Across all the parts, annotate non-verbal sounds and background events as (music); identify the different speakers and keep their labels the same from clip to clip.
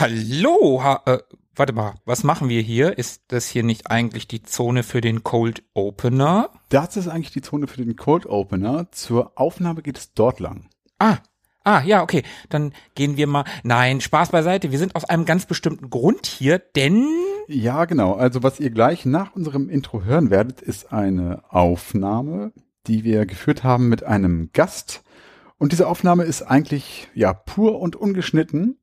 Speaker 1: Hallo, ha äh, warte mal, was machen wir hier? Ist das hier nicht eigentlich die Zone für den Cold Opener?
Speaker 2: Das ist eigentlich die Zone für den Cold Opener. Zur Aufnahme geht es dort lang.
Speaker 1: Ah, ah, ja, okay. Dann gehen wir mal. Nein, Spaß beiseite. Wir sind aus einem ganz bestimmten Grund hier, denn.
Speaker 2: Ja, genau. Also was ihr gleich nach unserem Intro hören werdet, ist eine Aufnahme, die wir geführt haben mit einem Gast. Und diese Aufnahme ist eigentlich ja pur und ungeschnitten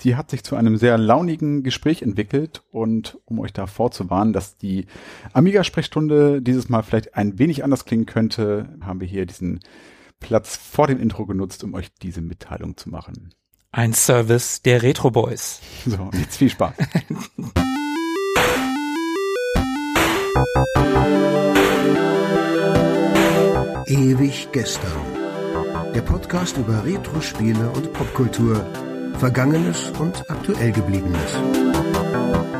Speaker 2: die hat sich zu einem sehr launigen Gespräch entwickelt und um euch da vorzuwarnen, dass die Amiga-Sprechstunde dieses Mal vielleicht ein wenig anders klingen könnte, haben wir hier diesen Platz vor dem Intro genutzt, um euch diese Mitteilung zu machen.
Speaker 1: Ein Service der Retro Boys.
Speaker 2: So, jetzt viel Spaß.
Speaker 3: Ewig gestern. Der Podcast über Retro-Spiele und Popkultur Vergangenes und aktuell gebliebenes.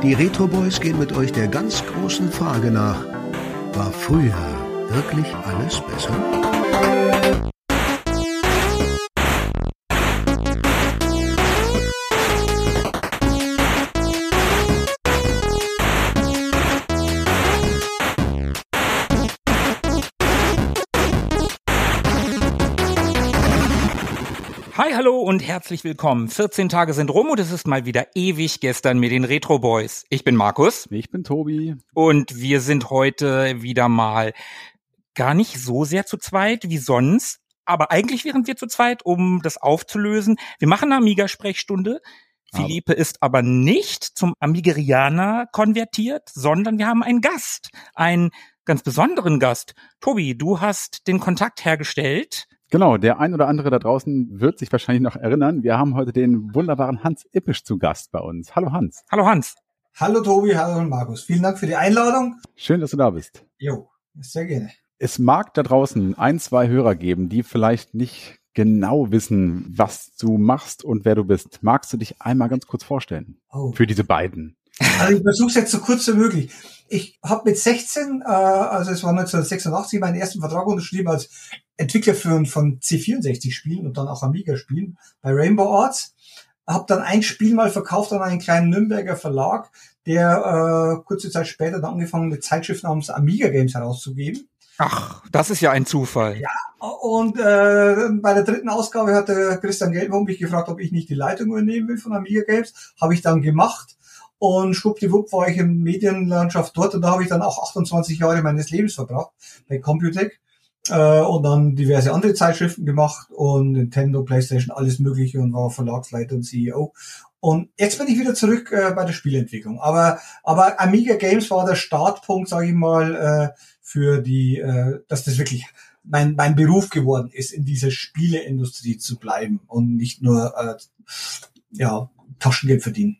Speaker 3: Die Retro Boys gehen mit euch der ganz großen Frage nach, war früher wirklich alles besser?
Speaker 1: Hallo und herzlich willkommen. 14 Tage sind rum und es ist mal wieder ewig gestern mit den Retro Boys. Ich bin Markus.
Speaker 2: Ich bin Tobi.
Speaker 1: Und wir sind heute wieder mal gar nicht so sehr zu zweit wie sonst. Aber eigentlich wären wir zu zweit, um das aufzulösen. Wir machen eine Amiga-Sprechstunde. Philippe ist aber nicht zum Amigerianer konvertiert, sondern wir haben einen Gast, einen ganz besonderen Gast. Tobi, du hast den Kontakt hergestellt
Speaker 2: Genau, der ein oder andere da draußen wird sich wahrscheinlich noch erinnern. Wir haben heute den wunderbaren Hans Ippisch zu Gast bei uns. Hallo Hans.
Speaker 1: Hallo Hans.
Speaker 4: Hallo Tobi, hallo Markus. Vielen Dank für die Einladung.
Speaker 2: Schön, dass du da bist.
Speaker 4: Jo, sehr gerne.
Speaker 2: Es mag da draußen ein, zwei Hörer geben, die vielleicht nicht genau wissen, was du machst und wer du bist. Magst du dich einmal ganz kurz vorstellen? Oh. Für diese beiden.
Speaker 4: Also ich versuche es jetzt so kurz wie möglich. Ich habe mit 16, äh, also es war 1986, meinen ersten Vertrag unterschrieben als Entwickler für, von C64-Spielen und dann auch Amiga-Spielen bei Rainbow Arts. Hab dann ein Spiel mal verkauft an einen kleinen Nürnberger Verlag, der äh, kurze Zeit später dann angefangen mit Zeitschrift namens Amiga Games herauszugeben.
Speaker 1: Ach, das ist ja ein Zufall.
Speaker 4: Ja, und äh, bei der dritten Ausgabe hatte Christian Gelbbaum mich gefragt, ob ich nicht die Leitung übernehmen will von Amiga Games. Habe ich dann gemacht und schwuppdiwupp war ich in Medienlandschaft dort und da habe ich dann auch 28 Jahre meines Lebens verbracht bei Computec äh, und dann diverse andere Zeitschriften gemacht und Nintendo, Playstation, alles mögliche und war Verlagsleiter und CEO. Und jetzt bin ich wieder zurück äh, bei der Spielentwicklung. Aber, aber Amiga Games war der Startpunkt, sage ich mal, äh, für die, äh, dass das wirklich mein, mein Beruf geworden ist, in dieser Spieleindustrie zu bleiben und nicht nur äh, ja, Taschengeld verdienen.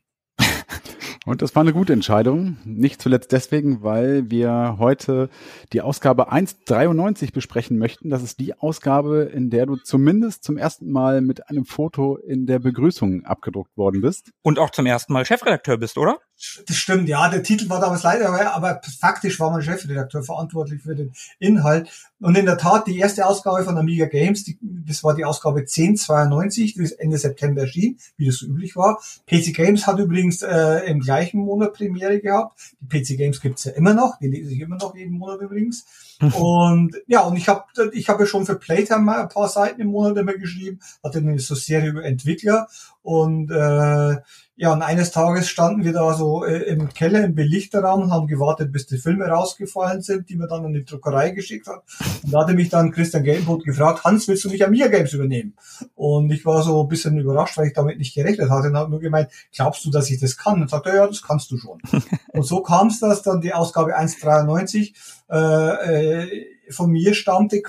Speaker 2: Und das war eine gute Entscheidung. Nicht zuletzt deswegen, weil wir heute die Ausgabe 1.93 besprechen möchten. Das ist die Ausgabe, in der du zumindest zum ersten Mal mit einem Foto in der Begrüßung abgedruckt worden bist.
Speaker 1: Und auch zum ersten Mal Chefredakteur bist, oder?
Speaker 4: Das stimmt, ja. Der Titel war damals leider, aber, faktisch war mein Chefredakteur verantwortlich für den Inhalt. Und in der Tat, die erste Ausgabe von Amiga Games, die, das war die Ausgabe 1092, die Ende September erschien, wie das so üblich war. PC Games hat übrigens äh, im gleichen Monat Premiere gehabt. Die PC Games gibt's ja immer noch, die lese ich immer noch jeden Monat übrigens. (laughs) und ja, und ich habe ich hab ja schon für Playtime mal ein paar Seiten im Monat immer geschrieben, hatte eine so Serie über Entwickler und äh, ja, und eines Tages standen wir da so äh, im Keller im Belichterraum und haben gewartet, bis die Filme rausgefallen sind, die man dann an die Druckerei geschickt hat. Und da hatte mich dann Christian Gelboth gefragt, Hans, willst du mich an Mia Games übernehmen? Und ich war so ein bisschen überrascht, weil ich damit nicht gerechnet hatte und habe nur gemeint, glaubst du, dass ich das kann? Und sagte, ja, das kannst du schon. (laughs) und so kam es, dass dann die Ausgabe 193 äh, äh, von mir stammte,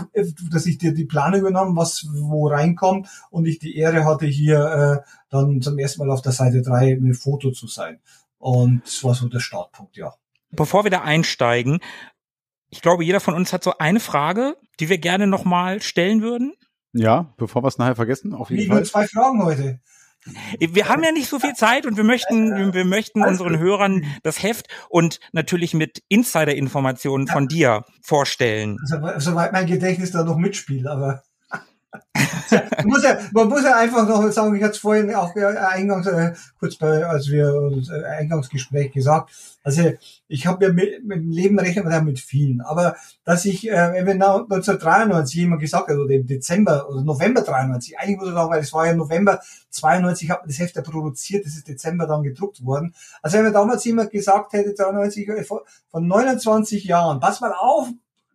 Speaker 4: dass ich dir die Planung übernommen, was wo reinkommt und ich die Ehre hatte, hier äh, dann zum ersten Mal auf der Seite 3 mit Foto zu sein. Und das war so der Startpunkt, ja.
Speaker 1: Bevor wir da einsteigen, ich glaube, jeder von uns hat so eine Frage, die wir gerne nochmal stellen würden.
Speaker 2: Ja, bevor wir es nachher vergessen, auf jeden Fall.
Speaker 4: Nur zwei Fragen heute.
Speaker 1: Wir haben ja nicht so viel Zeit und wir möchten, wir möchten unseren Hörern das Heft und natürlich mit Insider-Informationen von dir vorstellen.
Speaker 4: Also, soweit mein Gedächtnis da noch mitspielt, aber. Man, muss ja, man muss ja einfach noch sagen, ich hatte es vorhin auch äh, eingangs, äh, kurz bei, als wir das äh, Eingangsgespräch gesagt, also ich habe ja mit, mit dem Leben rechnen wir mit vielen, aber dass ich, äh, wenn 1993 jemand gesagt hat, oder im Dezember oder November 93, eigentlich muss ich sagen, weil es war ja November 92, hat man das Heft ja produziert, das ist Dezember dann gedruckt worden. Also wenn mir damals jemand gesagt hätte, 93, äh, von 29 Jahren, pass mal auf,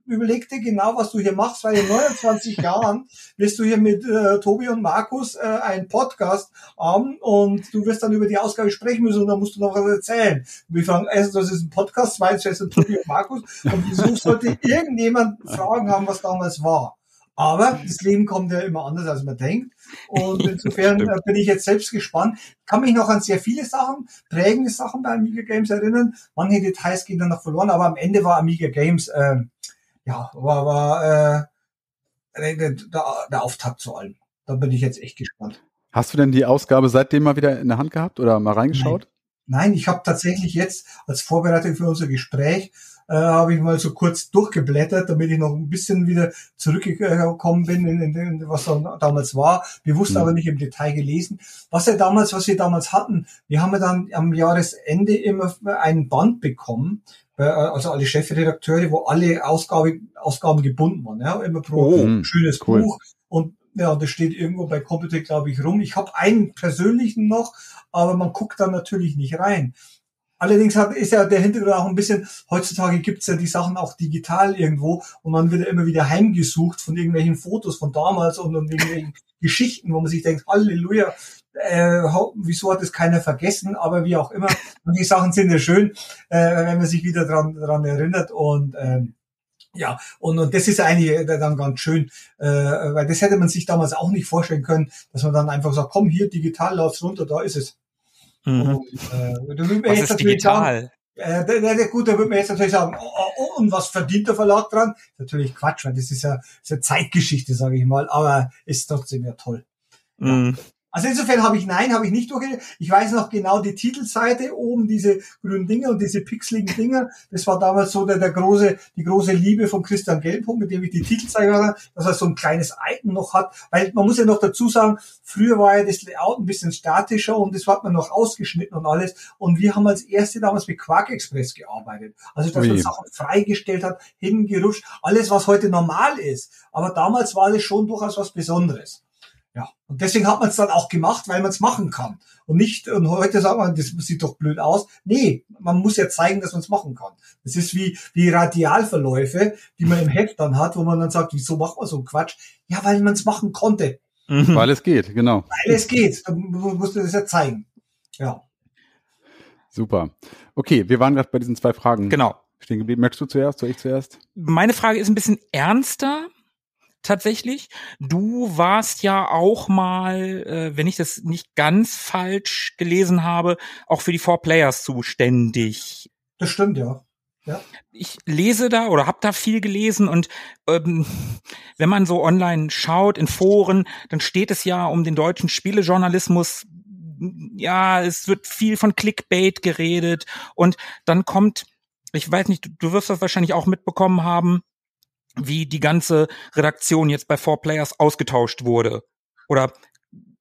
Speaker 4: überleg dir genau, was du hier machst, weil in 29 (laughs) Jahren wirst du hier mit äh, Tobi und Markus äh, einen Podcast haben und du wirst dann über die Ausgabe sprechen müssen und dann musst du noch was erzählen. Und wir fragen, erstens, das ist ein Podcast, zweitens, das sind Tobi und Markus und wieso sollte irgendjemand Fragen haben, was damals war? Aber das Leben kommt ja immer anders, als man denkt. Und (laughs) insofern äh, bin ich jetzt selbst gespannt. Kann mich noch an sehr viele Sachen, prägende Sachen bei Amiga Games erinnern. Manche Details gehen dann noch verloren, aber am Ende war Amiga Games äh, ja, war, war äh, der, der Auftakt zu allem. Da bin ich jetzt echt gespannt.
Speaker 2: Hast du denn die Ausgabe seitdem mal wieder in der Hand gehabt oder mal reingeschaut?
Speaker 4: Nein, Nein ich habe tatsächlich jetzt als Vorbereitung für unser Gespräch äh, habe ich mal so kurz durchgeblättert, damit ich noch ein bisschen wieder zurückgekommen bin in, in, in was da damals war, bewusst mhm. aber nicht im Detail gelesen. Was ja damals, was wir damals hatten, wir haben ja dann am Jahresende immer ein Band bekommen, also alle Chefredakteure, wo alle Ausgabe, Ausgaben gebunden waren, ja, immer pro oh, hm, schönes cool. Buch und ja, das steht irgendwo bei Computer, glaube ich, rum. Ich habe einen persönlichen noch, aber man guckt da natürlich nicht rein. Allerdings hat, ist ja der Hintergrund auch ein bisschen, heutzutage gibt's ja die Sachen auch digital irgendwo und man wird ja immer wieder heimgesucht von irgendwelchen Fotos von damals und, und irgendwelchen (laughs) Geschichten, wo man sich denkt, Halleluja, äh, wieso hat es keiner vergessen, aber wie auch immer, (laughs) die Sachen sind ja schön, äh, wenn man sich wieder dran, dran erinnert und ähm, ja, und, und das ist eigentlich dann ganz schön, äh, weil das hätte man sich damals auch nicht vorstellen können, dass man dann einfach sagt, komm hier, digital, lauf's runter, da ist es.
Speaker 1: Mhm. Und, äh, was ist digital?
Speaker 4: Sagen, äh, der, der, gut, da würde man jetzt natürlich sagen, oh, oh, oh, und was verdient der Verlag dran? Natürlich Quatsch, weil das ist ja, ist ja Zeitgeschichte, sage ich mal, aber ist trotzdem ja toll. Mhm. Ja. Also insofern habe ich nein, habe ich nicht durchgelesen. Ich weiß noch genau die Titelseite oben, diese grünen Dinger und diese pixeligen Dinger. Das war damals so der, der große, die große Liebe von Christian Gelbpunkt, mit dem ich die Titelseite hatte, dass er so ein kleines Icon noch hat. Weil man muss ja noch dazu sagen, früher war ja das Layout ein bisschen statischer und das hat man noch ausgeschnitten und alles. Und wir haben als erste damals mit Quark Express gearbeitet. Also dass man Sachen freigestellt hat, hingerutscht, alles was heute normal ist. Aber damals war das schon durchaus was Besonderes. Ja, und deswegen hat man es dann auch gemacht, weil man es machen kann. Und nicht, und heute sagt man, das sieht doch blöd aus. Nee, man muss ja zeigen, dass man es machen kann. Das ist wie, wie Radialverläufe, die man im Heft dann hat, wo man dann sagt, wieso macht man so einen Quatsch? Ja, weil man es machen konnte.
Speaker 2: Mhm. Weil es geht, genau.
Speaker 4: Weil es geht. Dann musst du das ja zeigen. Ja.
Speaker 2: Super. Okay, wir waren gerade bei diesen zwei Fragen.
Speaker 1: Genau.
Speaker 2: Stehen geblieben. Möchtest du zuerst? Soll ich zuerst?
Speaker 1: Meine Frage ist ein bisschen ernster tatsächlich. Du warst ja auch mal, äh, wenn ich das nicht ganz falsch gelesen habe, auch für die Four Players zuständig.
Speaker 4: Das stimmt, ja. Ja.
Speaker 1: Ich lese da oder habe da viel gelesen und ähm, wenn man so online schaut in Foren, dann steht es ja um den deutschen Spielejournalismus. Ja, es wird viel von Clickbait geredet und dann kommt, ich weiß nicht, du wirst das wahrscheinlich auch mitbekommen haben, wie die ganze Redaktion jetzt bei Four Players ausgetauscht wurde oder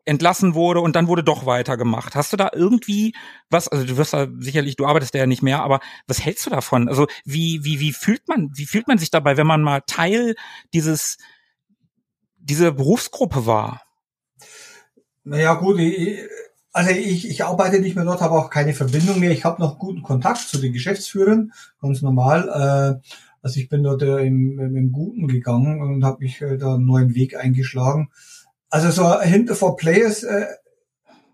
Speaker 1: entlassen wurde und dann wurde doch weitergemacht. Hast du da irgendwie was, also du wirst da sicherlich, du arbeitest da ja nicht mehr, aber was hältst du davon? Also wie, wie, wie fühlt man, wie fühlt man sich dabei, wenn man mal Teil dieses, diese Berufsgruppe war?
Speaker 4: Naja, gut, ich, also ich, ich arbeite nicht mehr dort, habe auch keine Verbindung mehr. Ich habe noch guten Kontakt zu den Geschäftsführern, ganz normal. Äh, also ich bin dort äh, im, im Guten gegangen und habe mich äh, da einen neuen Weg eingeschlagen. Also so hinter vor Players äh,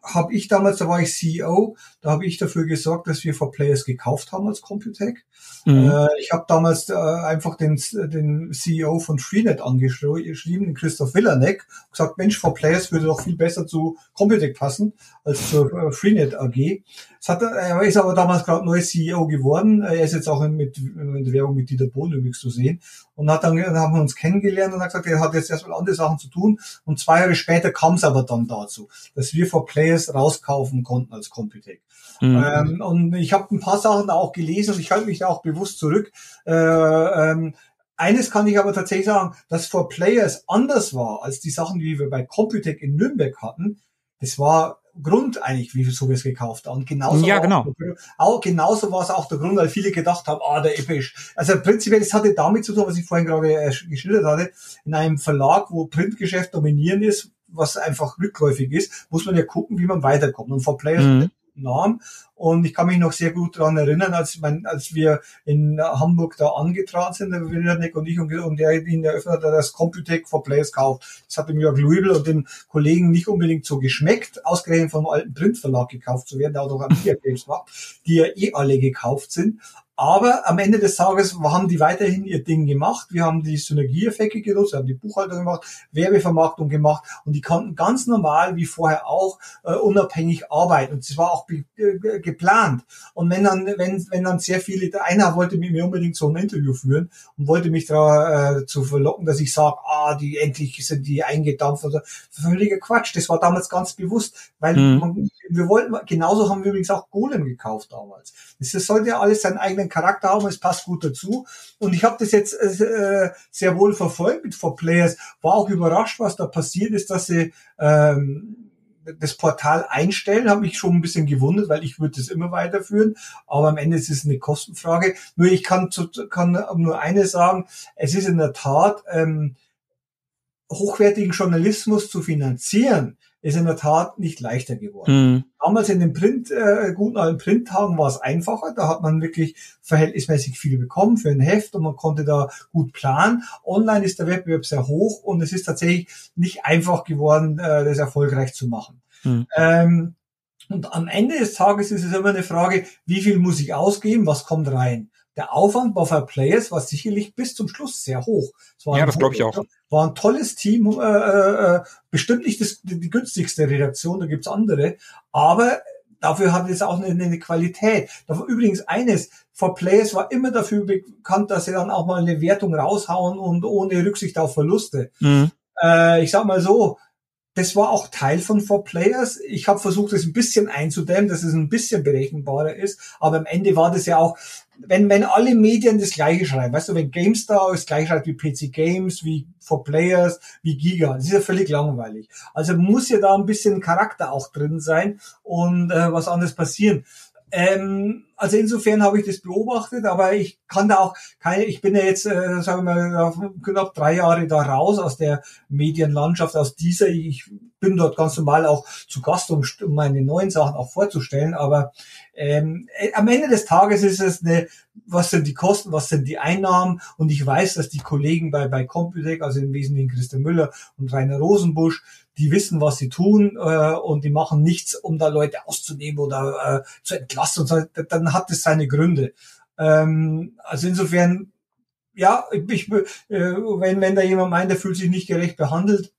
Speaker 4: habe ich damals, da war ich CEO, da habe ich dafür gesorgt, dass wir For Players gekauft haben als Computec. Mhm. Äh, ich habe damals äh, einfach den, den CEO von Freenet angeschrieben, den Christoph Villanek, gesagt, Mensch, For Players würde doch viel besser zu Computec passen als zur äh, Freenet AG. Es hat, er ist aber damals gerade neues CEO geworden. Er ist jetzt auch in, mit, in der Werbung mit Dieter Bohlen übrigens zu sehen. Und hat dann, dann haben wir uns kennengelernt und hat gesagt, er hat jetzt erstmal andere Sachen zu tun. Und zwei Jahre später kam es aber dann dazu, dass wir For Players rauskaufen konnten als Computec. Mhm. Ähm, und ich habe ein paar Sachen auch gelesen und ich halte mich da auch bewusst zurück. Äh, ähm, eines kann ich aber tatsächlich sagen, dass For Players anders war als die Sachen, die wir bei Computec in Nürnberg hatten. Das war Grund eigentlich, wieso wir es gekauft haben. Und genauso
Speaker 1: Ja, genau.
Speaker 4: Auch, auch, genauso war es auch der Grund, weil viele gedacht haben, ah, der Episch. Also prinzipiell, es hatte damit zu tun, was ich vorhin gerade äh, geschildert hatte, in einem Verlag, wo Printgeschäft dominierend ist, was einfach rückläufig ist, muss man ja gucken, wie man weiterkommt. Und For Players
Speaker 1: Mhm.
Speaker 4: Namen. Und ich kann mich noch sehr gut daran erinnern, als, mein, als wir in Hamburg da angetragen sind, der Wildernick und ich, und, und der ihn eröffnet hat, das Computec for Players kauft. Das hat dem Jörg Luibel und den Kollegen nicht unbedingt so geschmeckt, ausgerechnet vom alten Printverlag gekauft zu werden, der auch noch Amiga Games macht, die ja eh alle gekauft sind. Aber am Ende des Tages haben die weiterhin ihr Ding gemacht. Wir haben die Synergieeffekte genutzt, wir haben die Buchhaltung gemacht, Werbevermarktung gemacht und die konnten ganz normal wie vorher auch äh, unabhängig arbeiten. Und das war auch geplant. Und wenn dann, wenn, wenn dann sehr viele, einer wollte mit mir unbedingt so ein Interview führen und wollte mich da äh, zu verlocken, dass ich sage, ah, die endlich sind die eingedampft oder völliger Quatsch. Das war damals ganz bewusst, weil
Speaker 1: Mhm.
Speaker 4: man, wir wollten, genauso haben wir übrigens auch Golem gekauft damals. Das, das sollte ja alles seinen eigenen Charakter haben, es passt gut dazu. Und ich habe das jetzt äh, sehr wohl verfolgt mit For Players, war auch überrascht, was da passiert ist, dass sie ähm, das Portal einstellen, habe mich schon ein bisschen gewundert, weil ich würde das immer weiterführen. Aber am Ende ist es eine Kostenfrage. Nur ich kann, zu, kann nur eines sagen, es ist in der Tat ähm, hochwertigen Journalismus zu finanzieren, ist in der Tat nicht leichter geworden.
Speaker 1: Mhm.
Speaker 4: Damals in den Print, äh, guten alten Printtagen war es einfacher. Da hat man wirklich verhältnismäßig viel bekommen für ein Heft und man konnte da gut planen. Online ist der Wettbewerb sehr hoch und es ist tatsächlich nicht einfach geworden, äh, das erfolgreich zu machen.
Speaker 1: Mhm.
Speaker 4: Ähm, und am Ende des Tages ist es immer eine Frage, wie viel muss ich ausgeben, was kommt rein? Der Aufwand bei Fair Players war sicherlich bis zum Schluss sehr hoch.
Speaker 1: Ja, das glaube ich auch.
Speaker 4: war ein tolles Team, äh, äh, bestimmt nicht das, die, günstigste Redaktion, da gibt's andere, aber dafür hat es auch eine, eine Qualität. Dafür übrigens eines, For Players war immer dafür bekannt, dass sie dann auch mal eine Wertung raushauen und ohne Rücksicht auf Verluste.
Speaker 1: Mhm.
Speaker 4: Äh, ich sag mal so, das war auch Teil von For Players. Ich habe versucht, das ein bisschen einzudämmen, dass es ein bisschen berechenbarer ist. Aber am Ende war das ja auch, wenn, wenn alle Medien das Gleiche schreiben, weißt du, wenn GameStar das Gleiche schreibt wie PC Games, wie For Players, wie Giga, das ist ja völlig langweilig. Also muss ja da ein bisschen Charakter auch drin sein und äh, was anderes passieren. Ähm, also insofern habe ich das beobachtet, aber ich kann da auch keine, ich bin ja jetzt, äh, sagen wir mal, knapp drei Jahre da raus aus der Medienlandschaft, aus dieser, ich bin dort ganz normal auch zu Gast, um, um meine neuen Sachen auch vorzustellen, aber ähm, äh, am Ende des Tages ist es eine, was sind die Kosten, was sind die Einnahmen? Und ich weiß, dass die Kollegen bei, bei Computec, also im Wesentlichen Christian Müller und Rainer Rosenbusch, die wissen, was sie tun äh, und die machen nichts, um da Leute auszunehmen oder äh, zu entlassen. Und so. Dann hat es seine Gründe. Ähm, also insofern, ja, ich, äh, wenn, wenn da jemand meint, der fühlt sich nicht gerecht behandelt,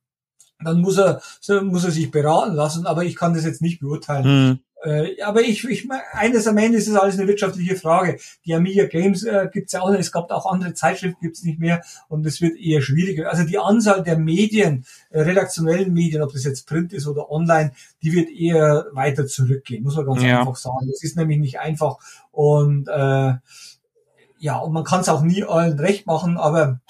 Speaker 4: dann muss er, muss er sich beraten lassen, aber ich kann das jetzt nicht beurteilen.
Speaker 1: Mhm.
Speaker 4: Äh, aber ich, ich eines am Ende ist es alles eine wirtschaftliche Frage. Die Amiga Games äh, gibt's ja auch nicht, es gab auch andere Zeitschriften gibt's nicht mehr und es wird eher schwieriger. Also die Anzahl der Medien, äh, redaktionellen Medien, ob das jetzt Print ist oder online, die wird eher weiter zurückgehen, muss man ganz
Speaker 1: Ja.
Speaker 4: einfach sagen. Das ist nämlich nicht einfach und äh, ja, und man kann es auch nie allen recht machen, aber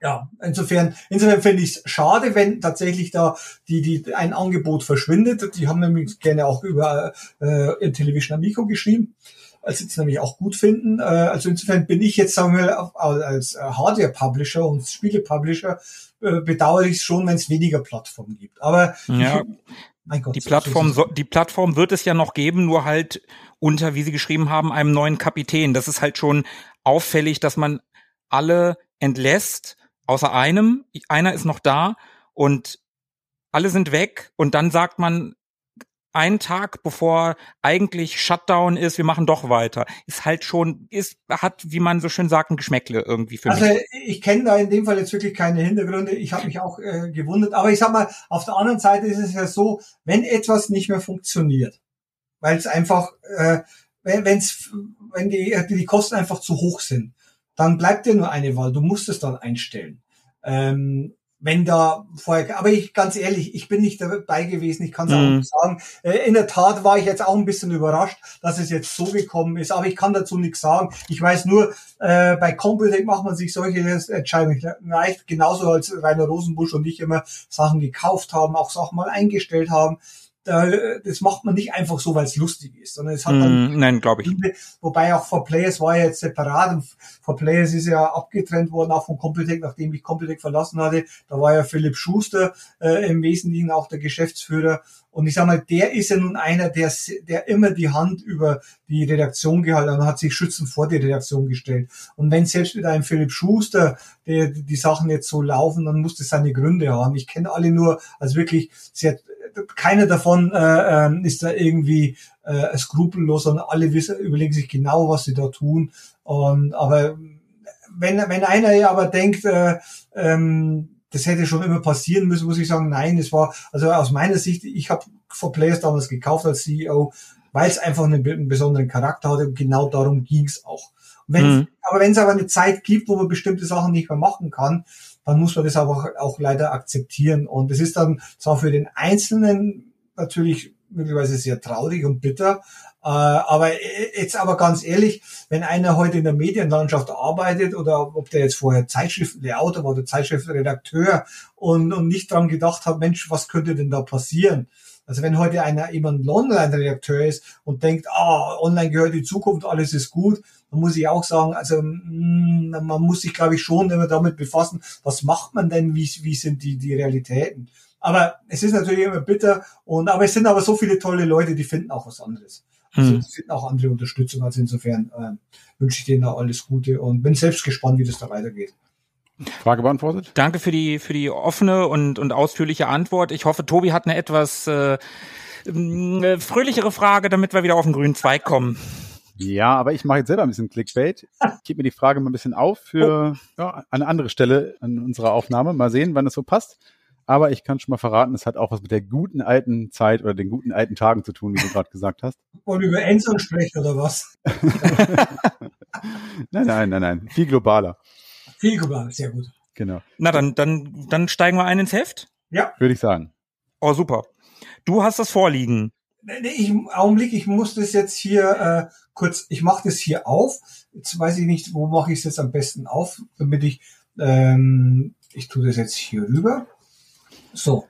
Speaker 4: ja, insofern, insofern finde ich es schade, wenn tatsächlich da die, die, ein Angebot verschwindet. Die haben nämlich gerne auch über äh, in Television Amico geschrieben, als sie es nämlich auch gut finden. Äh, also insofern bin ich jetzt, sagen wir, als äh, Hardware-Publisher und Spiele-Publisher äh, bedauere ich es schon, wenn es weniger Plattformen gibt. Aber
Speaker 1: Ja.
Speaker 4: ich, mein Gott,
Speaker 1: Die
Speaker 4: so-
Speaker 1: Plattform,
Speaker 4: so,
Speaker 1: die Plattform wird es ja noch geben, nur halt unter, wie Sie geschrieben haben, einem neuen Kapitän. Das ist halt schon auffällig, dass man alle entlässt, außer einem. Einer ist noch da und alle sind weg und dann sagt man einen Tag bevor eigentlich Shutdown ist, wir machen doch weiter. Ist halt schon, ist, hat, wie man so schön sagt, ein Geschmäckle irgendwie für
Speaker 4: Also
Speaker 1: mich.
Speaker 4: ich kenne da in dem Fall jetzt wirklich keine Hintergründe. Ich habe mich auch äh, gewundert. Aber ich sag mal, auf der anderen Seite ist es ja so, wenn etwas nicht mehr funktioniert, weil es einfach, äh, wenn, wenn's, wenn die, die Kosten einfach zu hoch sind, dann bleibt dir nur eine Wahl. Du musst es dann einstellen. Ähm, wenn da vorher, aber ich ganz ehrlich, ich bin nicht dabei gewesen, ich kann es auch
Speaker 1: Mhm.
Speaker 4: nicht sagen. Äh, In der Tat war ich jetzt auch ein bisschen überrascht, dass es jetzt so gekommen ist, aber ich kann dazu nichts sagen. Ich weiß nur, äh, bei Computec macht man sich solche Entscheidungen leicht, genauso als Rainer Rosenbusch und ich immer Sachen gekauft haben, auch Sachen mal eingestellt haben. Da, Das macht man nicht einfach so, weil es lustig ist, sondern es hat dann
Speaker 1: Mm, nein, glaube ich.
Speaker 4: Wobei auch For Players war ja jetzt separat und For Players ist ja abgetrennt worden, auch von Computec, nachdem ich Computec verlassen hatte. Da war ja Philipp Schuster äh, im Wesentlichen auch der Geschäftsführer. Und ich sag mal, der ist ja nun einer, der, der immer die Hand über die Redaktion gehalten hat und hat sich schützend vor die Redaktion gestellt. Und wenn selbst mit einem Philipp Schuster der, die Sachen jetzt so laufen, dann muss das seine Gründe haben. Ich kenne alle nur als wirklich sehr, keiner davon äh, ähm, ist da irgendwie äh, skrupellos, sondern alle wissen, überlegen sich genau, was sie da tun. Und aber wenn, wenn einer ja aber denkt, äh, ähm, das hätte schon immer passieren müssen, muss ich sagen, nein, es war, also aus meiner Sicht, ich habe For Players damals gekauft als CEO, weil es einfach einen, einen besonderen Charakter hatte und genau darum ging's auch. Und wenn's,
Speaker 1: Mhm.
Speaker 4: Aber wenn es aber eine Zeit gibt, wo man bestimmte Sachen nicht mehr machen kann, dann muss man das aber auch, leider akzeptieren. Und es ist dann zwar für den Einzelnen natürlich möglicherweise sehr traurig und bitter, äh, aber jetzt aber ganz ehrlich, wenn einer heute in der Medienlandschaft arbeitet oder ob der jetzt vorher Zeitschriftenautor war oder Zeitschriftenredakteur und, und nicht dran gedacht hat, Mensch, was könnte denn da passieren? Also wenn heute einer eben ein Online-Redakteur ist und denkt, ah, online gehört die Zukunft, alles ist gut, dann muss ich auch sagen, also mh, man muss sich, glaube ich, schon immer damit befassen, was macht man denn, wie, wie sind die, die Realitäten. Aber es ist natürlich immer bitter und aber es sind aber so viele tolle Leute, die finden auch was anderes. Also
Speaker 1: Mhm.
Speaker 4: die finden auch andere Unterstützung. Also insofern äh, wünsche ich denen da alles Gute und bin selbst gespannt, wie das da weitergeht.
Speaker 2: Frage beantwortet?
Speaker 1: Danke für die für die offene und und ausführliche Antwort. Ich hoffe, Tobi hat eine etwas äh, äh, fröhlichere Frage, damit wir wieder auf den grünen Zweig kommen.
Speaker 2: Ja, aber ich mache jetzt selber ein bisschen Clickbait. Ich gebe mir die Frage mal ein bisschen auf für ja, eine andere Stelle an unserer Aufnahme. Mal sehen, wann es so passt. Aber ich kann schon mal verraten, es hat auch was mit der guten alten Zeit oder den guten alten Tagen zu tun, wie du gerade gesagt hast.
Speaker 4: Wollen wir über Enzo sprechen oder was? (laughs)
Speaker 2: Nein, nein, nein, nein. Viel globaler.
Speaker 4: Viel global, sehr gut.
Speaker 2: Genau.
Speaker 1: Na dann dann dann steigen wir ein ins Heft.
Speaker 4: Ja,
Speaker 2: Würde ich sagen.
Speaker 1: Oh super. Du hast das vorliegen.
Speaker 4: Nee, nee, ich, Augenblick, ich muss das jetzt hier äh, kurz, ich mache das hier auf. Jetzt weiß ich nicht, wo mache ich es jetzt am besten auf, damit ich, ähm, ich tue das jetzt hier rüber. So,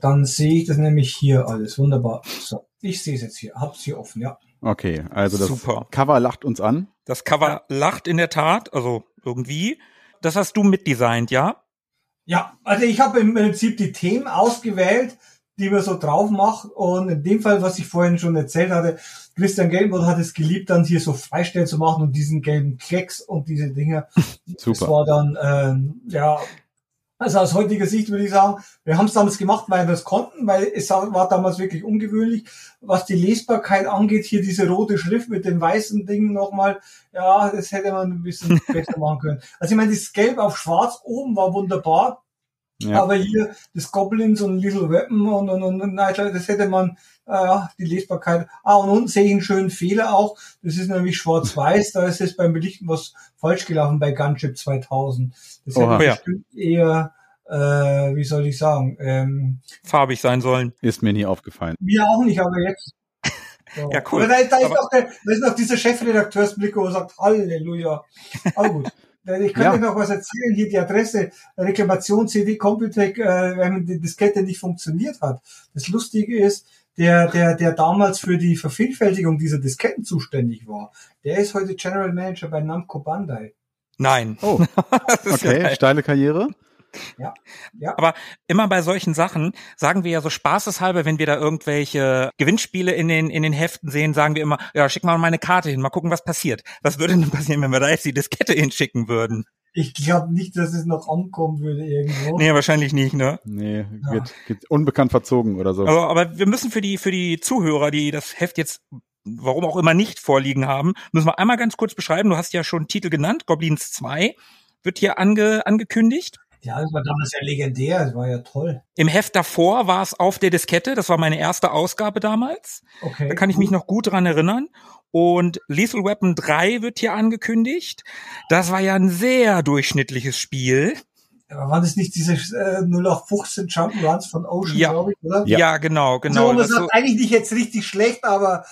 Speaker 4: dann sehe ich das nämlich hier alles. Wunderbar. So, ich sehe es jetzt hier, hab's hier offen, ja.
Speaker 2: Okay, also das
Speaker 1: Super.
Speaker 2: Cover lacht uns an.
Speaker 1: Das Cover lacht in der Tat, also irgendwie. Das hast du mitdesignt, ja?
Speaker 4: Ja, also ich habe im Prinzip die Themen ausgewählt, die man so drauf macht. Und in dem Fall, was ich vorhin schon erzählt hatte, Christian Gelbert hat es geliebt, dann hier so Freistellen zu machen und diesen gelben Klecks und diese Dinger. (laughs) Das
Speaker 2: Super.
Speaker 4: war dann, ähm, ja, also aus heutiger Sicht würde ich sagen, wir haben es damals gemacht, weil wir es konnten, weil es war damals wirklich ungewöhnlich. Was die Lesbarkeit angeht, hier diese rote Schrift mit dem weißen Ding nochmal, ja, das hätte man ein bisschen (laughs) besser machen können. Also ich meine, das Gelb auf Schwarz oben war wunderbar,
Speaker 2: Ja.
Speaker 4: aber hier das Goblins und Little Weapon und, und, und, und Nightlight, das hätte man, äh, ja, die Lesbarkeit. Ah, und unten sehe ich einen schönen Fehler auch. Das ist nämlich schwarz-weiß. Da ist jetzt beim Belichten was falsch gelaufen bei Gunship 2000. Das
Speaker 2: Oha.
Speaker 4: hätte
Speaker 1: Ja.
Speaker 4: bestimmt eher, äh, wie soll ich sagen, ähm,
Speaker 1: Farbig sein sollen.
Speaker 2: Ist mir nie aufgefallen.
Speaker 4: mir auch nicht, aber jetzt. So. (laughs)
Speaker 1: Ja, cool.
Speaker 4: Da, da, ist
Speaker 1: Aber-
Speaker 4: noch der, da ist noch dieser Chefredakteursblick, wo er sagt, Halleluja. Aber gut. (laughs) Ich könnte
Speaker 2: Ja.
Speaker 4: noch was erzählen. Hier die Adresse Reklamation CD Computec, äh, wenn die Diskette nicht funktioniert hat. Das Lustige ist, der, der, der damals für die Vervielfältigung dieser Disketten zuständig war, der ist heute General Manager bei Namco Bandai.
Speaker 1: Nein.
Speaker 2: Oh, (laughs) okay, steile Karriere.
Speaker 1: Aber immer bei solchen Sachen sagen wir ja so spaßeshalber, wenn wir da irgendwelche Gewinnspiele in den, in den Heften sehen, sagen wir immer, ja, schick mal meine Karte hin, mal gucken, was passiert. Was würde denn (laughs) passieren, wenn wir da jetzt die Diskette hinschicken würden?
Speaker 4: Ich glaube nicht, dass es noch ankommen würde irgendwo.
Speaker 1: Nee, wahrscheinlich nicht, ne?
Speaker 2: Nee,
Speaker 4: Ja.
Speaker 2: wird, wird unbekannt verzogen oder so.
Speaker 1: Aber, aber wir müssen für die, für die Zuhörer, die das Heft jetzt warum auch immer nicht vorliegen haben, müssen wir einmal ganz kurz beschreiben. Du hast ja schon Titel genannt, Goblins 2 wird hier ange, angekündigt.
Speaker 4: Ja, das war damals ja legendär, das war ja toll.
Speaker 1: Im Heft davor war es auf der Diskette, das war meine erste Ausgabe damals.
Speaker 4: Okay.
Speaker 1: Da kann ich mich noch gut dran erinnern. Und Lethal Weapon 3 wird hier angekündigt. Das war ja ein sehr durchschnittliches Spiel.
Speaker 4: Aber waren das nicht diese äh, 0815 Jump'n'Runs von Ocean,
Speaker 1: Ja.
Speaker 4: glaube ich, oder?
Speaker 1: Ja,
Speaker 2: Ja.
Speaker 1: genau, genau.
Speaker 4: so,
Speaker 1: Das
Speaker 4: sagt
Speaker 1: so,
Speaker 4: eigentlich nicht jetzt richtig schlecht, aber,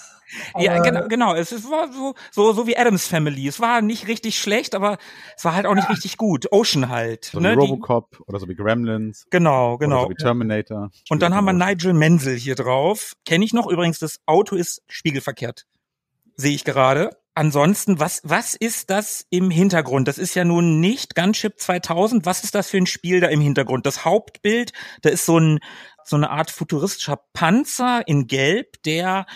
Speaker 4: aber
Speaker 1: ja, genau, genau. Es war so, so, so wie Adams Family. Es war nicht richtig schlecht, aber es war halt auch nicht richtig gut. Ocean halt.
Speaker 2: So wie
Speaker 1: ne? Die,
Speaker 2: Robocop oder so wie Gremlins.
Speaker 1: genau,
Speaker 2: Oder
Speaker 1: genau.
Speaker 2: so wie Terminator.
Speaker 1: Und dann haben wir Nigel Menzel hier drauf. Kenne ich noch. Übrigens, das Auto ist spiegelverkehrt. Sehe ich gerade. Ansonsten, was, was ist das im Hintergrund? Das ist ja nun nicht Gunship 2000. Was ist das für ein Spiel da im Hintergrund? Das Hauptbild, da ist so ein, so eine Art futuristischer Panzer in Gelb, der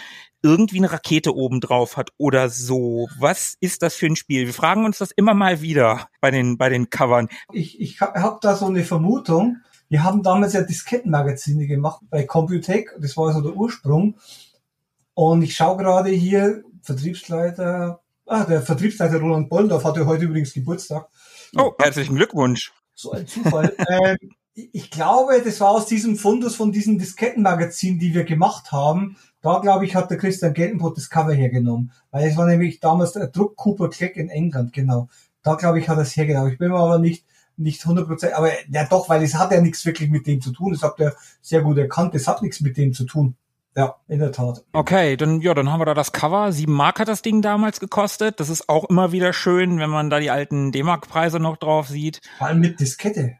Speaker 1: irgendwie eine Rakete oben drauf hat oder so. Was ist das für ein Spiel? Wir fragen uns das immer mal wieder bei den, bei den Covern.
Speaker 4: ich, ich habe hab da so eine Vermutung. Wir haben damals ja Diskettenmagazine gemacht bei Computec. Das war so der Ursprung. Und ich schaue gerade hier, Vertriebsleiter, ah, der Vertriebsleiter Roland Bollendorf hatte heute übrigens Geburtstag.
Speaker 1: Oh, herzlichen Glückwunsch.
Speaker 4: So ein Zufall. (laughs) ähm, ich glaube, das war aus diesem Fundus von diesen Diskettenmagazinen, die wir gemacht haben. Da, glaube ich, hat der Christian Geltenbrot das Cover hergenommen. Weil es war nämlich damals der Druck Cooper Kleck in England, genau. Da, glaube ich, hat er es hergenommen. Ich bin mir aber nicht, nicht 100%, aber ja doch, weil es hat ja nichts wirklich mit dem zu tun. Das habt ihr sehr gut erkannt. Das hat nichts mit dem zu tun. Ja, in der Tat.
Speaker 1: Okay, dann ja, dann haben wir da das Cover. Sieben Mark hat das Ding damals gekostet. Das ist auch immer wieder schön, wenn man da die alten D-Mark-Preise noch drauf sieht.
Speaker 4: Vor allem mit Diskette.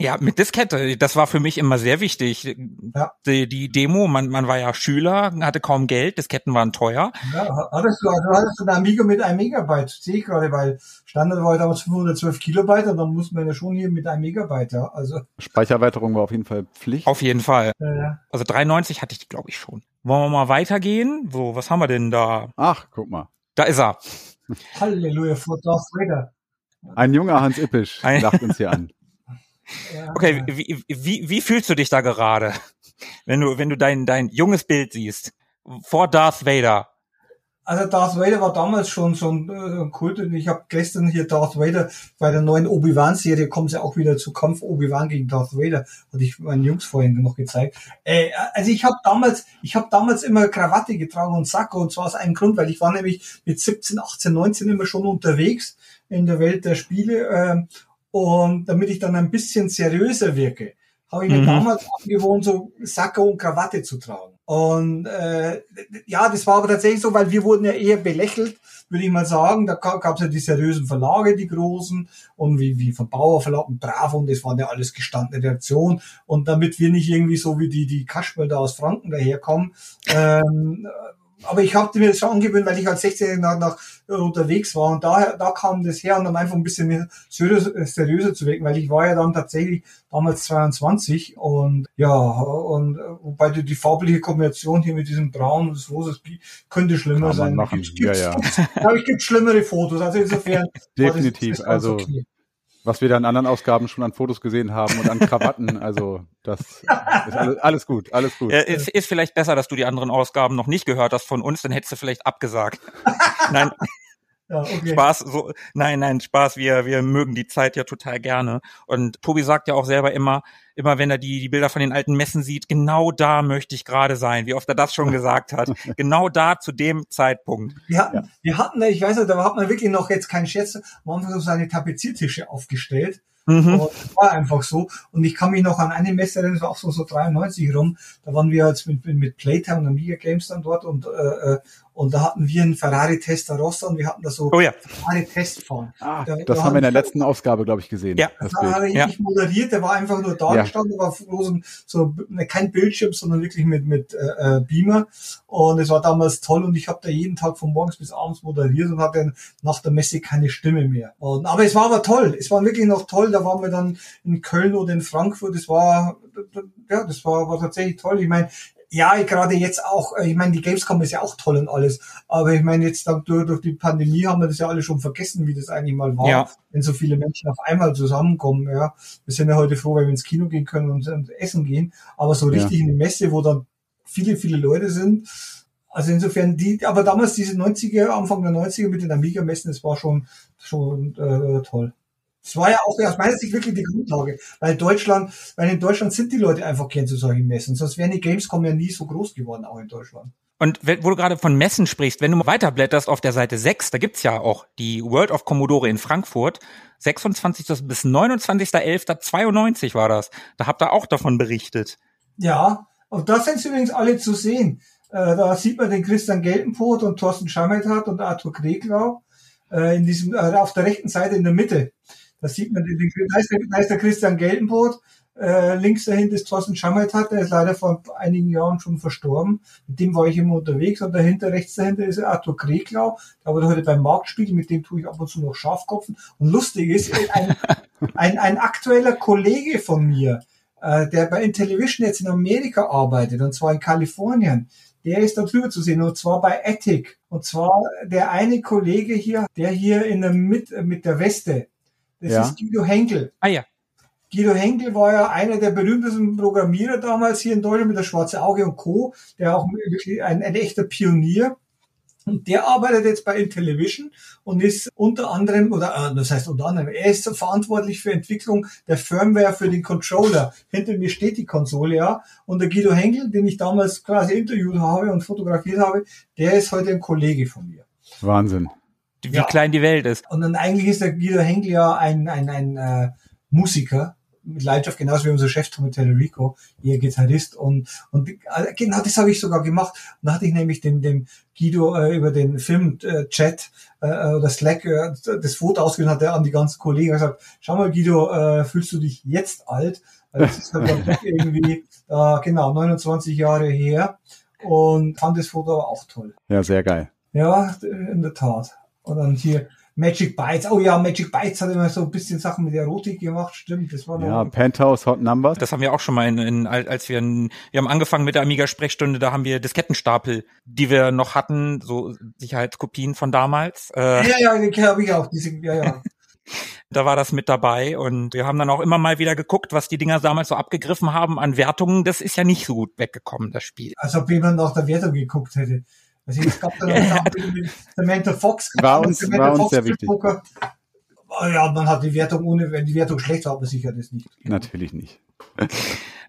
Speaker 1: Ja, mit Diskette. Das war für mich immer sehr wichtig.
Speaker 4: Ja.
Speaker 1: Die, die Demo, man, man war ja Schüler, hatte kaum Geld, Disketten waren teuer.
Speaker 4: Ja, hattest du, also hattest du eine Amiga mit einem Megabyte, sehe ich gerade, weil Standard war ja damals 512 Kilobyte und dann mussten wir ja schon hier mit einem Megabyte, ja. Also,
Speaker 2: Speichererweiterung war auf jeden Fall Pflicht.
Speaker 1: Auf jeden Fall.
Speaker 4: äh,
Speaker 1: Also 93 hatte ich, glaube ich, schon. Wollen wir mal weitergehen? So, was haben wir denn da?
Speaker 2: Ach, guck mal.
Speaker 1: Da ist er.
Speaker 4: Halleluja, Darth Vader.
Speaker 2: Ein junger Hans Ippisch lacht uns hier an. (laughs)
Speaker 4: Ja,
Speaker 1: Okay, wie, wie, wie fühlst du dich da gerade, wenn du, wenn du dein, dein junges Bild siehst? Vor Darth Vader.
Speaker 4: Also Darth Vader war damals schon so ein, äh, ein Kult und ich habe gestern hier Darth Vader bei der neuen Obi-Wan-Serie kommen sie auch wieder zu Kampf Obi-Wan gegen Darth Vader, hatte ich meinen Jungs vorhin noch gezeigt. Äh, also ich habe damals, ich habe damals immer Krawatte getragen und Sakko und zwar aus einem Grund, weil ich war nämlich mit 17, 18, 19 immer schon unterwegs in der Welt der Spiele äh, und damit ich dann ein bisschen seriöser wirke, habe ich mir
Speaker 1: Mhm.
Speaker 4: damals angewohnt, so Sakko und Krawatte zu tragen. Und äh, ja, das war aber tatsächlich so, weil wir wurden ja eher belächelt, würde ich mal sagen. Da gab es ja die seriösen Verlage, die großen, und wie, wie von Bauer Verlag und Bravo, und das waren ja alles gestandene Reaktionen. Und damit wir nicht irgendwie so wie die, die da aus Franken daherkommen, ähm, aber ich habe mir das schon angewöhnt, weil ich als 16 nach, nach äh, unterwegs war und daher da kam das her, um dann einfach ein bisschen mehr seriöser, seriöser zu wirken, weil ich war ja dann tatsächlich damals 22 und ja und äh, wobei die, die farbliche Kombination hier mit diesem Braun und das Rosa das könnte schlimmer sein.
Speaker 2: machen.
Speaker 4: Gibt's-
Speaker 2: Ja, ja.
Speaker 4: gibt's- (laughs) Aber ich gibt schlimmere Fotos, also insofern (laughs) das-
Speaker 2: Definitiv.
Speaker 4: das ganz
Speaker 2: Also
Speaker 4: okay.
Speaker 2: Was wir da in anderen Ausgaben schon an Fotos gesehen haben und an Krawatten, (laughs) also das ist alles, alles gut, alles gut.
Speaker 1: Äh, ist, ist vielleicht besser, dass du die anderen Ausgaben noch nicht gehört hast von uns, dann hättest du vielleicht abgesagt. (laughs) Nein,
Speaker 4: ja, okay.
Speaker 1: Spaß, so, nein, nein, Spaß, wir, wir mögen die Zeit ja total gerne. Und Tobi sagt ja auch selber immer, immer wenn er die, die Bilder von den alten Messen sieht, genau da möchte ich gerade sein, wie oft er das schon (laughs) gesagt hat. genau da zu dem Zeitpunkt.
Speaker 4: Wir hatten, wir hatten, ich weiß nicht, da hat man wirklich noch jetzt keinen Scherz, wir haben so seine Tapeziertische aufgestellt.
Speaker 1: Mhm.
Speaker 4: War einfach so. Und ich kann mich noch an eine Messe erinnern, das war auch so, so 93 rum. Da waren wir jetzt mit, mit, mit Playtime und Amiga Games dann dort und, äh, äh, und da hatten wir einen Ferrari Testarossa und wir hatten da so
Speaker 1: Oh ja,
Speaker 4: Ferrari Testfahren.
Speaker 2: Ah,
Speaker 4: Da-
Speaker 2: das
Speaker 4: da
Speaker 2: haben wir in der letzten Ausgabe, glaube ich, gesehen.
Speaker 1: Ja.
Speaker 2: das
Speaker 4: Da
Speaker 2: Bild.
Speaker 4: habe ich
Speaker 1: Ja.
Speaker 4: nicht moderiert, der war einfach nur da
Speaker 2: Ja.
Speaker 4: gestanden, war bloß ein, so ne, kein Bildschirm, sondern wirklich mit mit äh, äh, Beamer und es war damals toll und ich habe da jeden Tag von morgens bis abends moderiert und hatte nach der Messe keine Stimme mehr. Und, aber es war aber toll, es war wirklich noch toll. Da waren wir dann in Köln oder in Frankfurt. Das war ja, das war, war tatsächlich toll. Ich meine ja, gerade jetzt auch, äh, ich meine, die Gamescom ist ja auch toll und alles, aber ich meine, jetzt dann durch, durch die Pandemie haben wir das ja alle schon vergessen, wie das eigentlich mal war
Speaker 1: Ja.
Speaker 4: wenn so viele Menschen auf einmal zusammenkommen. Ja, wir sind ja heute froh, wenn wir ins Kino gehen können und, und essen gehen. Aber so
Speaker 2: Ja.
Speaker 4: richtig in die Messe, wo dann viele, viele Leute sind. Also insofern die, aber damals diese 90er, Anfang der 90er mit den Amiga-Messen, das war schon schon äh, toll. Das war ja auch aus meiner Sicht wirklich die Grundlage, weil Deutschland, weil in Deutschland sind die Leute einfach gern zu solchen Messen, sonst wären die Gamescom ja nie so groß geworden, auch in Deutschland.
Speaker 1: Und wo du gerade von Messen sprichst, wenn du weiterblätterst auf der Seite 6, da gibt's ja auch die World of Commodore in Frankfurt. 26. bis 29.11.92 war das. Da habt ihr auch davon berichtet.
Speaker 4: Ja, und da sind sie übrigens alle zu sehen. Äh, da sieht man den Christian Geltenpot und Thorsten Schammethat und Arthur Kreglau äh, in diesem, äh, auf der rechten Seite in der Mitte. Da sieht man, den, da, ist der, da ist der Christian Geltenpot, äh, links dahinter ist Thorsten Schammethat, der ist leider vor einigen Jahren schon verstorben. Mit dem war ich immer unterwegs und dahinter, rechts dahinter ist Arthur Kreglau, der war heute beim Marktspiegel, mit dem tue ich ab und zu noch Schafkopfen. Und lustig ist, ein, (laughs) ein, ein aktueller Kollege von mir, äh, der bei Intellivision jetzt in Amerika arbeitet, und zwar in Kalifornien, der ist da drüber zu sehen, und zwar bei Ethic. Und zwar der eine Kollege hier, der hier in der mit, mit der Weste, das ja. ist Guido Henkel.
Speaker 1: Ah ja.
Speaker 4: Guido Henkel war ja einer der berühmtesten Programmierer damals hier in Deutschland mit der Schwarze Auge und Co., der auch wirklich ein, ein echter Pionier. Und der arbeitet jetzt bei Intellivision und ist unter anderem, oder äh, das heißt unter anderem, er ist verantwortlich für Entwicklung der Firmware für den Controller. Hinter mir steht die Konsole, ja. Und der Guido Henkel, den ich damals quasi interviewt habe und fotografiert habe, der ist heute ein Kollege von mir.
Speaker 2: Wahnsinn.
Speaker 1: Wie ja. klein die Welt ist.
Speaker 4: Und dann eigentlich ist der Guido Henkel ja ein, ein, ein äh, Musiker, mit Leidenschaft, genauso wie unser Chef Tommy Tellerico, ihr Gitarrist. Und, und äh, genau das habe ich sogar gemacht. Und da hatte ich nämlich dem, dem Guido äh, über den Film-Chat äh, äh, oder Slack äh, das Foto ausgewählt hat, er an die ganzen Kollegen gesagt, schau mal Guido, äh, fühlst du dich jetzt alt? Weil das ist halt irgendwie, äh, genau, 29 Jahre her. Und fand das Foto aber auch toll.
Speaker 2: Ja, sehr geil.
Speaker 4: Ja, in der Tat. Und dann hier Magic Bytes. Oh ja, Magic Bytes hat immer so ein bisschen Sachen mit Erotik gemacht, stimmt. Das war
Speaker 2: ja, Penthouse Hot Numbers.
Speaker 1: Das haben wir auch schon mal in, in als wir in, wir haben angefangen mit der Amiga Sprechstunde, da haben wir Diskettenstapel, die wir noch hatten, so Sicherheitskopien von damals.
Speaker 4: Äh, ja, ja, die habe ich auch, diese, ja, ja. (laughs)
Speaker 1: da war das mit dabei und wir haben dann auch immer mal wieder geguckt, was die Dinger damals so abgegriffen haben an Wertungen. Das ist ja nicht so gut weggekommen, das Spiel.
Speaker 4: Als ob jemand nach der Wertung geguckt hätte. Also es gab dann ja. Samantha Fox.
Speaker 2: War uns, war uns sehr wichtig.
Speaker 4: Ja, man hat die Wertung ohne, wenn die Wertung schlecht war, aber sicher das nicht.
Speaker 2: Natürlich nicht.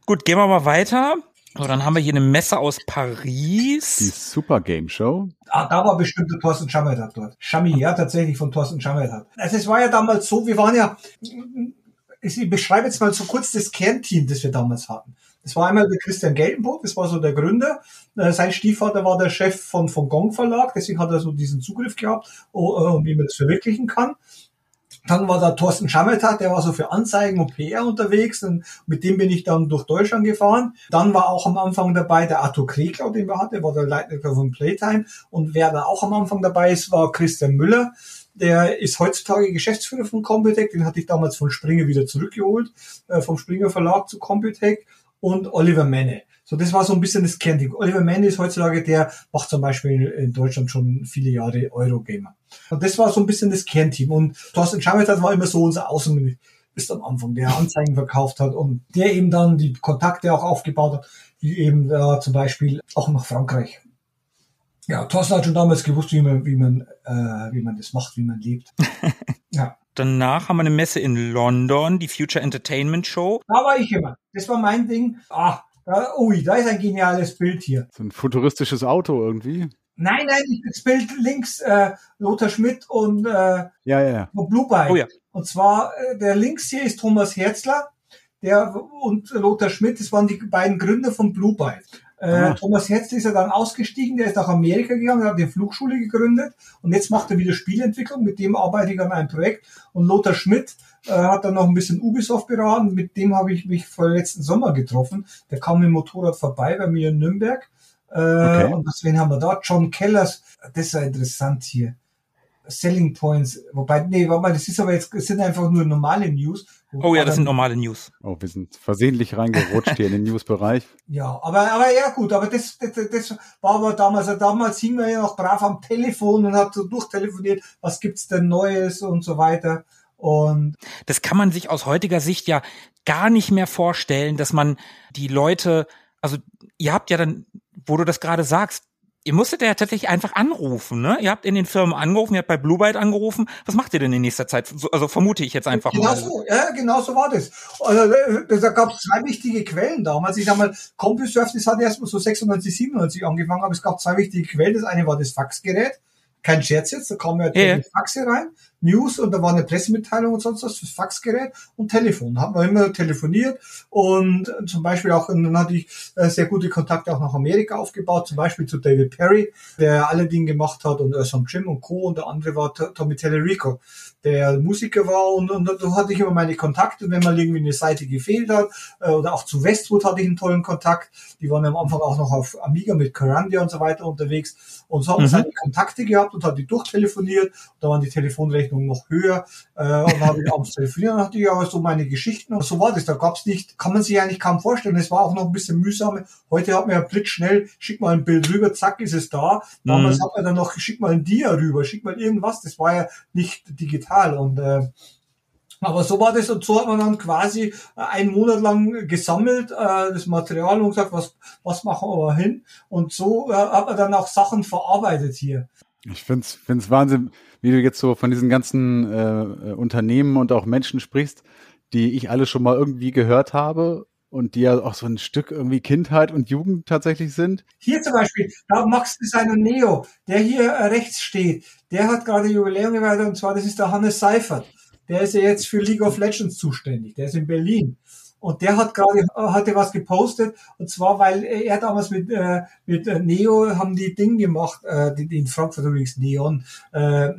Speaker 1: Gut, gehen wir mal weiter. So, dann haben wir hier eine Messe aus Paris.
Speaker 2: Die Super Game Show.
Speaker 4: Ah, da war bestimmt der Thorsten Schammertat dort. Chami, ja, tatsächlich von Thorsten Schammertat. Also es war ja damals so, wir waren ja, ich beschreibe jetzt mal so kurz das Kernteam, das wir damals hatten. Das war einmal der Christian Geltenburg, das war so der Gründer. Äh, sein Stiefvater war der Chef von, von Gong Verlag, deswegen hat er so diesen Zugriff gehabt, oh, äh, wie man das verwirklichen kann. Dann war da Thorsten Schammeltat, der war so für Anzeigen und PR unterwegs und mit dem bin ich dann durch Deutschland gefahren. Dann war auch am Anfang dabei der Arthur Kreglau, den wir hatten, war der Leiter von Playtime und wer da auch am Anfang dabei ist, war Christian Müller. Der ist heutzutage Geschäftsführer von Computec, den hatte ich damals von Springer wieder zurückgeholt, äh, vom Springer Verlag zu Computec und Oliver Menne. So, das war so ein bisschen das Kernding. Oliver Menne ist heutzutage der, macht zum Beispiel in Deutschland schon viele Jahre Eurogamer. Und das war so ein bisschen das Kernteam. Und Thorsten Schamethat war immer so unser Außenminister bis am Anfang, der Anzeigen verkauft hat und der eben dann die Kontakte auch aufgebaut hat, wie eben da zum Beispiel auch nach Frankreich. Ja, Thorsten hat schon damals gewusst, wie man, wie man, äh, wie man das macht, wie man lebt. (laughs)
Speaker 1: Danach haben wir eine Messe in London, die Future Entertainment Show.
Speaker 4: Da war ich immer. Das war mein Ding. Ah, da, ui, da ist ein geniales Bild hier.
Speaker 2: So ein futuristisches Auto irgendwie.
Speaker 4: Nein, nein, das Bild links, äh, Lothar Schmidt und äh,
Speaker 2: ja, ja, ja.
Speaker 4: Blue Bike. Oh, ja. Und zwar, äh, der links hier ist Thomas Herzler, der und Lothar Schmidt, das waren die beiden Gründer von Blue Bike. Äh, Thomas Herzl ist ja dann ausgestiegen, der ist nach Amerika gegangen, hat die Flugschule gegründet und jetzt macht er wieder Spielentwicklung, mit dem arbeite ich an einem Projekt. Und Lothar Schmidt äh, hat dann noch ein bisschen Ubisoft beraten, mit dem habe ich mich vor letzten Sommer getroffen. Der kam mit dem Motorrad vorbei bei mir in Nürnberg. Äh, okay. Und deswegen haben wir da John Kellers, das ist ja interessant hier. Selling Points, wobei, nee, warte mal, das ist aber jetzt, es sind einfach nur normale News.
Speaker 1: Oh ja, das sind normale News.
Speaker 2: Oh, wir sind versehentlich reingerutscht hier in den (laughs) News-Bereich.
Speaker 4: Ja, aber, aber ja gut, aber das, das, das war aber damals, damals hing man ja noch brav am Telefon und hat so durchtelefoniert, was gibt's denn Neues und so weiter. Und
Speaker 1: das kann man sich aus heutiger Sicht ja gar nicht mehr vorstellen, dass man die Leute, also ihr habt ja dann, wo du das gerade sagst, Ihr musstet ja tatsächlich einfach anrufen, ne? Ihr habt in den Firmen angerufen, ihr habt bei Blue Byte angerufen. Was macht ihr denn in nächster Zeit? So, also vermute ich jetzt einfach
Speaker 4: genau
Speaker 1: mal.
Speaker 4: So, ja, genau so war das. Also, äh, da gab es zwei wichtige Quellen damals. Ich sag mal, CompuServe, das hat erst mal so 96, 97 angefangen, aber es gab zwei wichtige Quellen. Das eine war das Faxgerät. Kein Scherz jetzt, da kam ja
Speaker 1: Ja.
Speaker 4: die Faxe rein, News und da war eine Pressemitteilung und sonst was fürs Faxgerät und Telefon. Haben wir immer telefoniert und zum Beispiel auch, und dann hatte ich äh, sehr gute Kontakte auch nach Amerika aufgebaut, zum Beispiel zu David Perry, der alle Dinge gemacht hat und Earthsong Jim und Co. und der andere war Tommy Tellerico, der Musiker war und, und da hatte ich immer meine Kontakte, wenn mal irgendwie eine Seite gefehlt hat äh, oder auch zu Westwood hatte ich einen tollen Kontakt, die waren am Anfang auch noch auf Amiga mit Carandia und so weiter unterwegs und so haben wir
Speaker 1: Mhm.
Speaker 4: seine Kontakte gehabt und hat die durchtelefoniert, da waren die Telefonrechnungen noch höher äh, und dann habe ich abends telefoniert und hatte ich aber so meine Geschichten. Und so war das, da gab's nicht, kann man sich eigentlich kaum vorstellen, es war auch noch ein bisschen mühsam, heute hat man ja blitzschnell, schick mal ein Bild rüber, zack, ist es da, damals
Speaker 1: Mhm.
Speaker 4: hat man dann noch, schick mal ein Dia rüber, schick mal irgendwas, das war ja nicht digital. Und äh, aber so war das und so hat man dann quasi äh, einen Monat lang gesammelt, äh, das Material und gesagt, was, was machen wir hin? Und so äh, hat man dann auch Sachen verarbeitet hier.
Speaker 2: Ich find's find's Wahnsinn, wie du jetzt so von diesen ganzen äh, äh, Unternehmen und auch Menschen sprichst, die ich alle schon mal irgendwie gehört habe und die ja auch so ein Stück irgendwie Kindheit und Jugend tatsächlich sind.
Speaker 4: Hier zum Beispiel, da Max Designer Neo, der hier äh, rechts steht, der hat gerade Jubiläum gefeiert und zwar das ist der Hannes Seifert. Der ist ja jetzt für League of Legends zuständig. Der ist in Berlin. Und der hat gerade, äh, hatte was gepostet, und zwar, weil er damals mit, äh, mit äh, Neo haben die Ding gemacht, äh, die, die in Frankfurt übrigens Neon, äh,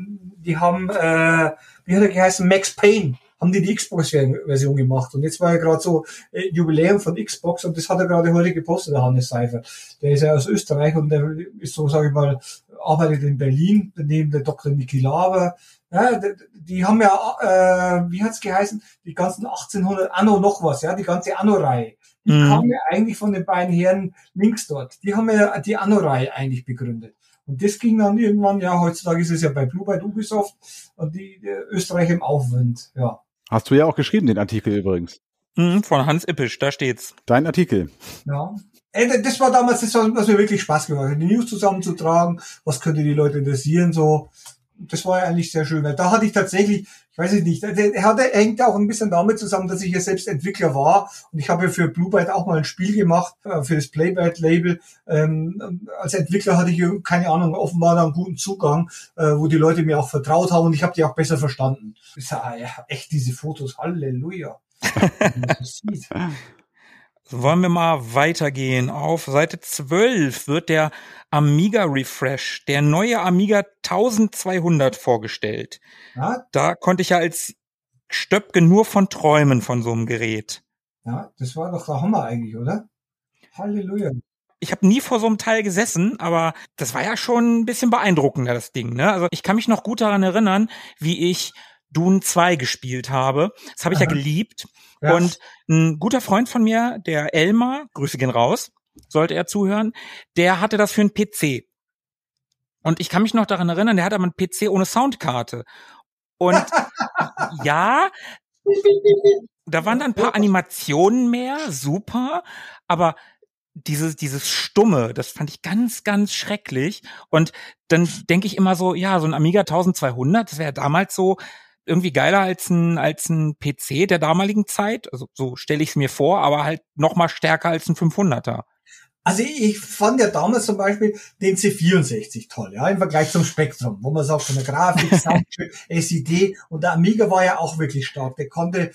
Speaker 4: die haben, äh, wie hat er geheißen, Max Payne, haben die die Xbox-Version gemacht. Und jetzt war ja gerade so äh, Jubiläum von Xbox und das hat er gerade heute gepostet, der Hannes Seifert. Der ist ja aus Österreich und der ist so, sage ich mal, arbeitet in Berlin, neben der Dr. Niki Laber. Ja, die, haben ja, äh, wie hat's geheißen, die ganzen 1800, Anno noch was, ja, die ganze Anno-Reihe. Die
Speaker 1: Mhm.
Speaker 4: kam ja eigentlich von den beiden Herren links dort. Die haben ja die Anno-Reihe eigentlich begründet. Und das ging dann irgendwann, ja, heutzutage ist es ja bei Blue Byte Ubisoft und die, die Österreich im Aufwind, ja.
Speaker 2: Hast du ja auch geschrieben, den Artikel übrigens.
Speaker 1: Mhm, von Hans Ippisch, da steht's.
Speaker 2: Dein Artikel.
Speaker 4: Ja. Ey, Das war damals das, was mir wirklich Spaß gemacht hat, die News zusammenzutragen, was könnte die Leute interessieren, so. Das war ja eigentlich sehr schön, weil da hatte ich tatsächlich, ich weiß es nicht, der hatte, hängt auch ein bisschen damit zusammen, dass ich ja selbst Entwickler war und ich habe ja für Blue Byte auch mal ein Spiel gemacht, äh, für das Playbyte-Label. Ähm, als Entwickler hatte ich, keine Ahnung, offenbar da einen guten Zugang, äh, wo die Leute mir auch vertraut haben und ich habe die auch besser verstanden. Das ist ja, echt diese Fotos, Halleluja. (laughs) Man sieht.
Speaker 1: Wollen wir mal weitergehen. Auf Seite 12 wird der Amiga Refresh, der neue Amiga 1200 vorgestellt.
Speaker 4: Ja,
Speaker 1: Da konnte ich ja als Stöpke nur von träumen von so einem Gerät.
Speaker 4: Ja, das war doch der Hammer eigentlich, oder? Halleluja.
Speaker 1: Ich habe nie vor so einem Teil gesessen, aber das war ja schon ein bisschen beeindruckender, das Ding. Ne? Also ich kann mich noch gut daran erinnern, wie ich Dune 2 gespielt habe. Das habe ich ja
Speaker 4: Aha.
Speaker 1: geliebt.
Speaker 4: Ja.
Speaker 1: Und ein guter Freund von mir, der Elmar, Grüße gehen raus, sollte er zuhören, der hatte das für einen PC. Und ich kann mich noch daran erinnern, der hatte aber einen PC ohne Soundkarte. Und (laughs) ja, da waren dann ein paar Animationen mehr, super, aber dieses, dieses Stumme, das fand ich ganz, ganz schrecklich. Und dann denke ich immer so, ja, so ein Amiga 1200, das wäre damals so irgendwie geiler als ein, als ein PC der damaligen Zeit. Also so stelle ich es mir vor, aber halt noch mal stärker als ein 500er.
Speaker 4: Also ich fand ja damals zum Beispiel den C64 toll, ja, im Vergleich zum Spektrum, wo man sagt, von der Grafik, (laughs) Soundchip, SID und der Amiga war ja auch wirklich stark. Der konnte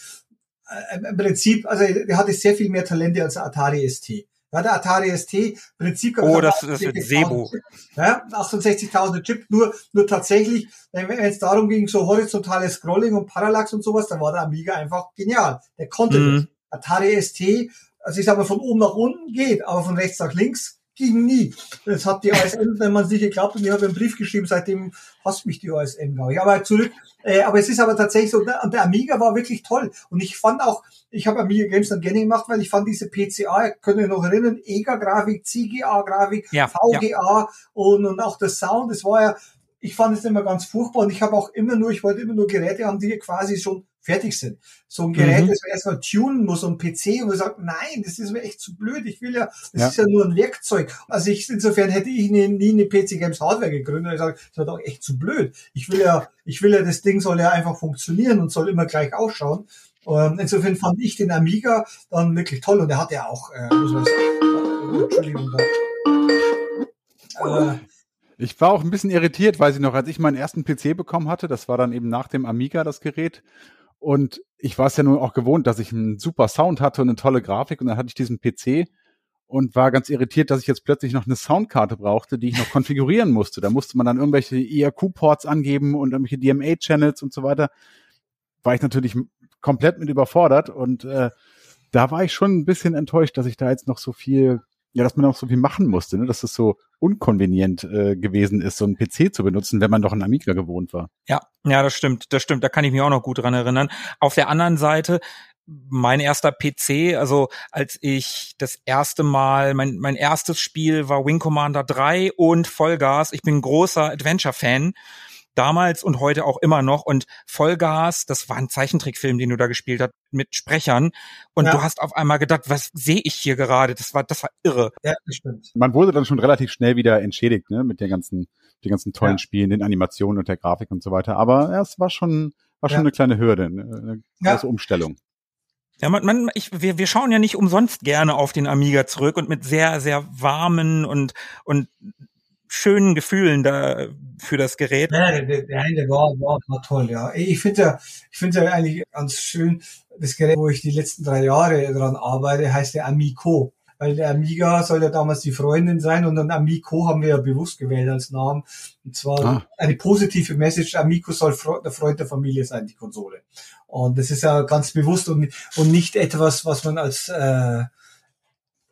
Speaker 4: äh, im Prinzip, also der hatte sehr viel mehr Talente als der Atari ST. Ja, der Atari ST, im Prinzip
Speaker 1: Oh, das- das wird Sebo.
Speaker 4: Ja, 68.000 Chip, nur, nur tatsächlich, wenn wenn es darum ging, so horizontales Scrolling und Parallax und sowas, dann war der Amiga einfach genial. Der konnte
Speaker 1: Mhm.
Speaker 4: das. Atari ST, also ich sag mal, von oben nach unten geht, aber von rechts nach links ging nie. Das hat die OSN, wenn man es nicht geglaubt, und ich habe einen Brief geschrieben, seitdem hasst mich die OSN, glaube ich. Aber zurück, äh, aber es ist aber tatsächlich so, der, der Amiga war wirklich toll. Und ich fand auch, ich habe Amiga Games dann gerne gemacht, weil ich fand diese PCA, könnt ihr noch erinnern, EGA-Grafik, CGA-Grafik,
Speaker 1: Ja,
Speaker 4: VGA und, und auch der Sound, das war ja, ich fand es immer ganz furchtbar und ich habe auch immer nur, ich wollte immer nur Geräte haben, die quasi schon fertig sind. So ein Gerät, mhm. das man erstmal tunen muss, so ein PC, wo man sagt, nein, das ist mir echt zu blöd. Ich will ja, das ja. ist ja nur ein Werkzeug. Also ich, insofern hätte ich nie, nie eine PC Games Hardware gegründet. Ich sage, das wird auch echt zu blöd. Ich will ja, ich will ja, das Ding soll ja einfach funktionieren und soll immer gleich ausschauen. Ähm, insofern fand ich den Amiga dann wirklich toll und er hat ja auch, äh, muss man sagen, äh, Entschuldigung,
Speaker 2: da, äh, ich war auch ein bisschen irritiert, weiß ich noch, als ich meinen ersten PC bekommen hatte, das war dann eben nach dem Amiga das Gerät. Und ich war es ja nun auch gewohnt, dass ich einen super Sound hatte und eine tolle Grafik. Und dann hatte ich diesen PC und war ganz irritiert, dass ich jetzt plötzlich noch eine Soundkarte brauchte, die ich noch konfigurieren musste. Da musste man dann irgendwelche IRQ-Ports angeben und irgendwelche DMA-Channels und so weiter. War ich natürlich komplett mit überfordert und äh, da war ich schon ein bisschen enttäuscht, dass ich da jetzt noch so viel ja, dass man auch so viel machen musste, ne? dass es so unkonvenient äh, gewesen ist, so einen PC zu benutzen, wenn man doch einen Amiga gewohnt war.
Speaker 1: Ja, ja, das stimmt, das stimmt. Da kann ich mich auch noch gut dran erinnern. Auf der anderen Seite, mein erster PC, also als ich das erste Mal, mein, mein erstes Spiel war Wing Commander 3 und Vollgas. Ich bin großer Adventure-Fan damals und heute auch immer noch. Und Vollgas, das war ein Zeichentrickfilm, den du da gespielt hast, mit Sprechern. Und ja. du hast auf einmal gedacht, was sehe ich hier gerade? Das war, das war irre.
Speaker 2: Ja, das stimmt. Man wurde dann schon relativ schnell wieder entschädigt, ne, mit den ganzen, den ganzen tollen ja. Spielen, den Animationen und der Grafik und so weiter. Aber ja, es war schon, war schon ja. eine kleine Hürde, ne, eine große Umstellung.
Speaker 1: Ja, man, man, ich, wir, wir schauen ja nicht umsonst gerne auf den Amiga zurück und mit sehr, sehr warmen und, und schönen Gefühlen da für das Gerät.
Speaker 4: Ja, der, der, der war, war, war toll, ja. Ich finde ja, ich finde ja eigentlich ganz schön, das Gerät, wo ich die letzten drei Jahre dran arbeite, heißt der Amico. Weil der Amiga soll ja damals die Freundin sein und dann Amico haben wir ja bewusst gewählt als Namen. Und zwar ah. eine positive Message, Amico soll der Freund der Familie sein, die Konsole. Und das ist ja ganz bewusst und, und nicht etwas, was man als äh,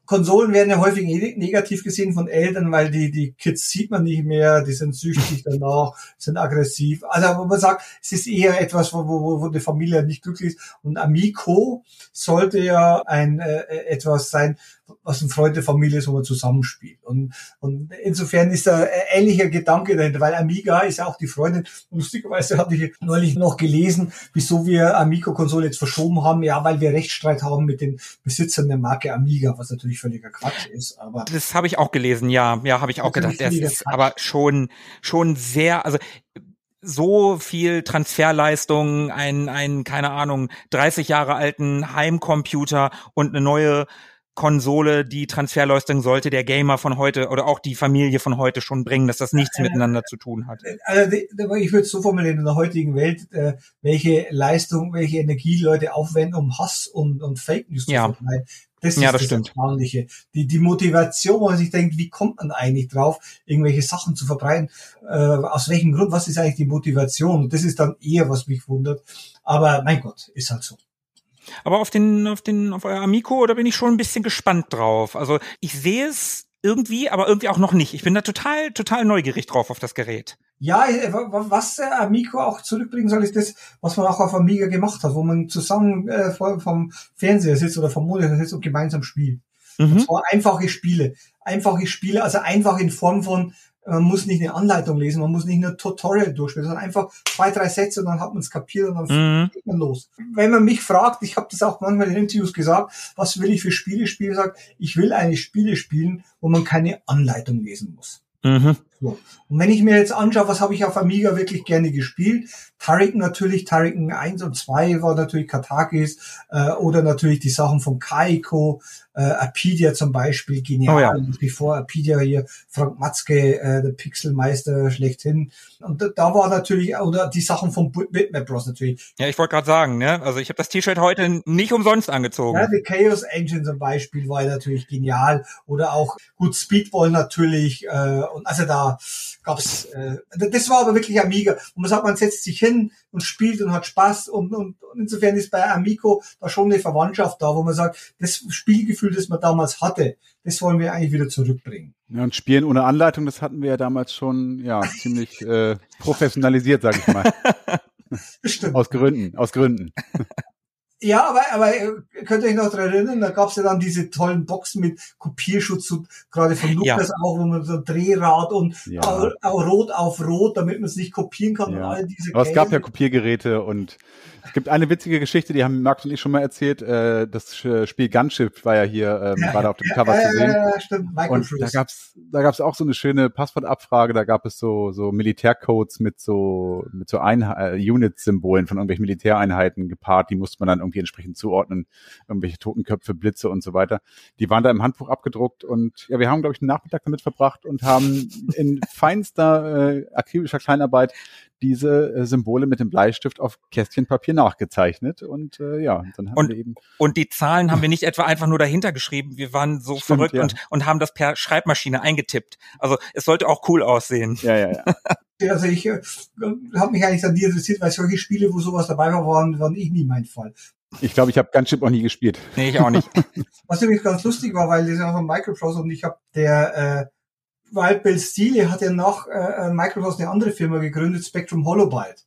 Speaker 4: Konsolen werden ja häufig negativ gesehen von Eltern, weil die, die Kids sieht man nicht mehr, die sind süchtig danach, sind aggressiv. Also wo man sagt, es ist eher etwas, wo, wo, wo die Familie nicht glücklich ist. Und Amico sollte ja ein äh, etwas sein, was ein Freund der Familie ist, wo man zusammenspielt. Und, und insofern ist da ähnlicher Gedanke dahinter, weil Amiga ist ja auch die Freundin. Und lustigerweise habe ich neulich noch gelesen, wieso wir Amico-Konsole jetzt verschoben haben. Ja, weil wir Rechtsstreit haben mit den Besitzern der Marke Amiga, was natürlich völliger Quatsch ist. Aber
Speaker 1: das habe ich auch gelesen, ja. Ja, habe ich auch gedacht. Das ist Quatsch. aber schon, schon sehr, also so viel Transferleistung, ein, ein, keine Ahnung, 30 Jahre alten Heimcomputer und eine neue Konsole die Transferleistung sollte der Gamer von heute oder auch die Familie von heute schon bringen, dass das nichts äh, miteinander zu tun hat.
Speaker 4: Also ich würde es so formulieren, in der heutigen Welt, äh, welche Leistung, welche Energie Leute aufwenden, um Hass und, und Fake News
Speaker 1: ja. zu vermeiden.
Speaker 4: Das
Speaker 1: ja,
Speaker 4: ist
Speaker 1: das,
Speaker 4: das
Speaker 1: stimmt.
Speaker 4: Erstaunliche. Die, die Motivation, wo man sich denkt, wie kommt man eigentlich drauf, irgendwelche Sachen zu verbreiten? Äh, aus welchem Grund? Was ist eigentlich die Motivation? Und das ist dann eher, was mich wundert. Aber mein Gott, ist halt so.
Speaker 1: Aber auf den, auf den, auf euer Amico, da bin ich schon ein bisschen gespannt drauf. Also ich sehe es irgendwie, aber irgendwie auch noch nicht. Ich bin da total, total neugierig drauf auf das Gerät.
Speaker 4: Ja, äh, was der Amico auch zurückbringen soll, ist das, was man auch auf Amiga gemacht hat, wo man zusammen äh, vom Fernseher sitzt oder vom Monitor sitzt und gemeinsam spielt. Mhm. Und zwar einfache Spiele. Einfache Spiele, also einfach in Form von, man muss nicht eine Anleitung lesen, man muss nicht nur Tutorial durchspielen, sondern einfach zwei, drei Sätze und dann hat man es kapiert und dann mhm. geht man los. Wenn man mich fragt, ich habe das auch manchmal in Interviews gesagt, was will ich für Spiele spielen, sagt, ich will eine Spiele spielen, wo man keine Anleitung lesen muss. Mhm. So. Und wenn ich mir jetzt anschaue, was habe ich auf Amiga wirklich gerne gespielt? Tariken natürlich, Tariken 1 und 2 war natürlich Katakis äh, oder natürlich die Sachen von Kaiko, äh, Apidia zum Beispiel, genial. Oh ja. Bevor Apidia hier, Frank Matzke, äh, der Pixelmeister schlechthin. Und da war natürlich, oder die Sachen von Bitmap Bros natürlich.
Speaker 1: Ja, ich wollte gerade sagen, ne? Also ich habe das T-Shirt heute nicht umsonst angezogen.
Speaker 4: Ja, die Chaos Engine zum Beispiel war natürlich genial. Oder auch gut Speedball natürlich. Äh, und also da gab's, äh, das war aber wirklich Amiga. Und man sagt, man setzt sich hin und spielt und hat Spaß. Und, und, und insofern ist bei Amico da schon eine Verwandtschaft da, wo man sagt, das Spielgefühl, das man damals hatte, das wollen wir eigentlich wieder zurückbringen.
Speaker 2: Ja, und Spielen ohne Anleitung, das hatten wir ja damals schon, ja, (laughs) ziemlich äh, professionalisiert, sag ich mal. Stimmt. Aus Gründen, aus Gründen. (laughs)
Speaker 4: Ja, aber, aber äh, könnt ihr euch noch daran erinnern, da gab's ja dann diese tollen Boxen mit Kopierschutz, und gerade von Lukas ja. auch, wo man so Drehrad und ja. auch, auch rot auf rot, damit man es nicht kopieren kann
Speaker 2: ja.
Speaker 4: und all diese
Speaker 2: Aber es gab ja Kopiergeräte und es gibt eine witzige Geschichte, die haben Max und ich schon mal erzählt. Äh, das Spiel Gunship war ja hier, ähm, war da auf dem Cover zu sehen. Ja, stimmt. und da gab's, da gab's auch so eine schöne Passwortabfrage. Da gab es so so Militärcodes mit so mit so Einheit, äh, Unit-Symbolen von irgendwelchen Militäreinheiten gepaart. Die musste man dann irgendwie entsprechend zuordnen. Irgendwelche Totenköpfe, Blitze und so weiter. Die waren da im Handbuch abgedruckt und ja, wir haben glaube ich einen Nachmittag damit verbracht und haben in (laughs) feinster äh, akribischer Kleinarbeit diese äh, Symbole mit dem Bleistift auf Kästchen Papier nachgezeichnet und äh, ja, dann haben
Speaker 1: und,
Speaker 2: wir eben
Speaker 1: und die Zahlen haben wir nicht etwa einfach nur dahinter geschrieben. Wir waren so Stimmt, verrückt ja. und und haben das per Schreibmaschine eingetippt. Also es sollte auch cool aussehen.
Speaker 2: Ja, ja, ja.
Speaker 4: Also ich äh, habe mich eigentlich an die interessiert, weil solche Spiele, wo sowas dabei war, waren, waren ich nie mein Fall.
Speaker 2: Ich glaube, ich habe Gunship auch nie gespielt.
Speaker 1: Nee, ich auch nicht. (laughs)
Speaker 4: Was übrigens ganz lustig war, weil das ist auch ein Microprose und ich habe der äh, weil Bill Steele hat ja nach äh, Microsoft eine andere Firma gegründet, Spectrum Holobyte.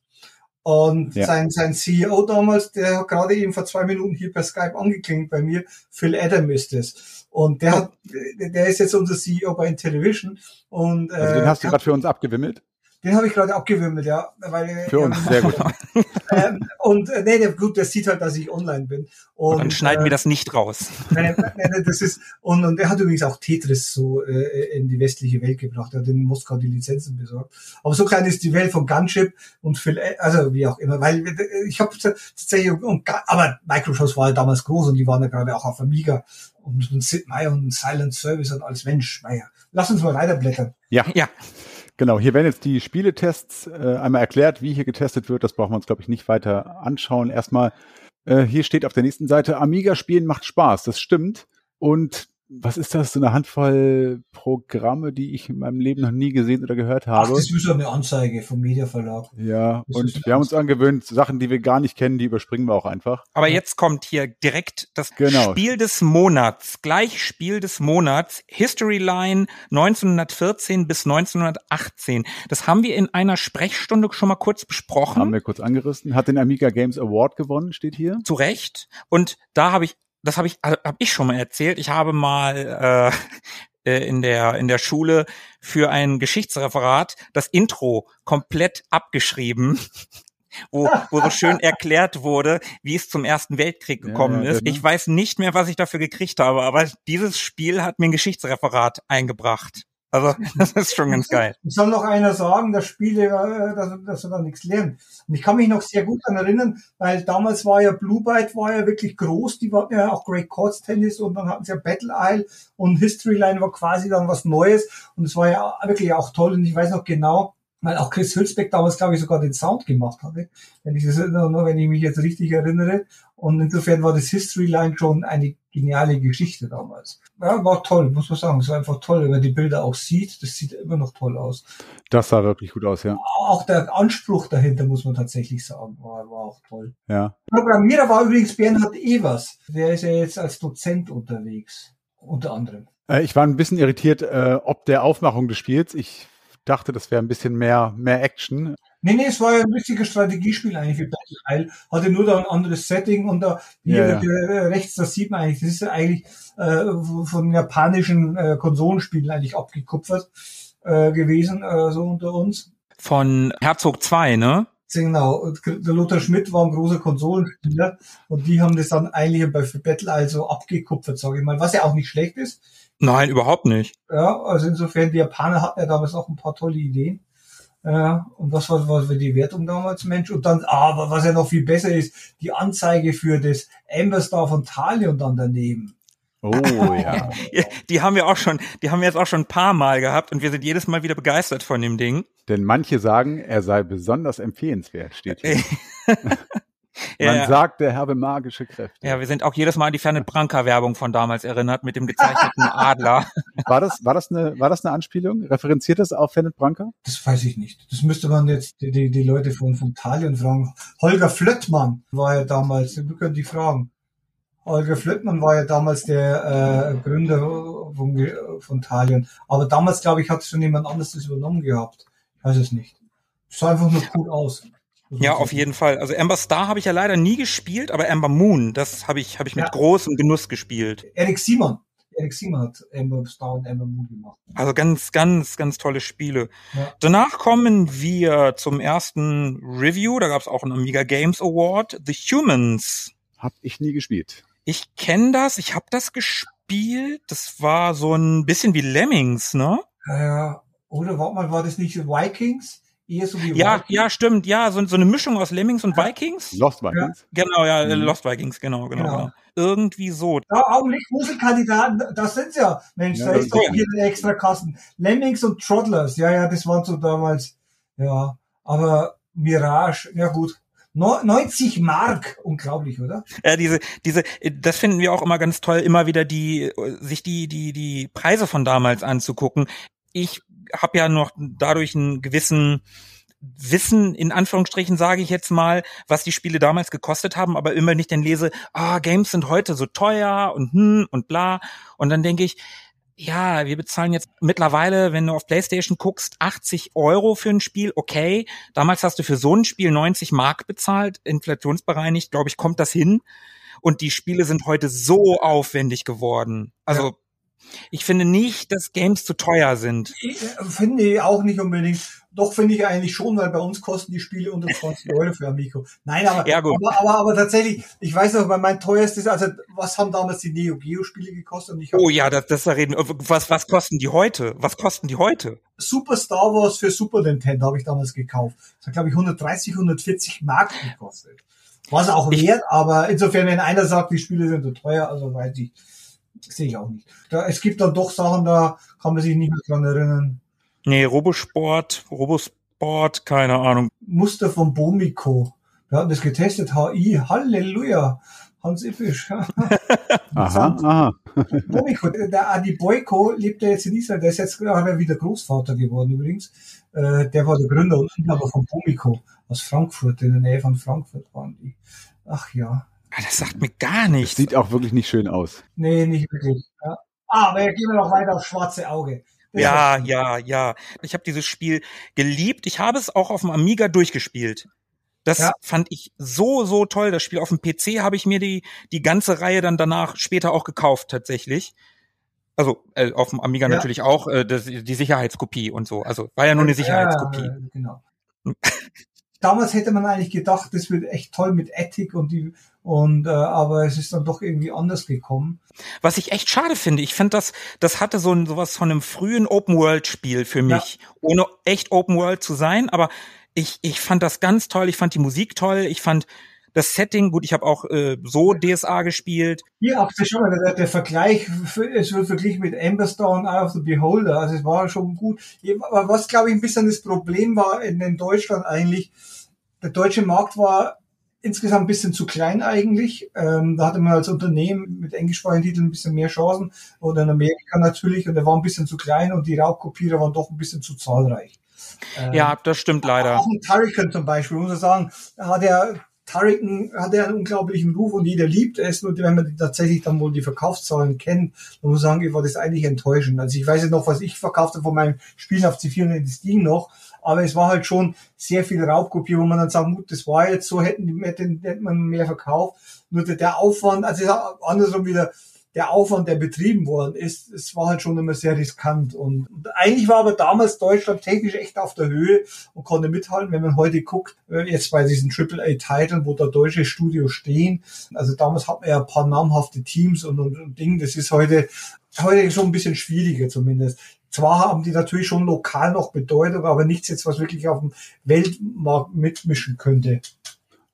Speaker 4: Und ja. sein, sein CEO damals, der hat gerade eben vor zwei Minuten hier per Skype angeklingt bei mir, Phil Adam ist es. Und der hat, der ist jetzt unser CEO bei Intellivision. Und,
Speaker 2: äh, also den hast du gerade für uns abgewimmelt?
Speaker 4: Den habe ich gerade abgewimmelt, ja. Weil,
Speaker 2: Für uns, sehr gut. (laughs)
Speaker 4: ähm, und äh, nee, der, gut, der sieht halt, dass ich online bin.
Speaker 1: Und, und dann schneiden äh, wir das nicht raus.
Speaker 4: Nee, nee, nee, das ist, und, und er hat übrigens auch Tetris so äh, in die westliche Welt gebracht. Er hat in Moskau die Lizenzen besorgt. Aber so klein ist die Welt von Gunship und Phil, also wie auch immer, weil ich habe tatsächlich, und, aber Microsoft war ja damals groß und die waren ja gerade auch auf Amiga und, und Sid Meier und Silent Service und als Mensch, Meier. Lass uns mal weiterblättern.
Speaker 2: Ja, ja. Genau, hier werden jetzt die Spieletests äh, einmal erklärt, wie hier getestet wird. Das brauchen wir uns, glaube ich, nicht weiter anschauen. Erstmal, äh, hier steht auf der nächsten Seite, Amiga spielen macht Spaß. Das stimmt. Und was ist das, so eine Handvoll Programme, die ich in meinem Leben noch nie gesehen oder gehört habe. Ach,
Speaker 4: das ist so eine Anzeige vom Media Verlag.
Speaker 2: Ja, das und wir haben uns angewöhnt, Sachen, die wir gar nicht kennen, die überspringen wir auch einfach.
Speaker 1: Aber jetzt kommt hier direkt das genau. Spiel des Monats, gleich Spiel des Monats, History Line 1914 bis 1918. Das haben wir in einer Sprechstunde schon mal kurz besprochen.
Speaker 2: Haben wir kurz angerissen. Hat den Amiga Games Award gewonnen, steht hier.
Speaker 1: Zu Recht. Und da habe ich das habe ich, hab ich schon mal erzählt. Ich habe mal äh, (laughs) äh, in der in der Schule für ein Geschichtsreferat das Intro komplett abgeschrieben. (laughs) Wo, wo so schön erklärt wurde, wie es zum Ersten Weltkrieg gekommen ja, ja, ist. Genau. Ich weiß nicht mehr, was ich dafür gekriegt habe, aber dieses Spiel hat mir ein Geschichtsreferat eingebracht. Also (laughs) das ist schon ganz geil.
Speaker 4: Soll noch einer sagen, dass Spiele, äh, dass, dass er da nichts lernt. Und ich kann mich noch sehr gut daran erinnern, weil damals war ja Blue Byte war ja wirklich groß, die war ja auch Great Courts Tennis und dann hatten sie ja Battle Isle und History Line war quasi dann was Neues und es war ja wirklich auch toll und ich weiß noch genau, weil auch Chris Hülsbeck damals, glaube ich, sogar den Sound gemacht hatte, wenn ich das nur, wenn ich mich jetzt richtig erinnere. Und insofern war das History Line schon eine geniale Geschichte damals. Ja, war toll, muss man sagen. Es war einfach toll, wenn man die Bilder auch sieht. Das sieht immer noch toll aus.
Speaker 2: Das sah wirklich gut aus, ja.
Speaker 4: Auch der Anspruch dahinter, muss man tatsächlich sagen, war, war auch toll.
Speaker 2: Ja.
Speaker 4: Programmierer war übrigens Bernhard Evers. Der ist ja jetzt als Dozent unterwegs. Unter anderem.
Speaker 2: Äh, ich war ein bisschen irritiert, äh, ob der Aufmachung des Spiels. Ich dachte, das wäre ein bisschen mehr, mehr Action.
Speaker 4: Nee, nee, es war ja ein richtiges Strategiespiel eigentlich für Battle Isle. Hatte nur da ein anderes Setting und da hier ja, ja. rechts, das sieht man eigentlich, das ist ja eigentlich äh, von japanischen äh, Konsolenspielen eigentlich abgekupfert äh, gewesen, äh, so unter uns.
Speaker 1: Von Herzog 2, ne?
Speaker 4: Genau, der Lothar Schmidt war ein großer Konsolenspieler und die haben das dann eigentlich bei Battle also abgekupfert, sage ich mal, was ja auch nicht schlecht ist.
Speaker 1: Nein, überhaupt nicht.
Speaker 4: Ja, also insofern, die Japaner hatten ja damals auch ein paar tolle Ideen. Ja, und was war, was war die Wertung damals, Mensch? Und dann, aber was ja noch viel besser ist, die Anzeige für das Amber Star von Talion dann daneben.
Speaker 2: Oh (laughs) ja.
Speaker 1: die haben wir auch schon, die haben wir jetzt auch schon ein paar Mal gehabt und wir sind jedes Mal wieder begeistert von dem Ding.
Speaker 2: Denn manche sagen, er sei besonders empfehlenswert, steht hier. (laughs) (laughs) Man ja, sagt, der habe magische Kräfte.
Speaker 1: Ja, wir sind auch jedes Mal an die Ferne Branca-Werbung von damals erinnert mit dem gezeichneten Adler.
Speaker 2: War das, war das eine, war das eine Anspielung? Referenziert das auf Fennet Branca?
Speaker 4: Das weiß ich nicht. Das müsste man jetzt die, die, die Leute von, von Thalien fragen. Holger Flöttmann war ja damals, wir können die fragen. Holger Flöttmann war ja damals der äh, Gründer von, von Thalien. Aber damals, glaube ich, hat schon jemand anderes das übernommen gehabt. Ich weiß es nicht. Es sah einfach nur cool aus.
Speaker 1: Ja, auf jeden Fall. Also Amber Star habe ich ja leider nie gespielt, aber Amber Moon, das habe ich, habe ich mit
Speaker 4: Ja.
Speaker 1: großem Genuss gespielt.
Speaker 4: Eric Simon. Eric Simon hat Amber Star und Amber Moon gemacht.
Speaker 1: Also ganz, ganz, ganz tolle Spiele.
Speaker 4: Ja.
Speaker 1: Danach kommen wir zum ersten Review. Da gab es auch einen Amiga Games Award. The Humans.
Speaker 2: Hab ich nie gespielt.
Speaker 1: Ich kenne das, ich habe das gespielt. Das war so ein bisschen wie Lemmings, ne?
Speaker 4: Ja, ja. Oder warte mal, war das nicht Vikings? Eher so wie
Speaker 1: Ja,
Speaker 4: Vikings?
Speaker 1: ja, stimmt. Ja, so, so eine Mischung aus Lemmings und Vikings.
Speaker 2: Lost Vikings?
Speaker 1: Genau, ja,
Speaker 2: Mhm.
Speaker 1: Lost Vikings, genau, genau,
Speaker 4: Genau.
Speaker 1: genau. Irgendwie so.
Speaker 4: Da Augenblick, Musikkandidaten, das sind's ja. Mensch,
Speaker 2: Ja,
Speaker 4: da ist doch hier ein extra Kasten. Lemmings und Troddlers, ja, ja, das waren so damals, ja. Aber Mirage, ja gut. No- 90 Mark, unglaublich, oder?
Speaker 1: Ja, diese, diese, das finden wir auch immer ganz toll, immer wieder die, sich die, die, die Preise von damals anzugucken. Ich habe ja noch dadurch einen gewissen Wissen, in Anführungsstrichen sage ich jetzt mal, was die Spiele damals gekostet haben, aber immer nicht dann lese, ah, Games sind heute so teuer und hm und bla. Und dann denke ich, ja, wir bezahlen jetzt mittlerweile, wenn du auf PlayStation guckst, 80 Euro für ein Spiel, okay. Damals hast du für so ein Spiel 90 Mark bezahlt, inflationsbereinigt, glaube ich, kommt das hin. Und die Spiele sind heute so aufwendig geworden. Also, ich finde nicht, dass Games zu teuer sind.
Speaker 4: Ich, äh, Finde ich auch nicht unbedingt. Doch finde ich eigentlich schon, weil bei uns kosten die Spiele unter 20 Euro für Amico. Nein, aber,
Speaker 1: Ja, gut.
Speaker 4: aber, aber, aber tatsächlich, ich weiß noch, bei mein teuerstes, also was haben damals die Neo Geo Spiele gekostet? Und ich
Speaker 1: Oh ja, das, das da reden. Was, was kosten die heute? Was kosten die heute?
Speaker 4: Super Star Wars für Super Nintendo habe ich damals gekauft. Das hat, glaube ich, 130, 140 Mark gekostet. Was auch
Speaker 1: Ich-
Speaker 4: wert, aber insofern, wenn einer sagt, die Spiele sind so teuer, also weiß ich, sehe ich auch nicht. Da, es gibt dann doch Sachen, da kann man sich nicht mehr dran erinnern.
Speaker 1: Nee, Robosport, Robosport, keine Ahnung.
Speaker 4: Muster von Bomiko. Wir hatten das getestet, HI, Halleluja. Hans Ippisch. (laughs)
Speaker 2: Aha, aha.
Speaker 4: Bomiko, der Adi Boyko lebt ja jetzt in Israel, der ist jetzt gerade wieder Großvater geworden übrigens. Äh, der war der Gründer und Inhaber von Bomiko aus Frankfurt, in der Nähe von Frankfurt waren die. Ach ja.
Speaker 1: Ah, Das sagt mir gar
Speaker 2: Das
Speaker 1: nichts.
Speaker 2: sieht auch wirklich nicht schön aus.
Speaker 4: Nee, nicht wirklich. Ja. Ah, aber gehen wir noch weiter aufs schwarze Auge. Das
Speaker 1: Ja, ja, ja. Ich habe dieses Spiel geliebt. Ich habe es auch auf dem Amiga durchgespielt. Das
Speaker 4: Ja.
Speaker 1: fand ich so, so toll. Das Spiel auf dem PC habe ich mir die, die ganze Reihe dann danach später auch gekauft, tatsächlich. Also äh, auf dem Amiga
Speaker 4: Ja.
Speaker 1: natürlich auch äh, das, die Sicherheitskopie und so. Also war ja nur eine Sicherheitskopie.
Speaker 4: Ja, genau. (laughs) Damals hätte man eigentlich gedacht, das wird echt toll mit Ethik und die und äh, aber es ist dann doch irgendwie anders gekommen.
Speaker 1: Was ich echt schade finde, ich finde das, das hatte so ein, sowas von einem frühen Open-World-Spiel für
Speaker 4: Ja.
Speaker 1: mich, ohne echt Open-World zu sein, aber ich, ich fand das ganz toll, ich fand die Musik toll, ich fand das Setting, gut, ich habe auch äh, so DSA gespielt.
Speaker 4: Hier auch schon mal der, der Vergleich, es wird verglichen mit Amber Star und Eye of the Beholder, also es war schon gut. Aber was glaube ich ein bisschen das Problem war in, in Deutschland eigentlich, der deutsche Markt war insgesamt ein bisschen zu klein eigentlich. Ähm, da hatte man als Unternehmen mit englischsprachigen Titeln ein bisschen mehr Chancen oder in Amerika natürlich und der war ein bisschen zu klein und die Raubkopierer waren doch ein bisschen zu zahlreich. Ähm,
Speaker 1: Ja, das stimmt leider.
Speaker 4: Auch ein Turrican zum Beispiel, muss man sagen, hat er Turrican hat er einen unglaublichen Ruf und jeder liebt es. Nur wenn man tatsächlich dann wohl die Verkaufszahlen kennt, dann muss man sagen, ich war das eigentlich enttäuschend. Also ich weiß ja noch, was ich verkaufte von meinem Spiel auf C4 und das ging noch, aber es war halt schon sehr viel Raubkopie, wo man dann sagen, gut, das war jetzt so, hätten hätten, hätte man mehr verkauft. Nur der, der Aufwand, also andersrum wieder, der Aufwand, der betrieben worden ist, es war halt schon immer sehr riskant. Und, eigentlich war aber damals Deutschland technisch echt auf der Höhe und konnte mithalten, wenn man heute guckt, äh, jetzt bei diesen AAA-Titeln, wo da deutsche Studios stehen. Also damals hat man ja ein paar namhafte Teams und, und, und Dinge. Das ist heute, heute schon ein bisschen schwieriger zumindest. Zwar haben die natürlich schon lokal noch Bedeutung, aber nichts jetzt, was wirklich auf dem Weltmarkt mitmischen könnte.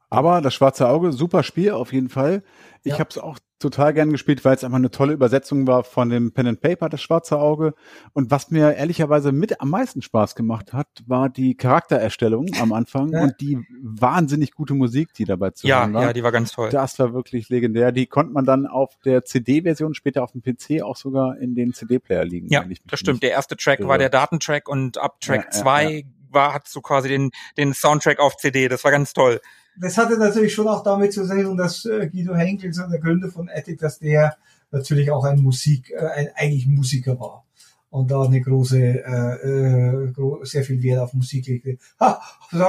Speaker 2: Aber das Schwarze Auge, super Spiel auf jeden Fall. Ich
Speaker 4: Ja.
Speaker 2: habe es auch total gern gespielt, weil es einfach eine tolle Übersetzung war von dem Pen and Paper, das Schwarze Auge. Und was mir ehrlicherweise mit am meisten Spaß gemacht hat, war die Charaktererstellung am Anfang
Speaker 4: Ja.
Speaker 2: und die wahnsinnig gute Musik, die dabei zu
Speaker 1: Ja,
Speaker 2: hören war.
Speaker 1: ja, die war ganz toll.
Speaker 2: Das war wirklich legendär. Die konnte man dann auf der CD-Version, später auf dem PC auch sogar in den CD-Player liegen.
Speaker 1: Ja, das stimmt. Der erste Track
Speaker 2: irre.
Speaker 1: war der Datentrack und ab Track
Speaker 2: Ja, ja,
Speaker 1: 2 war, hat so quasi den, den Soundtrack auf CD. Das war ganz toll.
Speaker 4: Das hatte natürlich schon auch damit zu tun, dass äh, Guido Henkel, so der Gründer von Attic, dass der natürlich auch ein Musik, äh, ein eigentlich Musiker war. und da eine große, äh, äh, sehr viel Wert auf Musik legte. Ha,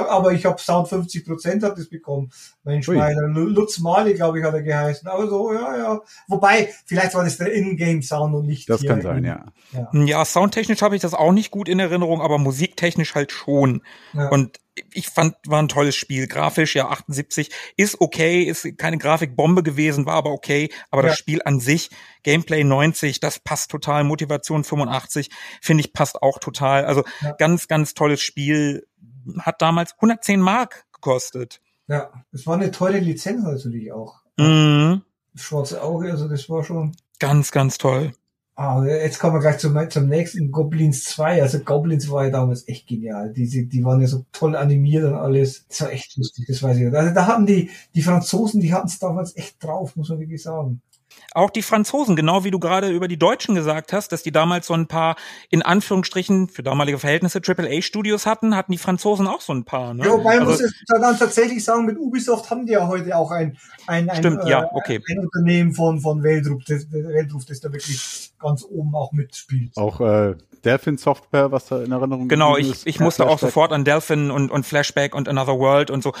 Speaker 4: aber ich habe Sound 50 Prozent hat das bekommen. Mein Schneider, Lutz Mali, glaube ich, hat er geheißen. Aber so, ja, ja. Wobei, vielleicht war das der In-Game-Sound und nicht
Speaker 2: Das
Speaker 4: hier
Speaker 2: kann sein,
Speaker 4: in-
Speaker 2: ja.
Speaker 4: ja.
Speaker 1: Ja, soundtechnisch habe ich das auch nicht gut in Erinnerung, aber musiktechnisch halt schon.
Speaker 4: Ja.
Speaker 1: Und ich fand, war ein tolles Spiel. Grafisch, ja, 78 ist okay, ist keine Grafikbombe gewesen, war aber okay. Aber
Speaker 4: Ja.
Speaker 1: das Spiel an sich, Gameplay 90, das passt total. Motivation 85, finde ich, passt auch total. Also
Speaker 4: Ja.
Speaker 1: ganz, ganz tolles Spiel. Hat damals 110 Mark gekostet.
Speaker 4: ja, das war eine teure Lizenz natürlich auch.
Speaker 1: Mhm.
Speaker 4: Schwarze Auge, also das war schon.
Speaker 1: Ganz, ganz toll.
Speaker 4: Ah, jetzt kommen wir gleich zum, zum nächsten Goblins 2. Also Goblins war ja damals echt genial. Diese, die waren ja so toll animiert und alles. Das war echt lustig, das weiß ich. Also da hatten die, die Franzosen, die hatten es damals echt drauf, muss man wirklich sagen.
Speaker 1: Auch die Franzosen, genau wie du gerade über die Deutschen gesagt hast, dass die damals so ein paar, in Anführungsstrichen, für damalige Verhältnisse AAA-Studios hatten, hatten die Franzosen auch so ein paar. Ne?
Speaker 4: Ja, wobei man
Speaker 1: Also-
Speaker 4: muss dann tatsächlich sagen, mit Ubisoft haben die ja heute auch ein, ein, ein,
Speaker 1: Stimmt,
Speaker 4: äh,
Speaker 1: ja, okay.
Speaker 4: ein Unternehmen von, von Weltruf, das, Weltruf, das da wirklich ganz oben auch mitspielt.
Speaker 2: Auch äh, Delphin Software, was da in Erinnerung
Speaker 1: Genau,
Speaker 2: geblieben
Speaker 1: ich,
Speaker 2: ist.
Speaker 1: ich musste auch sofort an Delphin und, und Flashback und Another World und so.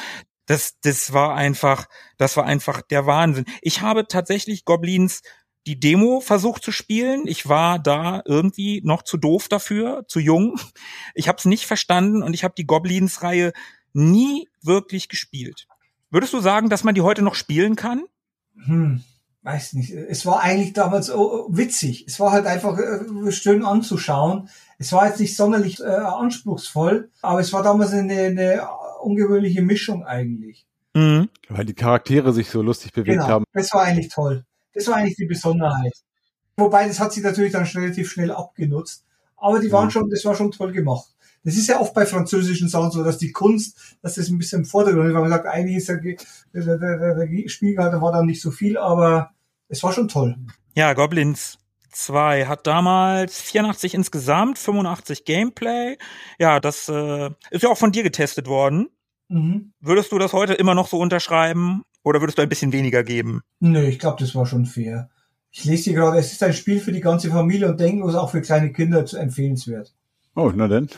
Speaker 1: Das, das war einfach, das war einfach der Wahnsinn. Ich habe tatsächlich Goblins die Demo versucht zu spielen. Ich war da irgendwie noch zu doof dafür, zu jung. Ich habe es nicht verstanden und ich habe die Goblins-Reihe nie wirklich gespielt. Würdest du sagen, dass man die heute noch spielen kann?
Speaker 4: Hm, weiß nicht. Es war eigentlich damals oh, witzig. Es war halt einfach äh, schön anzuschauen. Es war jetzt nicht sonderlich äh, anspruchsvoll, aber es war damals eine, eine ungewöhnliche Mischung eigentlich.
Speaker 1: Mhm.
Speaker 2: Weil die Charaktere sich so lustig bewegt
Speaker 4: Genau,
Speaker 2: haben.
Speaker 4: das war eigentlich toll. Das war eigentlich die Besonderheit. Wobei, das hat sich natürlich dann relativ schnell abgenutzt. Aber die waren
Speaker 2: Ja.
Speaker 4: schon, das war schon toll gemacht. Das ist ja oft bei französischen Sachen so, dass die Kunst, dass das ein bisschen im Vordergrund ist, weil man sagt, eigentlich ist der, der, der, der Spielgarten war dann nicht so viel, aber es war schon toll.
Speaker 1: Ja, Goblins 2 hat damals 84 insgesamt, 85 Gameplay. Ja, das äh, ist ja auch von dir getestet worden.
Speaker 4: Mhm.
Speaker 1: Würdest du das heute immer noch so unterschreiben oder würdest du ein bisschen weniger geben?
Speaker 4: Nö, ich glaube, das war schon fair. Ich lese hier gerade, es ist ein Spiel für die ganze Familie und denkenlos auch für kleine Kinder zu empfehlenswert.
Speaker 2: Oh, na denn.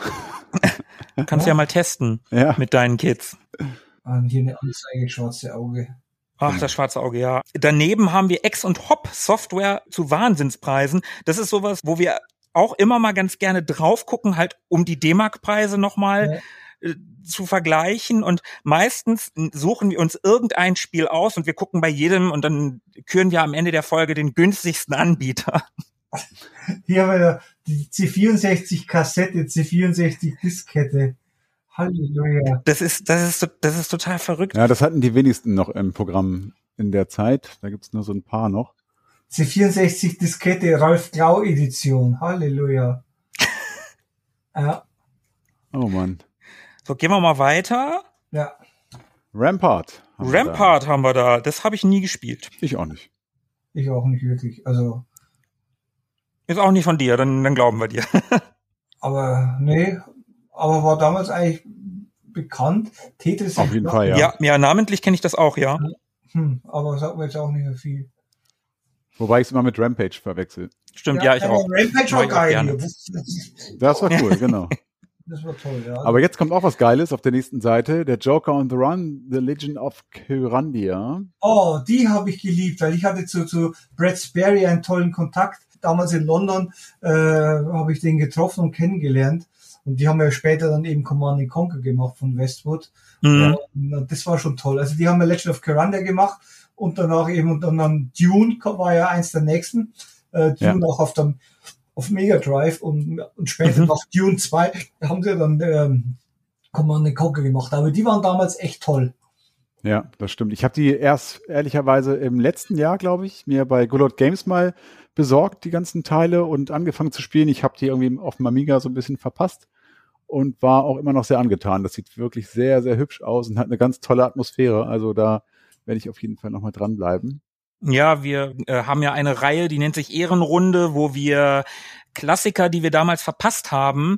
Speaker 2: (laughs)
Speaker 1: Kannst ja,
Speaker 4: Ja.
Speaker 1: mal testen
Speaker 2: Ja.
Speaker 1: mit deinen Kids.
Speaker 4: Ah, hier eine Anzeige, schwarze Auge.
Speaker 1: Ach, das schwarze Auge, ja. Daneben haben wir Ex und Hop Software zu Wahnsinnspreisen. Das ist sowas, wo wir auch immer mal ganz gerne drauf gucken, halt um die D-Mark-Preise nochmal äh, zu vergleichen. Und meistens suchen wir uns irgendein Spiel aus und wir gucken bei jedem und dann küren wir am Ende der Folge den günstigsten Anbieter.
Speaker 4: Hier haben wir die C64 Kassette, C64 Diskette. Halleluja.
Speaker 1: Das ist, das ist, das ist total verrückt.
Speaker 2: Ja, das hatten die wenigsten noch im Programm in der Zeit. Da gibt's nur so ein paar noch.
Speaker 4: C64 Diskette, Ralf Klau Edition. Halleluja. (laughs) Ja,
Speaker 2: Oh Mann.
Speaker 1: So, gehen wir mal weiter.
Speaker 4: ja.
Speaker 2: Rampart. haben wir
Speaker 1: Rampart haben wir da. Das habe ich nie gespielt.
Speaker 2: Ich auch nicht.
Speaker 4: Ich auch nicht wirklich. Also,
Speaker 1: Ist auch nicht von dir, dann, dann glauben wir dir. (laughs)
Speaker 4: aber nee, aber war damals eigentlich bekannt. Tetris.
Speaker 2: Auf jeden Fall, ja.
Speaker 1: Ja, ja, namentlich kenne ich das auch, ja.
Speaker 4: Hm, aber sagt mir jetzt auch nicht mehr viel.
Speaker 2: Wobei ich es immer mit Rampage verwechsel.
Speaker 1: Stimmt, ja, ich
Speaker 4: äh,
Speaker 1: auch.
Speaker 4: Rampage war
Speaker 1: ich
Speaker 4: geil.
Speaker 2: Das war cool, genau. (laughs)
Speaker 4: Das war toll, ja.
Speaker 2: Aber jetzt kommt auch was Geiles auf der nächsten Seite. Der Joker on the Run, The Legend of Kyrandia.
Speaker 4: Oh, die habe ich geliebt, weil ich hatte zu, zu Brad Sperry einen tollen Kontakt. Damals in London äh, habe ich den getroffen und kennengelernt. Und die haben ja später dann eben Command and Conquer gemacht von Westwood.
Speaker 1: Mhm.
Speaker 4: Ja, und das war schon toll. Also die haben ja Legend of Kyrandia gemacht und danach eben und dann, dann Dune war ja eins der nächsten. Äh, Dune auch auf dem auf Mega Drive und, und später
Speaker 1: Mhm.
Speaker 4: nach Dune 2 haben sie dann ähm, Command and Conquer gemacht. Aber die waren damals echt toll.
Speaker 2: Ja, das stimmt. Ich habe die erst ehrlicherweise im letzten Jahr, glaube ich, mir bei Good Games mal besorgt, die ganzen Teile und angefangen zu spielen. Ich habe die irgendwie auf dem Amiga so ein bisschen verpasst und war auch immer noch sehr angetan. Das sieht wirklich sehr, sehr hübsch aus und hat eine ganz tolle Atmosphäre. Also da werde ich auf jeden Fall nochmal dranbleiben.
Speaker 1: Ja, wir äh, haben ja eine Reihe, die nennt sich Ehrenrunde, wo wir Klassiker, die wir damals verpasst haben,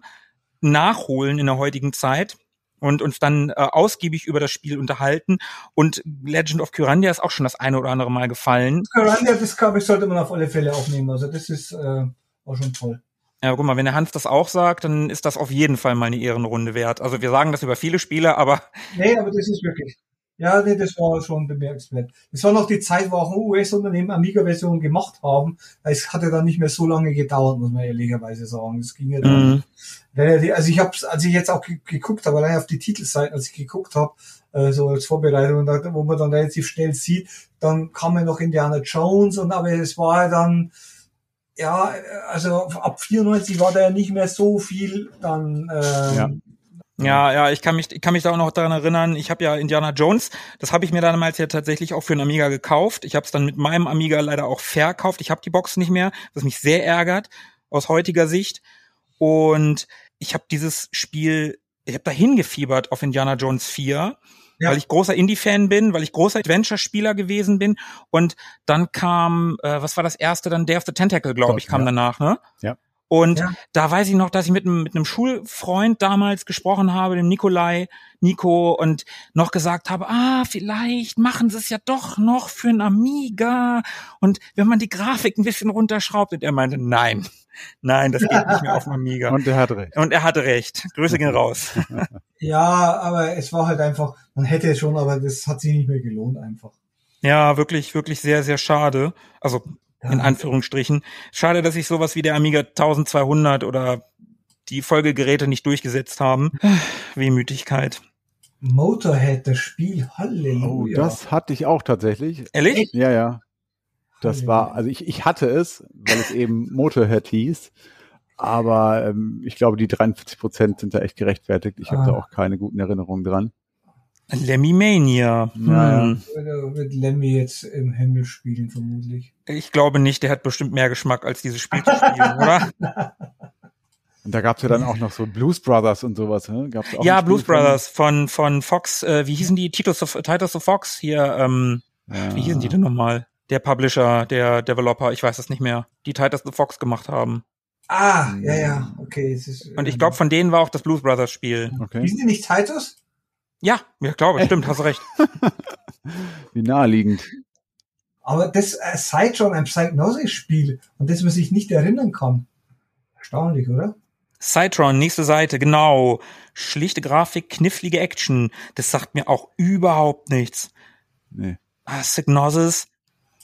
Speaker 1: nachholen in der heutigen Zeit und uns dann äh, ausgiebig über das Spiel unterhalten. Und Legend of Kyrandia ist auch schon das eine oder andere Mal gefallen.
Speaker 4: Kyrandia, das glaube ich, sollte man auf alle Fälle aufnehmen. Also das ist äh, war schon toll.
Speaker 1: Ja, guck mal, wenn der Hans das auch sagt, dann ist das auf jeden Fall mal eine Ehrenrunde wert. Also wir sagen das über viele Spiele, aber.
Speaker 4: Nee, aber das ist wirklich. Ja, nee, das war schon bemerkenswert. Das war noch die Zeit, wo auch US-Unternehmen Amiga-Versionen gemacht haben. Es hatte dann nicht mehr so lange gedauert, muss man ehrlicherweise sagen. Es ging ja dann. Mhm. Also ich habe, als ich jetzt auch geguckt habe, allein auf die Titelseiten, als ich geguckt habe, äh, so als Vorbereitung, wo man dann relativ schnell sieht, dann kam ja noch Indiana Jones und aber es war ja dann, ja, also ab 94 war da ja nicht mehr so viel dann. Ähm,
Speaker 1: ja. Ja, ja, ich kann mich, ich kann mich da auch noch daran erinnern. Ich habe ja Indiana Jones, das habe ich mir damals ja tatsächlich auch für einen Amiga gekauft. Ich habe es dann mit meinem Amiga leider auch verkauft. Ich habe die Box nicht mehr, was mich sehr ärgert aus heutiger Sicht. Und ich habe dieses Spiel, ich habe da hingefiebert auf Indiana Jones 4 ja. weil ich großer Indie-Fan bin, weil ich großer Adventure-Spieler gewesen bin. Und dann kam, äh, was war das erste dann? Day of the Tentacle, glaube ich, kam ja. danach, ne?
Speaker 2: Ja.
Speaker 1: Und ja. da weiß ich noch, dass ich mit einem, mit einem Schulfreund damals gesprochen habe, dem Nikolai, Nico, und noch gesagt habe, ah, vielleicht machen sie es ja doch noch für ein Amiga. Und wenn man die Grafik ein bisschen runterschraubt, und er meinte, nein, (laughs) nein, das geht nicht mehr auf dem Amiga. (laughs)
Speaker 2: Und er hatte recht.
Speaker 1: Und er hatte recht. Grüße gehen raus. (laughs)
Speaker 4: ja, aber es war halt einfach, man hätte es schon, aber das hat sich nicht mehr gelohnt einfach.
Speaker 1: Ja, wirklich, wirklich sehr, sehr schade. Also in Anführungsstrichen. Schade, dass sich sowas wie der Amiga 1200 oder die Folgegeräte nicht durchgesetzt haben. (sighs) Wehmütigkeit.
Speaker 4: Motorhead, das Spiel, Halleluja. Oh,
Speaker 2: das hatte ich auch tatsächlich.
Speaker 1: Ehrlich?
Speaker 2: Ja, ja. Das war, also ich, ich hatte es, weil es eben (laughs) Motorhead hieß. Aber ähm, ich glaube, die 43 Prozent sind da echt gerechtfertigt. Ich ah. habe da auch keine guten Erinnerungen dran.
Speaker 1: Lemmy Mania.
Speaker 4: Hm. Ja. Wird Lemmy jetzt im Himmel spielen, vermutlich.
Speaker 1: Ich glaube nicht, der hat bestimmt mehr Geschmack, als dieses Spiel zu spielen, oder? (laughs)
Speaker 2: Und da gab's ja dann auch noch so Blues Brothers und sowas, ne? Gab's auch
Speaker 1: ja, Blues Brothers von, von Fox, äh, wie hießen die? Titles of, Titles of Fox hier, ähm, ja. wie hießen die denn nochmal? Der Publisher, der Developer, ich weiß es nicht mehr, die Titles of Fox gemacht haben.
Speaker 4: Ah, ja, ja, okay. Ist,
Speaker 1: und ich glaube, von denen war auch das Blues Brothers Spiel.
Speaker 4: Okay. Hießen die nicht Titus?
Speaker 1: Ja, ich glaube, stimmt, hast du recht. (laughs)
Speaker 2: Wie naheliegend.
Speaker 4: Aber das äh, seit schon ein Psychnosis-Spiel und das man sich nicht erinnern kann. Erstaunlich, oder?
Speaker 1: Citron, nächste Seite, genau. Schlichte Grafik, knifflige Action. Das sagt mir auch überhaupt nichts.
Speaker 2: Nee.
Speaker 1: Ah.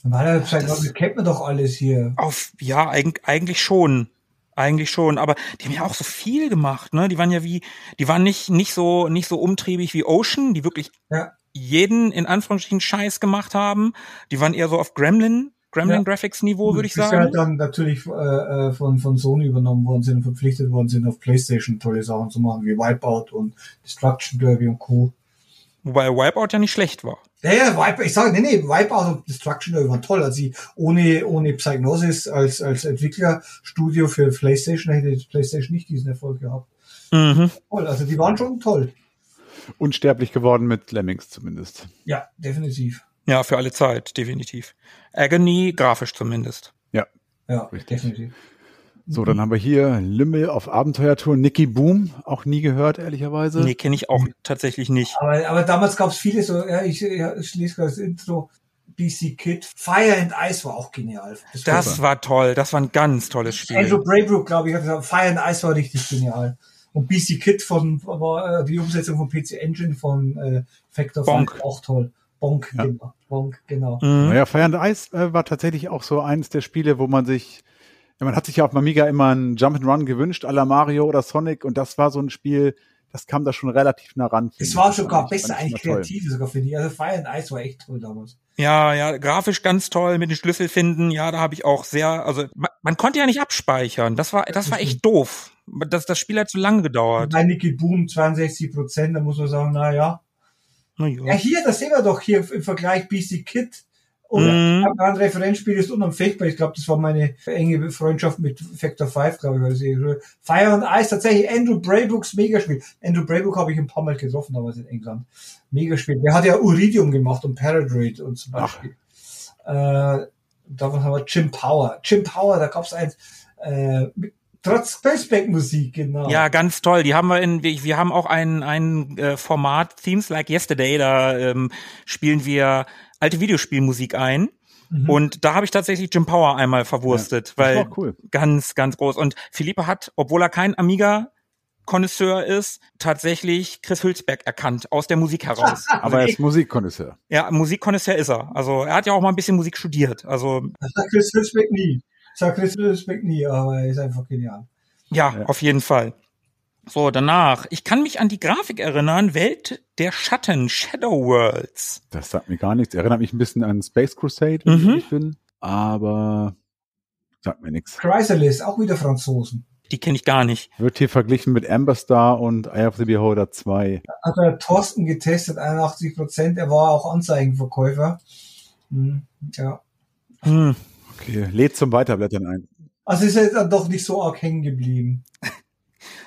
Speaker 4: Weil Psygnosis kennt man doch alles hier.
Speaker 1: Auf, ja, eigentlich, eigentlich schon. Eigentlich schon, aber die haben ja auch so viel gemacht, ne? Die waren ja wie, die waren nicht, nicht so, nicht so umtriebig wie Ocean, die wirklich ja. jeden in Anführungsstrichen Scheiß gemacht haben. Die waren eher so auf Gremlin, Gremlin ja. Graphics Niveau, würde ich sagen. Die
Speaker 4: halt dann natürlich äh, äh, von, von Sony übernommen worden sind und verpflichtet worden sind, auf PlayStation tolle Sachen zu machen, wie Wipeout und Destruction Derby und Co.
Speaker 1: Wobei Wipeout ja nicht schlecht war.
Speaker 4: Ja, ja, Wipe, ich sage, nee, nee, Wipeout und Destruction waren toll. Also ohne, ohne Psygnosis als, als Entwicklerstudio für PlayStation hätte PlayStation nicht diesen Erfolg gehabt. Mhm. Toll, also die waren schon toll.
Speaker 2: Unsterblich geworden mit Lemmings zumindest.
Speaker 4: Ja, definitiv.
Speaker 1: Ja, für alle Zeit, definitiv. Agony, grafisch zumindest.
Speaker 2: Ja.
Speaker 4: Ja, Richtig. definitiv.
Speaker 2: So, dann haben wir hier Lümmel auf Abenteuertour, Nicky Boom, auch nie gehört, ehrlicherweise.
Speaker 1: Nee, kenne ich auch tatsächlich nicht.
Speaker 4: Aber, aber damals gab es viele so, ja, ich, ja, ich lese gerade das Intro, BC Kid, Fire and Ice war auch genial.
Speaker 1: Das, das war toll, das war ein ganz tolles Spiel.
Speaker 4: Andrew Braybrook, glaube ich, hat gesagt, Fire and Ice war richtig genial. Und BC Kid von, war äh, die Umsetzung von PC Engine von äh, Factor
Speaker 1: Bonk.
Speaker 4: auch toll. Bonk, ja. genau. Bonk, genau.
Speaker 2: Mhm. Naja, Fire and Ice äh, war tatsächlich auch so eines der Spiele, wo man sich man hat sich ja auf Amiga immer einen Jump'n'Run gewünscht, à la Mario oder Sonic, und das war so ein Spiel, das kam da schon relativ nah ran.
Speaker 4: Es war sogar besser, eigentlich kreativ toll. sogar für die. Also Fire and Ice war echt toll damals.
Speaker 1: Ja, ja, grafisch ganz toll mit den Schlüssel finden. Ja, da habe ich auch sehr, also man, man, konnte ja nicht abspeichern. Das war, das war echt doof. Das, das Spiel hat zu lange gedauert.
Speaker 4: Bei Nicky Boom 62 Prozent, da muss man sagen, na ja. Na ja. ja, hier, das sehen wir doch hier im Vergleich BC Kid und mhm. ein Referenzspiel ist unanfechtbar. Ich glaube, das war meine enge Freundschaft mit Factor 5, glaube ich. Fire and Ice, tatsächlich Andrew Braybooks Megaspiel. Andrew Braybook habe ich ein paar Mal getroffen damals in England. Megaspiel. Der hat ja Uridium gemacht und Paradroid und zum Beispiel. Äh, davon haben wir Jim Power. Jim Power, da gab's eins, äh, Trotz Spaceback-Musik, genau.
Speaker 1: Ja, ganz toll. Die haben wir in, wir, wir haben auch ein, ein äh, Format, Themes Like Yesterday, da ähm, spielen wir alte Videospielmusik ein.
Speaker 4: Mhm.
Speaker 1: Und da habe ich tatsächlich Jim Power einmal verwurstet,
Speaker 2: Das war
Speaker 1: weil
Speaker 2: cool.
Speaker 1: ganz, ganz groß. Und Philippe hat, obwohl er kein Amiga Connoisseur ist, tatsächlich Chris Hülsberg erkannt aus der Musik heraus. (laughs)
Speaker 2: Aber er ist Musikkonnoisseur.
Speaker 1: Ja, Musikkonnoisseur ist er. Also er hat ja auch mal ein bisschen Musik studiert. Also
Speaker 4: Das sagt Chris Hülsbeck nie. Das sagt Chris Hülsbeck nie, aber er ist einfach genial.
Speaker 1: ja,
Speaker 2: Ja.
Speaker 1: auf jeden Fall. So, danach. Ich kann mich an die Grafik erinnern. Welt der Schatten, Shadow Worlds.
Speaker 2: Das sagt mir gar nichts. Erinnert mich ein bisschen an Space Crusade, wenn ich
Speaker 1: Mhm.
Speaker 2: ehrlich bin. Aber sagt mir nichts.
Speaker 4: Chrysalis, auch wieder Franzosen.
Speaker 1: Die kenne ich gar nicht.
Speaker 2: Wird hier verglichen mit Amber Star und Eye of the Beholder 2.
Speaker 4: Hat der Thorsten getestet, 81 Prozent. Er war auch Anzeigenverkäufer. Hm, ja.
Speaker 1: Hm.
Speaker 2: Okay, lädt zum Weiterblättern ein.
Speaker 4: Also ist er dann doch nicht so arg hängen geblieben. (laughs)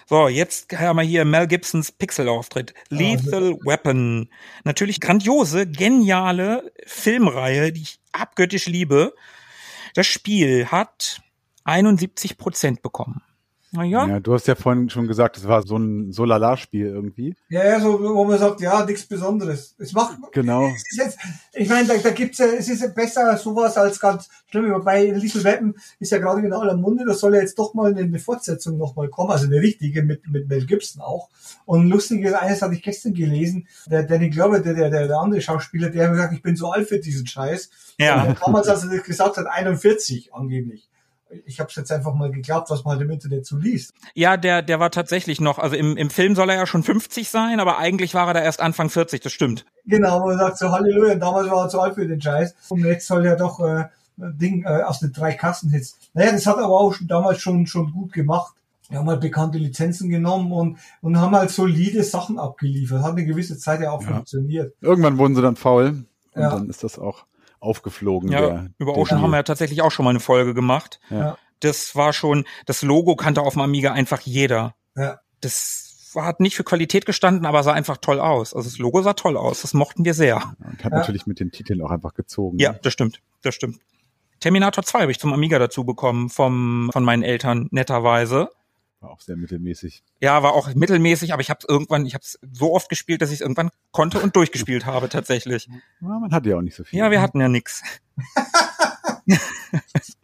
Speaker 1: So, jetzt haben wir hier Mel Gibsons Pixel-Auftritt. Lethal Weapon. Natürlich grandiose, geniale Filmreihe, die ich abgöttisch liebe. Das Spiel hat 71 Prozent bekommen. Naja,
Speaker 2: Ja, du hast ja vorhin schon gesagt, es war so ein Solala-Spiel irgendwie.
Speaker 4: Ja, ja, so, wo man sagt, ja, nichts Besonderes. Es macht,
Speaker 2: Genau.
Speaker 4: es ist jetzt, ich meine, da, da gibt's ja, es ist besser sowas als ganz schlimm. Wobei Little Weapon ist ja gerade in aller Munde, da soll ja jetzt doch mal eine Fortsetzung nochmal kommen, also eine richtige mit, mit Mel Gibson auch. Und lustiges, eines hatte ich gestern gelesen, der Danny Glover, der, der, der, der andere Schauspieler, der hat gesagt, ich bin so alt für diesen Scheiß.
Speaker 1: ja.
Speaker 4: Und damals, als er das gesagt hat, 41 angeblich. Ich habe es jetzt einfach mal geglaubt, was man halt im Internet so liest.
Speaker 1: Ja, der, der war tatsächlich noch, also im, im Film soll er ja schon 50 sein, aber eigentlich war er da erst Anfang 40, das stimmt.
Speaker 4: Genau, man sagt so Halleluja, und damals war er zu alt für den Scheiß. Und jetzt soll er doch äh, ein Ding äh, aus den drei Kassenhits. Naja, das hat er aber auch schon damals schon schon gut gemacht. Wir haben halt bekannte Lizenzen genommen und, und haben halt solide Sachen abgeliefert. Hat eine gewisse Zeit ja auch
Speaker 2: Ja.
Speaker 4: funktioniert.
Speaker 2: Irgendwann wurden sie dann faul und
Speaker 4: Ja.
Speaker 2: dann ist das auch aufgeflogen.
Speaker 1: Ja,
Speaker 2: der,
Speaker 1: über Ocean
Speaker 2: Deal.
Speaker 1: haben wir ja tatsächlich auch schon mal eine Folge gemacht.
Speaker 2: Ja.
Speaker 1: Das war schon, das Logo kannte auf dem Amiga einfach jeder.
Speaker 4: Ja.
Speaker 1: Das hat nicht für Qualität gestanden, aber sah einfach toll aus. Also das Logo sah toll aus. Das mochten wir sehr.
Speaker 2: Und hat
Speaker 4: Ja.
Speaker 2: natürlich mit den Titeln auch einfach gezogen.
Speaker 1: Ja, das stimmt. Das stimmt. Terminator 2 habe ich zum Amiga dazu bekommen vom, von meinen Eltern netterweise.
Speaker 2: War auch sehr mittelmäßig.
Speaker 1: Ja, war auch mittelmäßig, aber ich habe es irgendwann, ich habe es so oft gespielt, dass ich es irgendwann konnte und durchgespielt habe tatsächlich.
Speaker 2: Ja, man hatte ja auch nicht so viel.
Speaker 1: Ja, wir hatten ja nix. (laughs)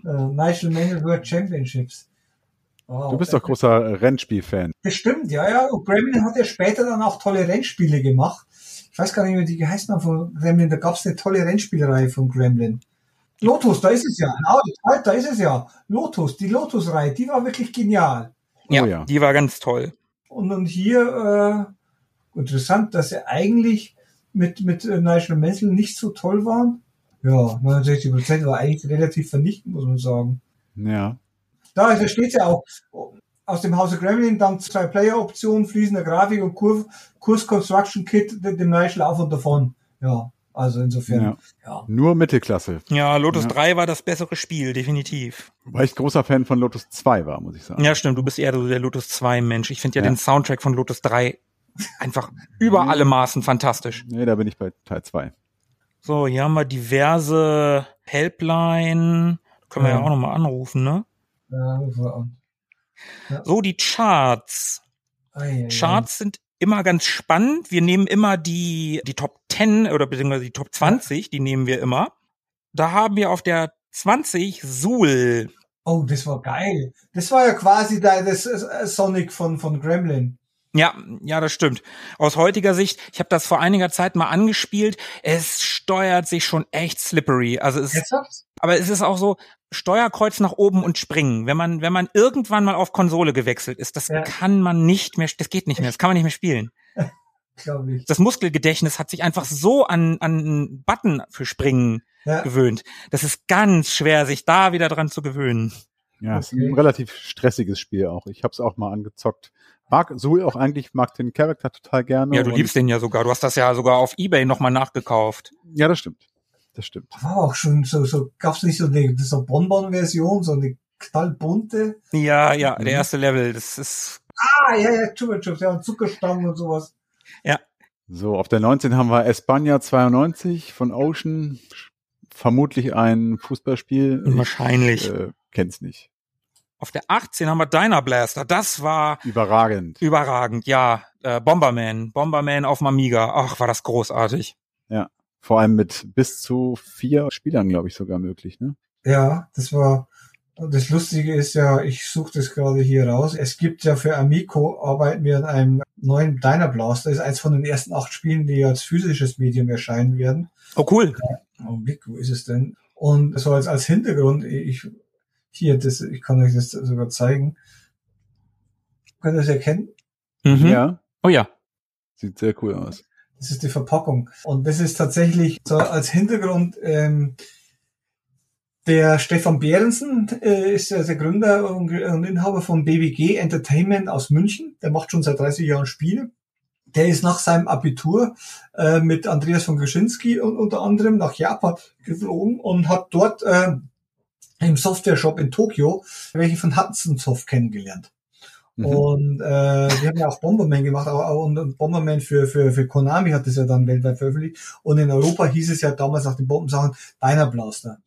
Speaker 4: Äh, Nigel Manuel World Championships. Wow.
Speaker 2: Du bist doch großer Rennspiel-Fan.
Speaker 4: Das stimmt, ja, ja. Und Gremlin hat ja später dann auch tolle Rennspiele gemacht. Ich weiß gar nicht, wie die geheißen haben von Gremlin. Da gab's eine tolle Rennspielreihe von Gremlin. Lotus, da ist es ja. Genau, da- da ist es ja. Lotus, die Lotus-Reihe, die war wirklich genial.
Speaker 1: Ja,
Speaker 2: Oh ja.
Speaker 1: die war ganz toll.
Speaker 4: Und, und hier äh, interessant, dass sie eigentlich mit, mit äh, Nigel Mansell nicht so toll waren. Ja, 69 Prozent war eigentlich relativ vernichtend, muss man sagen.
Speaker 2: Ja.
Speaker 4: Da, da steht ja auch aus dem Hause Gremlin dank zwei Player-Optionen, fließender Grafik und Kur Kurs Construction Kit dem Nigel auf und davon. Ja, also insofern.
Speaker 2: ja.
Speaker 4: Ja.
Speaker 2: Nur Mittelklasse.
Speaker 1: Ja, Lotus
Speaker 2: Ja.
Speaker 1: 3 war das bessere Spiel, definitiv.
Speaker 2: Weil ich großer Fan von Lotus 2 war, muss ich sagen.
Speaker 1: Ja, stimmt, du bist eher so der Lotus 2 Mensch. Ich finde ja,
Speaker 2: Ja.
Speaker 1: den Soundtrack von Lotus 3 einfach über alle Maßen fantastisch.
Speaker 2: Nee, da bin ich bei Teil 2.
Speaker 1: So, hier haben wir diverse Helpline. Können wir ja
Speaker 4: Ja.
Speaker 1: auch nochmal anrufen, ne?
Speaker 4: Ja, rufen wir an.
Speaker 1: So, die Charts.
Speaker 4: Ei, ei, ei.
Speaker 1: Charts sind immer ganz spannend. Wir nehmen immer die, die Top 10 oder beziehungsweise die Top 20, die nehmen wir immer. Da haben wir auf der 20 Suhl.
Speaker 4: Oh, das war geil. Das war ja quasi da, das äh, Sonic von, von Gremlin.
Speaker 1: Ja, ja, das stimmt. Aus heutiger Sicht, ich habe das vor einiger Zeit mal angespielt, es steuert sich schon echt slippery. Also es, aber es ist auch so Steuerkreuz nach oben und springen. Wenn man wenn man irgendwann mal auf Konsole gewechselt ist, das
Speaker 4: Ja.
Speaker 1: kann man nicht mehr, das geht nicht mehr, das kann man nicht mehr spielen. (laughs) Das Muskelgedächtnis hat sich einfach so an an einen Button für Springen
Speaker 4: Ja.
Speaker 1: gewöhnt. Das ist ganz schwer, sich da wieder dran zu gewöhnen.
Speaker 2: Ja, es ist ein relativ stressiges Spiel auch. Ich habe es auch mal angezockt. Mag Sul auch eigentlich, mag den Charakter total gerne.
Speaker 1: Ja, du liebst den ja sogar. Du hast das ja sogar auf eBay nochmal nachgekauft.
Speaker 2: Ja, das stimmt. Das stimmt.
Speaker 4: War auch schon so, so, gab's nicht so eine, so Bonbon-Version, so eine knallbunte?
Speaker 1: Ja, ja, der erste Level, das ist
Speaker 4: Ah, ja, ja, Chupa Chups, ja, und Zuckerstangen und sowas.
Speaker 2: So, auf der 19 haben wir Espana 92 von Ocean. Vermutlich ein Fußballspiel.
Speaker 1: wahrscheinlich.
Speaker 2: Ich äh, kenn's nicht.
Speaker 1: Auf der 18 haben wir Dyna Blaster. Das war
Speaker 2: Überragend.
Speaker 1: überragend, ja. Äh, Bomberman. Bomberman auf dem Amiga. Ach, war das großartig.
Speaker 2: Vor allem mit bis zu vier Spielern, glaube ich, sogar möglich, ne?
Speaker 4: Ja, das war, das Lustige ist ja, ich suche das gerade hier raus. Es gibt ja für Amico, arbeiten wir an einem neuen Dyna Blaster. Das ist eins von den ersten acht Spielen, die als physisches Medium erscheinen werden.
Speaker 1: Oh, cool.
Speaker 4: Augenblick, wo ist es denn? Und so als, als Hintergrund, ich, hier, das, ich kann euch das sogar zeigen. Könnt ihr das erkennen?
Speaker 1: Mhm.
Speaker 2: Ja.
Speaker 1: Oh ja.
Speaker 2: Sieht sehr cool aus.
Speaker 4: Das ist die Verpackung. Und das ist tatsächlich so als Hintergrund, ähm, der Stefan Behrensen äh, ist ja der Gründer und, und Inhaber von BBG Entertainment aus München. Der macht schon seit 30 Jahren Spiele. Der ist nach seinem Abitur äh, mit Andreas von Grzyński und unter anderem nach Japan geflogen und hat dort äh, im Software-Shop in Tokio welche von Hudson Soft kennengelernt.
Speaker 2: Mhm.
Speaker 4: Und äh, die haben ja auch Bomberman gemacht, aber auch, und, Bomberman für, für, für Konami hat das ja dann weltweit veröffentlicht. Und in Europa hieß es ja damals nach den Bombensachen Diner Blaster.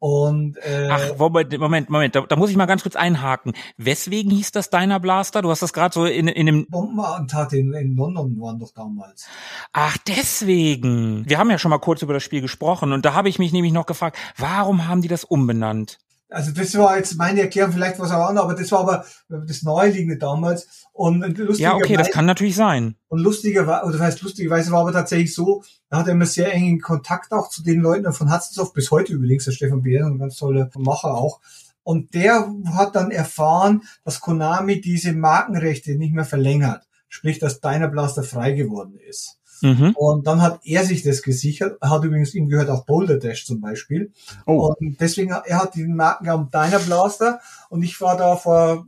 Speaker 4: Und äh,
Speaker 1: Ach, Moment, Moment, Moment, da, da muss ich mal ganz kurz einhaken. Weswegen hieß das Deiner Blaster? Du hast das gerade so in, in dem.
Speaker 4: Bombenattentate in, in London waren doch damals.
Speaker 1: Ach, deswegen. Wir haben ja schon mal kurz über das Spiel gesprochen und da habe ich mich nämlich noch gefragt, warum haben die das umbenannt?
Speaker 4: Also das war jetzt meine Erklärung, vielleicht was auch anderes, aber das war aber das Naheliegende damals. Und
Speaker 1: Ja, okay, das kann natürlich sein.
Speaker 4: Und lustigerweise, oder das heißt lustigerweise war aber tatsächlich so, da hat er immer sehr engen Kontakt auch zu den Leuten von Hudsonsoft, bis heute übrigens, der Stefan Beer, ein ganz toller Macher auch. Und der hat dann erfahren, dass Konami diese Markenrechte nicht mehr verlängert. Sprich, dass Dyna Blaster frei geworden ist.
Speaker 1: Mhm.
Speaker 4: Und dann hat er sich das gesichert. Er hat übrigens ihm gehört auch Boulder Dash zum Beispiel.
Speaker 2: Oh,
Speaker 4: Und deswegen, er hat den Markennamen Dyna Blaster und ich war da vor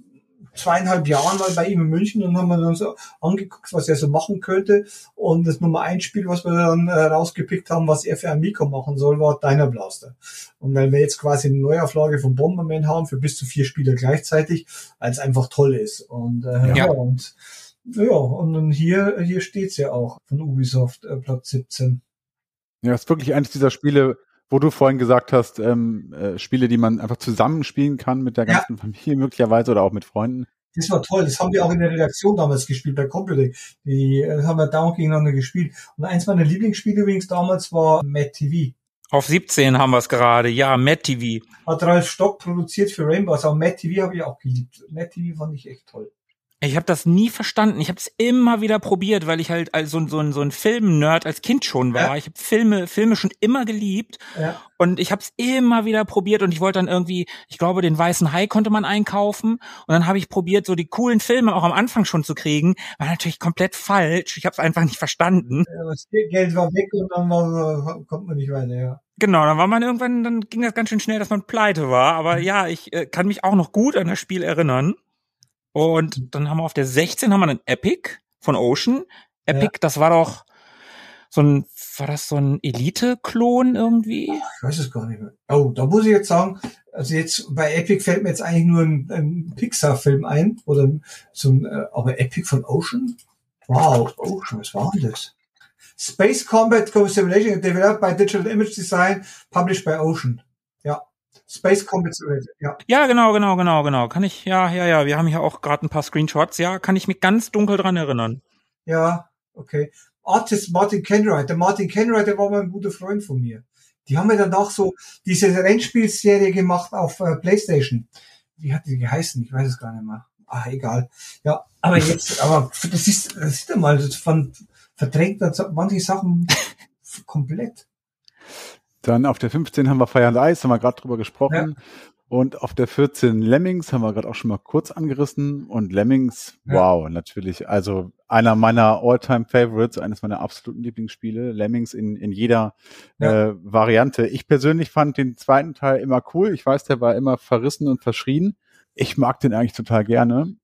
Speaker 4: zweieinhalb Jahren mal bei ihm in München und haben wir dann so angeguckt, was er so machen könnte. Und das Nummer eins Spiel, was wir dann äh, rausgepickt haben, was er für Amico machen soll, war Dyna Blaster. Und weil wir jetzt quasi eine Neuauflage von Bomberman haben für bis zu vier Spieler gleichzeitig, weil es einfach toll ist. Und äh, ja.
Speaker 1: Ja.
Speaker 4: und ja, und dann hier, hier steht's ja auch von Ubisoft, äh, Platz 17.
Speaker 2: ja, ist wirklich eines dieser Spiele, wo du vorhin gesagt hast, ähm, äh, Spiele, die man einfach zusammenspielen kann mit der
Speaker 4: Ja.
Speaker 2: ganzen Familie (laughs) möglicherweise oder auch mit Freunden.
Speaker 4: Das war toll. Das haben wir auch in der Redaktion damals gespielt bei Computer. Die äh, haben wir dauernd gegeneinander gespielt. Und eins meiner Lieblingsspiele übrigens damals war Mad TV.
Speaker 1: Auf 17 haben wir es gerade. Ja, Matt TV.
Speaker 4: Hat Ralf Stock produziert für Rainbow. Also Mad TV habe ich auch geliebt. Mad TV fand ich echt toll.
Speaker 1: Ich habe das nie verstanden. Ich habe es immer wieder probiert, weil ich halt als so, ein- so, ein- so ein Film-Nerd als Kind schon war.
Speaker 4: Ja.
Speaker 1: Ich habe Filme, Filme schon immer geliebt
Speaker 4: Ja.
Speaker 1: und ich habe es immer wieder probiert und ich wollte dann irgendwie, ich glaube, den weißen Hai konnte man einkaufen und dann habe ich probiert, so die coolen Filme auch am Anfang schon zu kriegen. War natürlich komplett falsch. Ich habe es einfach nicht verstanden.
Speaker 4: Ja, Das Geld war weg und dann war, kommt man nicht weiter, ja.
Speaker 1: Genau, dann war man irgendwann, dann ging das ganz schön schnell, dass man pleite war. Aber ja, ich äh, kann mich auch noch gut an das Spiel erinnern. Und dann haben wir auf der 16 haben wir einen Epic von Ocean. Epic, das war doch so ein, war das so ein Elite-Klon irgendwie?
Speaker 4: Ich weiß es gar nicht mehr. Oh, da muss ich jetzt sagen, also jetzt bei Epic fällt mir jetzt eigentlich nur ein, ein Pixar-Film ein oder so ein, äh, aber Epic von Ocean? Wow, Ocean, was war denn das? Space Combat Simulation developed by Digital Image Design, published by Ocean. Ja. Space Combat Simulation, ja.
Speaker 1: Ja, genau, genau, genau, genau. Kann ich, ja, ja, ja. Wir haben hier auch gerade ein paar Screenshots. Ja, kann ich mich ganz dunkel dran erinnern.
Speaker 4: Ja, okay. Artist Martin Kenwright. Der Martin Kenwright, der war mal ein guter Freund von mir. Die haben ja danach so diese Rennspielserie gemacht auf äh, Playstation. Wie hat die geheißen? Ich weiß es gar nicht mehr. Ah, egal. Ja, aber jetzt, (laughs) aber das ist, das ist ja mal, das von, verdrängt manche Sachen (laughs) komplett.
Speaker 2: Dann auf der 15 haben wir Fire and Ice, haben wir gerade drüber gesprochen. Und auf der 14 Lemmings haben wir gerade auch schon mal kurz angerissen. Und Lemmings,
Speaker 4: Ja.
Speaker 2: wow, natürlich. Also einer meiner All-Time Favorites, eines meiner absoluten Lieblingsspiele. Lemmings in, in jeder
Speaker 4: Ja.
Speaker 2: äh, Variante. Ich persönlich fand den zweiten Teil immer cool. Ich weiß, der war immer verrissen und verschrien. Ich mag den eigentlich total gerne.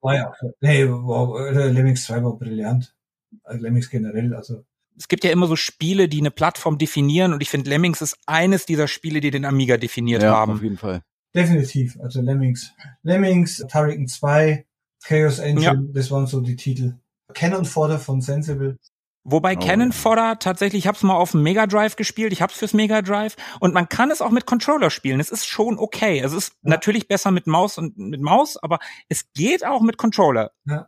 Speaker 4: War ja, nee, wow, äh, Lemmings 2 war brillant. Also Lemmings generell, also.
Speaker 1: Es gibt ja immer so Spiele, die eine Plattform definieren und ich finde Lemmings ist eines dieser Spiele, die den Amiga definiert
Speaker 2: ja,
Speaker 1: haben.
Speaker 2: auf jeden Fall.
Speaker 4: Definitiv, also Lemmings. Lemmings, Turrican 2, Chaos Engine,
Speaker 1: Ja.
Speaker 4: das waren so die Titel. Cannon Fodder von Sensible.
Speaker 1: Wobei
Speaker 2: Oh,
Speaker 1: Cannon. Fodder tatsächlich, ich habe es mal auf dem Mega Drive gespielt, ich habe es fürs Mega Drive und man kann es auch mit Controller spielen. Es ist schon okay. Es ist
Speaker 4: Ja.
Speaker 1: natürlich besser mit Maus und mit Maus, aber es geht auch mit Controller.
Speaker 4: Ja.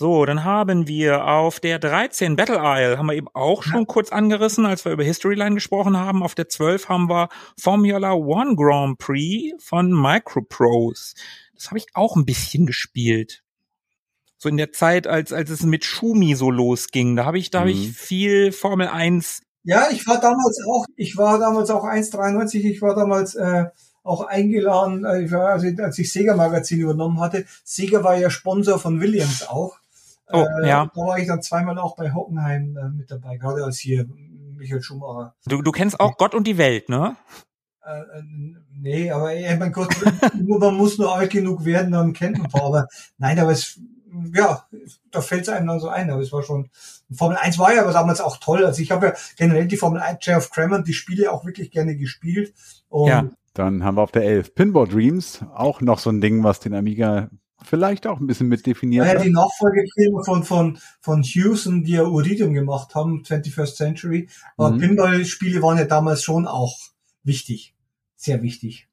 Speaker 1: So, dann haben wir auf der 13 Battle Isle, haben wir eben auch schon kurz angerissen, als wir über Historyline gesprochen haben. Auf der 12 haben wir Formula One Grand Prix von Microprose. Das habe ich auch ein bisschen gespielt. So in der Zeit, als, als es mit Schumi so losging, da habe ich, da habe ich
Speaker 2: Mhm.
Speaker 1: viel Formel 1.
Speaker 4: Ja, ich war damals auch, ich war damals auch 1,93, ich war damals äh, auch eingeladen, also, als ich Sega Magazin übernommen hatte. Sega war ja Sponsor von Williams auch.
Speaker 1: Oh,
Speaker 4: äh,
Speaker 1: ja.
Speaker 4: Da war ich dann zweimal auch bei Hockenheim äh, mit dabei, gerade als hier Michael Schumacher.
Speaker 1: Du, du kennst auch Gott und die Welt, ne?
Speaker 4: Äh, äh, nee, aber ey, mein Gott, (laughs) nur man muss nur alt genug werden, dann kennt man ein paar. Aber nein, aber es, ja, da fällt es einem dann so ein. Aber es war schon, Formel 1 war ja aber damals auch toll. Also ich habe ja generell die Formel 1 Jay of Crammond, die Spiele auch wirklich gerne gespielt. Und
Speaker 1: Ja.
Speaker 2: Dann haben wir auf der 11 Pinball Dreams, auch noch so ein Ding, was den Amiga vielleicht auch ein bisschen mit definiert
Speaker 4: Ja,
Speaker 2: hat.
Speaker 4: die Nachfolgefilme von, von, von Houston, die ja Uridium gemacht haben, 21st Century. Aber
Speaker 2: Mhm.
Speaker 4: Pinball-Spiele waren ja damals schon auch wichtig. Sehr wichtig.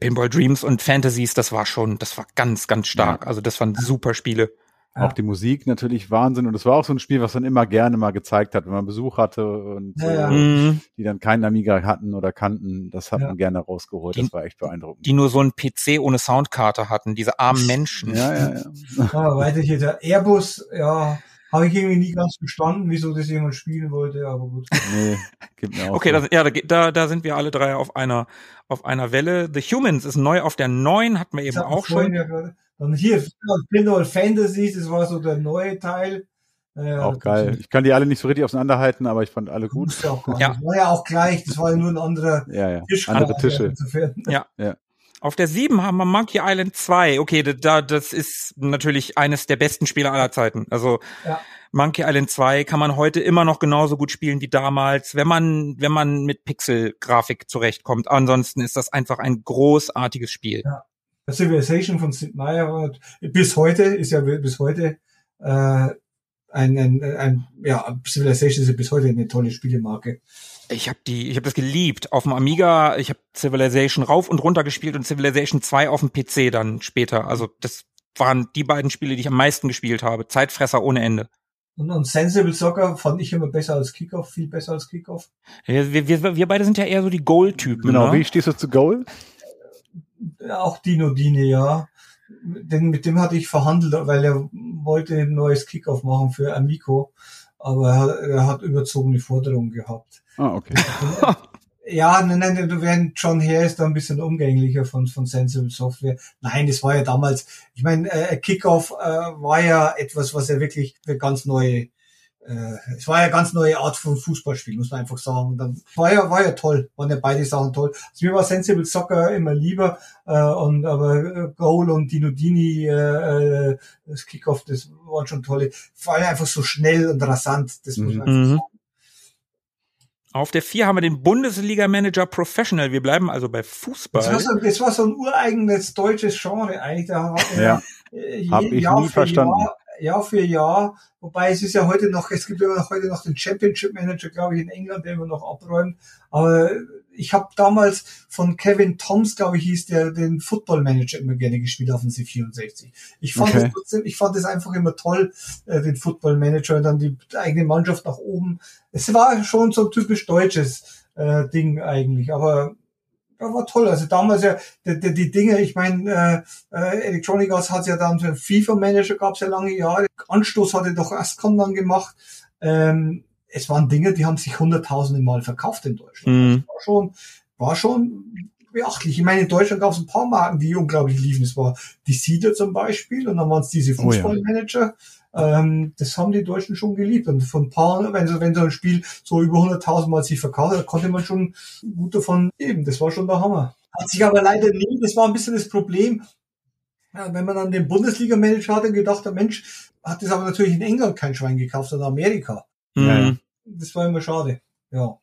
Speaker 1: Pinball Dreams und Fantasies, das war schon, das war ganz, ganz stark. Also das waren super Spiele.
Speaker 2: Auch die Musik natürlich Wahnsinn. Und es war auch so ein Spiel, was man immer gerne mal gezeigt hat, wenn man Besuch hatte und
Speaker 4: Ja, ja.
Speaker 2: so,
Speaker 1: Mhm.
Speaker 2: die dann keinen Amiga hatten oder kannten. Das hat
Speaker 4: Ja.
Speaker 2: man gerne rausgeholt.
Speaker 1: Die-
Speaker 2: Das war echt beeindruckend.
Speaker 1: Die nur so ein PC ohne Soundkarte hatten, diese armen Menschen.
Speaker 2: ja, ja, ja.
Speaker 4: Aber weiter hier, der Airbus, ja, habe ich irgendwie nie ganz verstanden, wieso das jemand spielen wollte, aber gut. (laughs)
Speaker 2: Nee, gibt mir auch
Speaker 1: Okay, das, ja, da, da, da sind wir alle drei auf einer, auf einer Welle. The Humans ist neu auf der 9, hatten wir eben auch schon.
Speaker 4: Ja gerade. Dann hier, Pinball Fantasy, das war so der neue Teil. Äh,
Speaker 2: auch geil. Ich kann die alle nicht so richtig auseinanderhalten, aber ich fand alle
Speaker 4: Gut. Ja. (laughs)
Speaker 1: Ja.
Speaker 4: Das war ja auch gleich, das war ja nur ein anderer
Speaker 2: Ja, ja.
Speaker 4: Tisch.
Speaker 2: Andere Tische.
Speaker 4: Insofern.
Speaker 1: Auf der 7 haben wir Monkey Island 2. Okay, da- da, das ist natürlich eines der besten Spiele aller Zeiten. Also
Speaker 4: Ja.
Speaker 1: Monkey Island 2 kann man heute immer noch genauso gut spielen wie damals, wenn man, wenn man mit Pixel-Grafik zurechtkommt. Ansonsten ist das einfach ein großartiges Spiel.
Speaker 4: Der Civilization von Sid Meier bis heute, ist ja bis heute äh, ein, ein, ein, ja, Civilization ist ja bis heute eine tolle Spielemarke.
Speaker 1: Ich habe die, ich habe das geliebt auf dem Amiga. Ich habe Civilization rauf und runter gespielt und Civilization 2 auf dem PC dann später. Also das waren die beiden Spiele, die ich am meisten gespielt habe. Zeitfresser ohne Ende.
Speaker 4: Und, und Sensible Soccer fand ich immer besser als Kickoff, viel besser als Kickoff.
Speaker 1: Wir, wir, wir beide sind ja eher so die Goal-Typen.
Speaker 2: Genau,
Speaker 1: ne?
Speaker 2: wie stehst du zu Goal?
Speaker 4: Auch Dino Dine, ja. Den, mit dem hatte ich verhandelt, weil er wollte ein neues Kickoff machen für Amico, aber er, er hat überzogene Forderungen gehabt.
Speaker 2: Ah, okay. (laughs)
Speaker 4: Ja, nein, nein, du werden John Hare ist da ein bisschen umgänglicher von, von Sensible Software. Nein, das war ja damals, ich meine, äh, Kickoff äh, war ja etwas, was ja wirklich eine ganz neue, äh, es war ja eine ganz neue Art von Fußballspiel, muss man einfach sagen. Und dann war ja, war ja toll, waren ja beide Sachen toll. Also mir war Sensible Soccer immer lieber, äh, und aber äh, Goal und Dino Dini, äh, äh, das Kickoff, das waren schon tolle. Vor allem einfach so schnell und rasant, das muss man einfach
Speaker 1: Mhm.
Speaker 4: sagen.
Speaker 1: Auf der 4 haben wir den Bundesliga-Manager Professional. Wir bleiben also bei
Speaker 4: Das war,
Speaker 1: Fußball.
Speaker 4: so, das war so ein ureigenes deutsches Genre eigentlich. Da
Speaker 2: Ja.
Speaker 4: äh,
Speaker 2: Hab ich nie verstanden.
Speaker 4: Jahr, Jahr für Jahr. Wobei es ist ja heute noch, es gibt immer noch heute noch den Championship Manager, glaube ich, in England, der immer noch abräumt. Aber ich habe damals von Kevin Toms, glaube ich, hieß der, den Football Manager immer gerne gespielt auf dem C64. Ich fand
Speaker 2: Okay.
Speaker 4: das trotzdem, ich fand das einfach immer toll, äh, den Football Manager und dann die eigene Mannschaft nach oben. Es war schon so ein typisch deutsches äh, Ding eigentlich, aber ja, war toll. Also damals ja, die, die, die Dinge, ich meine, äh, äh, Electronic Arts hat ja dann so einen FIFA-Manager, gab es ja lange Jahre. Anstoß hatte doch Ascon dann gemacht. Ähm, es waren Dinge, die haben sich hunderttausende Mal verkauft in Deutschland.
Speaker 1: Mhm.
Speaker 4: Das war schon, war schon beachtlich. Ich meine, in Deutschland gab es ein paar Marken, die unglaublich liefen. Es war die Cedar zum Beispiel und dann waren es diese
Speaker 2: Oh ja.
Speaker 4: Fußballmanager. ähm, das haben die Deutschen schon geliebt. Und von ein paar, wenn so, wenn so ein Spiel so über 100.000 Mal sich verkauft, hat, konnte man schon gut davon leben. Das war schon der Hammer. Hat sich aber leider nie, das war ein bisschen das Problem, ja, wenn man dann den Bundesliga-Manager hatte gedacht hat, Mensch, hat das aber natürlich in England kein Schwein gekauft, sondern Amerika.
Speaker 1: Mhm.
Speaker 2: Ja, ja.
Speaker 4: Das war immer schade. Ja.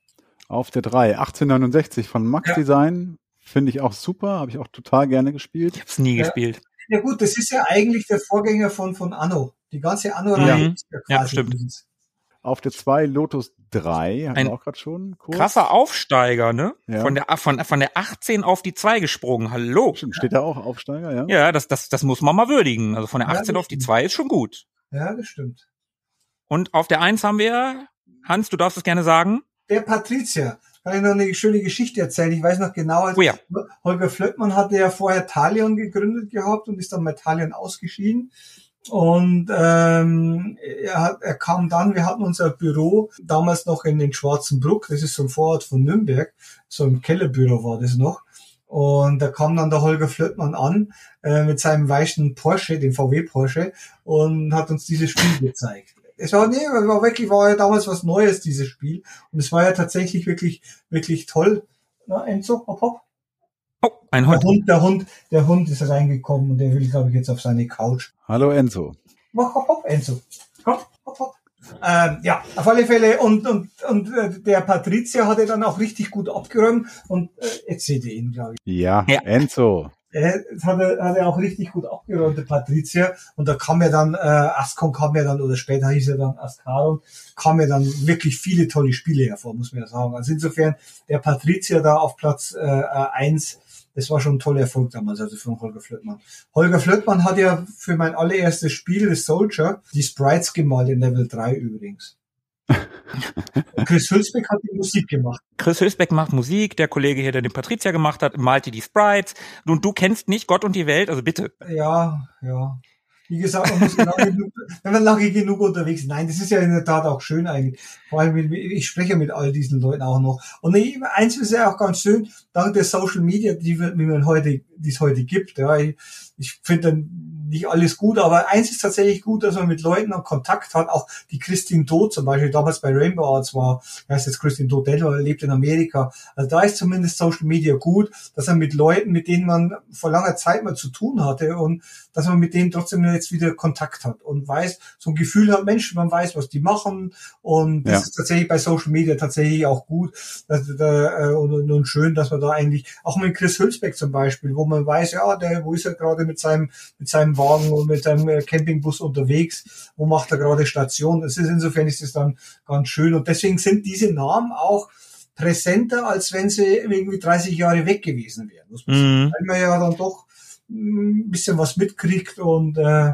Speaker 2: Auf der 3, 1869 von Max
Speaker 4: Ja.
Speaker 2: Design. Finde ich auch super, habe ich auch total gerne gespielt.
Speaker 1: Ich hab's nie
Speaker 4: Ja.
Speaker 1: gespielt.
Speaker 4: Ja gut, das ist ja eigentlich der Vorgänger von, von Anno. Die ganze Anno-Reihe
Speaker 1: Ja.
Speaker 4: ist ja
Speaker 1: Ja, stimmt.
Speaker 4: dieses.
Speaker 2: Auf der 2 Lotus 3, hatten
Speaker 1: Ein
Speaker 2: wir auch gerade schon. Kurz.
Speaker 1: Krasser Aufsteiger, ne?
Speaker 2: Ja.
Speaker 1: Von der von, von der 18 auf die 2 gesprungen. Hallo.
Speaker 2: Stimmt, steht da auch Aufsteiger, ja?
Speaker 1: Ja, das, das, das muss man mal würdigen. Also von der
Speaker 4: Ja,
Speaker 1: 18 auf die
Speaker 4: richtig.
Speaker 1: 2 ist schon gut.
Speaker 4: Ja, das stimmt.
Speaker 1: Und auf der Eins haben wir, Hans, du darfst es gerne sagen.
Speaker 4: Der Patrizier. Kann ich noch eine schöne Geschichte erzählen. Ich weiß noch genau, als
Speaker 1: Oh ja.
Speaker 4: Holger Flöttmann hatte ja vorher Talion gegründet gehabt und ist dann mit Talion ausgeschieden. Und ähm, er, hat, er kam dann, wir hatten unser Büro damals noch in den Schwarzen Bruck, das ist so ein Vorort von Nürnberg, so ein Kellerbüro war das noch. Und da kam dann der Holger Flöttmann an äh, mit seinem weißen Porsche, den VW Porsche, und hat uns dieses Spiel gezeigt. Es war, nee, war wirklich, war ja damals was Neues, dieses Spiel. Und es war ja tatsächlich wirklich, wirklich toll. Na, Enzo, hopp, hopp.
Speaker 1: Oh, ein
Speaker 4: Der
Speaker 1: Hund.
Speaker 4: Hund, der Hund, der Hund ist reingekommen und der will, glaube ich, jetzt auf seine Couch.
Speaker 2: Hallo Enzo.
Speaker 4: Mach hopp, hopp, Enzo. Komm, hopp, hopp. Ähm, ja, auf alle Fälle. Und, und, und äh, der Patrizier hatte dann auch richtig gut abgeräumt. Und äh, jetzt seht ihr ihn, glaube ich.
Speaker 2: Ja,
Speaker 1: Ja.
Speaker 2: Enzo.
Speaker 4: Das hat er, hat er auch richtig gut abgeräumt, der Patrizier. Und da kam ja dann, äh, Ascon kam ja dann, oder später hieß er dann Ascaron, kam ja dann wirklich viele tolle Spiele hervor, muss man ja sagen. Also insofern, der Patrizier da auf Platz äh, eins, das war schon ein toller Erfolg damals, also für Holger Flöttmann. Holger Flöttmann hat ja für mein allererstes Spiel, das Soldier, die Sprites gemalt in Level 3 übrigens. (laughs) Chris Hülsbeck hat die Musik gemacht.
Speaker 1: Chris Hülsbeck macht Musik, der Kollege hier, der den Patrizier gemacht hat, malte die Sprites. Und du kennst nicht Gott und die Welt, also bitte.
Speaker 4: Ja, ja. Wie gesagt, man muss (laughs) lange genug, wenn man lange genug unterwegs ist. Nein, das ist ja in der Tat auch schön eigentlich. Vor allem, ich spreche mit all diesen Leuten auch noch. Und eins ist ja auch ganz schön, dank der Social Media, die, wie man heute, die es heute gibt. Ja, ich, ich finde dann nicht alles gut, aber eins ist tatsächlich gut, dass man mit Leuten noch Kontakt hat. Auch die Christine Todt zum Beispiel, damals bei Rainbow Arts war, heißt jetzt Christine Todt, Delta, lebt in Amerika. Also da ist zumindest Social Media gut, dass man mit Leuten, mit denen man vor langer Zeit mal zu tun hatte und dass man mit denen trotzdem jetzt wieder Kontakt hat und weiß, so ein Gefühl hat, Mensch, man weiß, was die machen und das
Speaker 2: Ja.
Speaker 4: ist tatsächlich bei Social Media tatsächlich auch gut dass, da, äh, und, und schön, dass man da eigentlich, auch mit Chris Hülsbeck zum Beispiel, wo man weiß, ja, der, wo ist er gerade mit seinem, mit seinem Wagen und mit seinem äh, Campingbus unterwegs, wo macht er gerade Station, es ist insofern ist es dann ganz schön und deswegen sind diese Namen auch präsenter, als wenn sie irgendwie 30 Jahre weg gewesen wären, sagen
Speaker 1: Mhm.
Speaker 4: weil man ja dann doch mm, ein bisschen was mitkriegt und äh,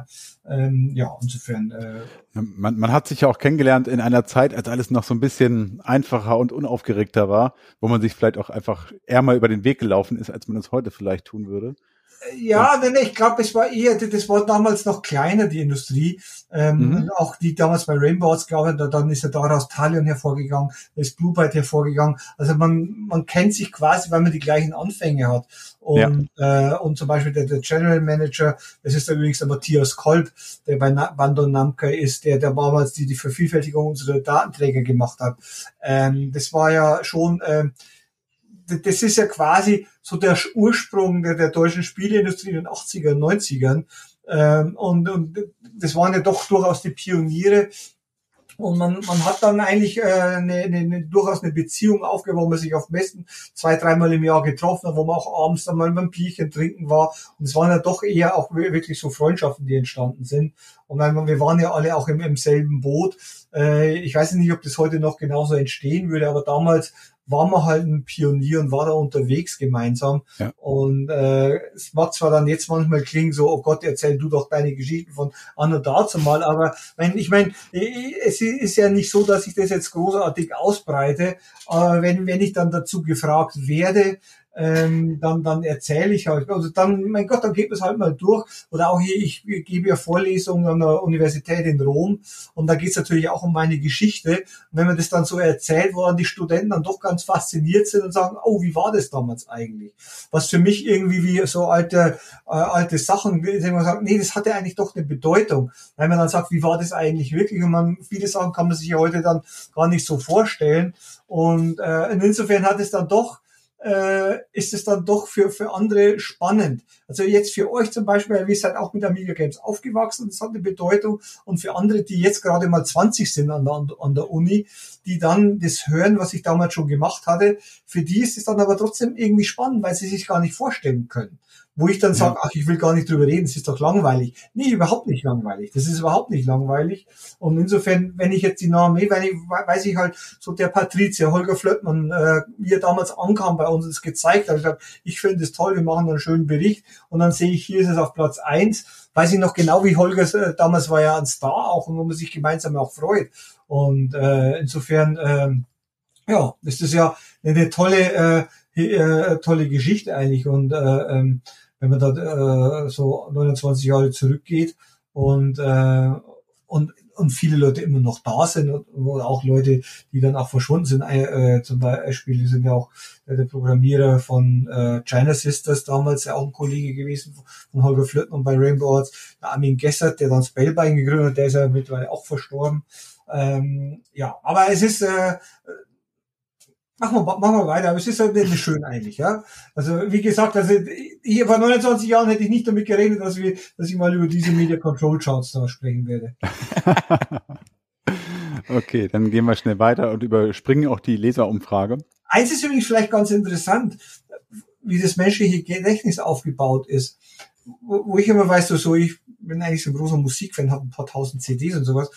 Speaker 4: ähm, ja, insofern äh,
Speaker 2: Man, man hat sich ja auch kennengelernt in einer Zeit, als alles noch so ein bisschen einfacher und unaufgeregter war, wo man sich vielleicht auch einfach eher mal über den Weg gelaufen ist, als man es heute vielleicht tun würde.
Speaker 4: Ja, nee, ich glaube, es war eher, das war damals noch kleiner, die Industrie. Ähm,
Speaker 2: Mhm.
Speaker 4: Auch die damals bei Rainbow Arts, glaube ich, da, dann ist ja daraus Talion hervorgegangen, da ist Blue Byte hervorgegangen. Also man, man kennt sich quasi, weil man die gleichen Anfänge hat. Und, äh, und zum Beispiel der, der General Manager, das ist da übrigens der Matthias Kolb, der bei Na Bandon Namka ist, der, der damals die, die Vervielfältigung unserer Datenträger gemacht hat. Ähm, das war ja schon, d- das ist ja quasi so der Ursprung der, der deutschen Spieleindustrie in den 80er, 90ern. Ähm, und, und das waren ja doch durchaus die Pioniere. Und man, man hat dann eigentlich äh, eine, eine, eine, durchaus eine Beziehung aufgebaut, wo man sich auf Messen zwei, dreimal im Jahr getroffen hat, wo man auch abends dann mal beim Bierchen trinken war. Und es waren ja doch eher auch wir- wirklich so Freundschaften, die entstanden sind. Und wir waren ja alle auch im, im selben Boot. Äh, ich weiß nicht, ob das heute noch genauso entstehen würde, aber damals war man halt ein Pionier und war da unterwegs gemeinsam.
Speaker 2: Ja.
Speaker 4: Und äh, es mag zwar dann jetzt manchmal klingen so, oh Gott, erzähl du doch deine Geschichten von an und dazu mal, aber mein, ich meine, es ist ja nicht so, dass ich das jetzt großartig ausbreite, aber wenn, wenn ich dann dazu gefragt werde, ähm, dann, dann erzähle ich halt. Also dann, mein Gott, dann geht es halt mal durch. Oder auch hier, ich gebe ja Vorlesungen an der Universität in Rom und da geht es natürlich auch um meine Geschichte. Und wenn man das dann so erzählt, wo dann die Studenten dann doch ganz fasziniert sind und sagen, oh, wie war das damals eigentlich? Was für mich irgendwie wie so alte, äh, alte Sachen, wenn man sagt, nee, das hatte eigentlich doch eine Bedeutung. Weil man dann sagt, wie war das eigentlich wirklich? Und man, viele Sachen kann man sich ja heute dann gar nicht so vorstellen. Und äh, insofern hat es dann doch äh, ist es dann doch für, für andere spannend. Also jetzt für euch zum Beispiel, ihr seid auch mit Amiga Games aufgewachsen, das hat eine Bedeutung. Und für andere, die jetzt gerade mal 20 sind an der, an der Uni, die dann das hören, was ich damals schon gemacht hatte, für die ist es dann aber trotzdem irgendwie spannend, weil sie sich gar nicht vorstellen können. Wo ich dann sage, ach, ich will gar nicht drüber reden, es ist doch langweilig. Nee, überhaupt nicht langweilig. Das ist überhaupt nicht langweilig. Und insofern, wenn ich jetzt die Namen, wenn ich, weiß ich halt, so der Patrizier, Holger Flöttmann, äh, wie er damals ankam bei uns, es gezeigt hat, ich, gesagt, ich finde es toll, wir machen einen schönen Bericht. Und dann sehe ich, hier ist es auf Platz eins. Weiß ich noch genau, wie Holger, äh, damals war ja ein Star auch und wo man sich gemeinsam auch freut. Und äh, insofern, äh, ja, ist das ja eine tolle, äh, äh, tolle Geschichte eigentlich. Und äh, ähm, wenn man da äh, so 29 Jahre zurückgeht und äh, und und viele Leute immer noch da sind und, und auch Leute, die dann auch verschwunden sind. Äh, zum Beispiel sind ja auch äh, der Programmierer von äh, China Sisters damals ja auch ein Kollege gewesen von Holger Flöten bei Rainbow Arts, der Armin Gessert, der dann Spellbein gegründet hat, der ist ja mittlerweile auch verstorben. Ähm, ja, aber es ist äh, Machen wir, machen wir weiter, aber es ist halt nicht schön eigentlich, ja. Also, wie gesagt, also, hier vor 29 Jahren hätte ich nicht damit gerechnet, dass, wir, dass ich mal über diese Media Control Charts da sprechen werde. (laughs)
Speaker 2: okay, dann gehen wir schnell weiter und überspringen auch die Leserumfrage.
Speaker 4: Eins ist übrigens vielleicht ganz interessant, wie das menschliche Gedächtnis aufgebaut ist. Wo, wo ich immer weiß, so, ich bin eigentlich so ein großer Musikfan, habe ein paar tausend CDs und sowas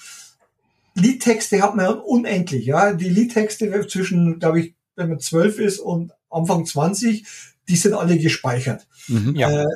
Speaker 4: Liedtexte hat man unendlich, ja. Die Liedtexte zwischen, glaube ich, wenn man zwölf ist und Anfang 20, die sind alle gespeichert. Mhm, ja. Äh,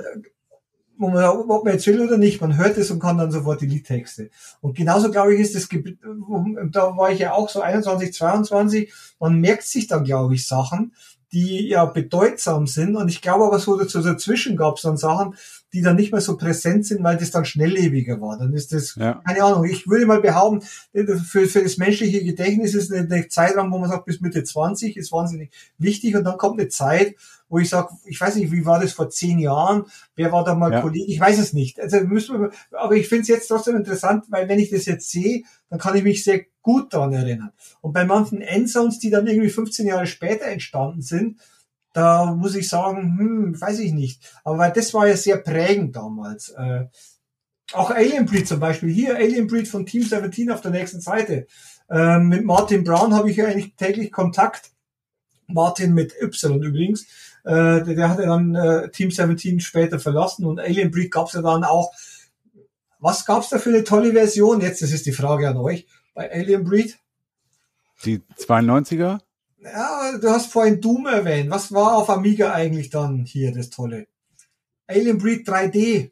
Speaker 4: man, ob man jetzt will oder nicht, man hört es und kann dann sofort die Liedtexte. Und genauso, glaube ich, ist das, da war ich ja auch so 21, 22, man merkt sich dann, glaube ich, Sachen, die ja bedeutsam sind. Und ich glaube aber so dazwischen gab es dann Sachen, die dann nicht mehr so präsent sind, weil das dann schnelllebiger war. Dann ist das, ja. keine Ahnung, ich würde mal behaupten, für, für das menschliche Gedächtnis ist eine, eine Zeitraum, wo man sagt, bis Mitte 20 ist wahnsinnig wichtig und dann kommt eine Zeit, wo ich sage, ich weiß nicht, wie war das vor zehn Jahren? Wer war da mal ja. Kollege? Ich weiß es nicht. Also müssen wir, aber ich finde es jetzt trotzdem interessant, weil wenn ich das jetzt sehe, dann kann ich mich sehr gut daran erinnern. Und bei manchen Endsounds, die dann irgendwie 15 Jahre später entstanden sind, da muss ich sagen, hm, weiß ich nicht. Aber weil das war ja sehr prägend damals. Äh, auch Alien Breed zum Beispiel. Hier Alien Breed von Team 17 auf der nächsten Seite. Äh, mit Martin Brown habe ich ja eigentlich täglich Kontakt. Martin mit Y übrigens. Äh, der, der hatte dann äh, Team 17 später verlassen und Alien Breed gab es ja dann auch. Was gab's da für eine tolle Version? Jetzt, das ist die Frage an euch. Bei Alien Breed?
Speaker 2: Die 92er?
Speaker 4: Ja, du hast vorhin Doom erwähnt. Was war auf Amiga eigentlich dann hier das Tolle? Alien Breed 3D.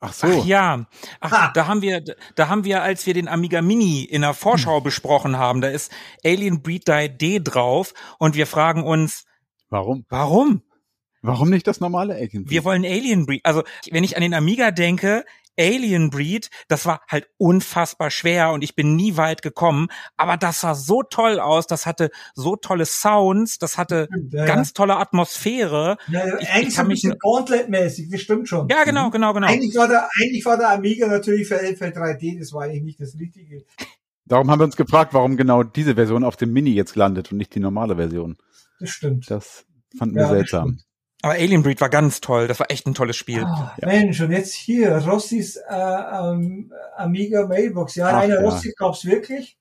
Speaker 1: Ach so. Ach ja. Ach, ha. da haben wir, da haben wir, als wir den Amiga Mini in der Vorschau hm. besprochen haben, da ist Alien Breed 3D drauf und wir fragen uns,
Speaker 2: warum?
Speaker 1: Warum?
Speaker 2: Warum nicht das normale Alien
Speaker 1: Breed? Wir wollen Alien Breed. Also, wenn ich an den Amiga denke, Alien Breed, das war halt unfassbar schwer und ich bin nie weit gekommen, aber das sah so toll aus, das hatte so tolle Sounds, das hatte ja, ganz ja. tolle Atmosphäre.
Speaker 4: Ja, ich, eigentlich ich so ein bisschen Gauntlet-mäßig, das stimmt schon.
Speaker 1: Ja, genau, genau, genau.
Speaker 4: Eigentlich war der, eigentlich war der Amiga natürlich für LFL 3D, das war eigentlich nicht das Richtige.
Speaker 2: Darum haben wir uns gefragt, warum genau diese Version auf dem Mini jetzt landet und nicht die normale Version.
Speaker 4: Das stimmt.
Speaker 2: Das fanden wir seltsam.
Speaker 1: Aber Alien Breed war ganz toll. Das war echt ein tolles Spiel.
Speaker 4: Ah, ja. Mensch, und jetzt hier, Rossis äh, ähm, Amiga Mailbox. Ja, Ach, eine ja. Rossi gab's wirklich.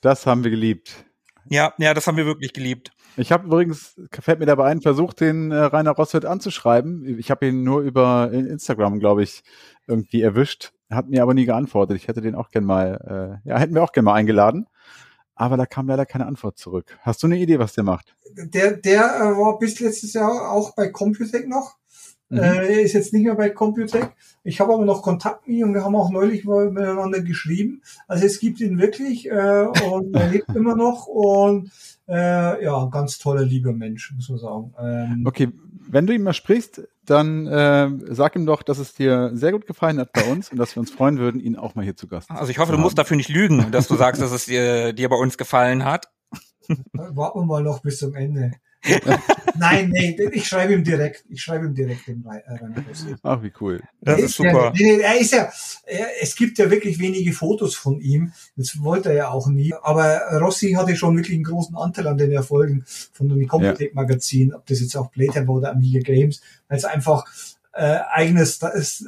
Speaker 2: Das haben wir geliebt.
Speaker 1: Ja, ja, das haben wir wirklich geliebt.
Speaker 2: Ich habe übrigens, fällt mir dabei ein, versucht, den äh, Rainer Rosswitz anzuschreiben. Ich habe ihn nur über Instagram, glaube ich, irgendwie erwischt. Hat mir aber nie geantwortet. Ich hätte den auch gern mal, äh, ja, hätten wir auch gern mal eingeladen aber da kam leider keine Antwort zurück. Hast du eine Idee, was der macht?
Speaker 4: Der, der äh, war bis letztes Jahr auch bei Computec noch. Mhm. Äh, ist jetzt nicht mehr bei Computec. Ich habe aber noch Kontakt mit ihm und wir haben auch neulich miteinander geschrieben. Also es gibt ihn wirklich äh, und er lebt (laughs) immer noch und äh, ja, ganz toller, lieber Mensch, muss man sagen.
Speaker 2: Ähm, okay, wenn du ihn mal sprichst, dann äh, sag ihm doch, dass es dir sehr gut gefallen hat bei uns und dass wir uns freuen würden, ihn auch mal hier zu Gast
Speaker 1: Also ich hoffe, du musst dafür nicht lügen, dass du sagst, dass es dir, dir bei uns gefallen hat.
Speaker 4: Warten wir mal noch bis zum Ende. Nein, nee, ich schreibe ihm direkt. Ich schreibe ihm direkt den Rainer
Speaker 2: äh, Ach, wie cool.
Speaker 1: Das ist super.
Speaker 4: Ja, er ist ja, er, es gibt ja wirklich wenige Fotos von ihm. Das wollte er ja auch nie. Aber Rossi hatte schon wirklich einen großen Anteil an den Erfolgen von dem Computec Magazin, ob das jetzt auch Playtime war oder Amiga Games, weil es einfach äh, eigenes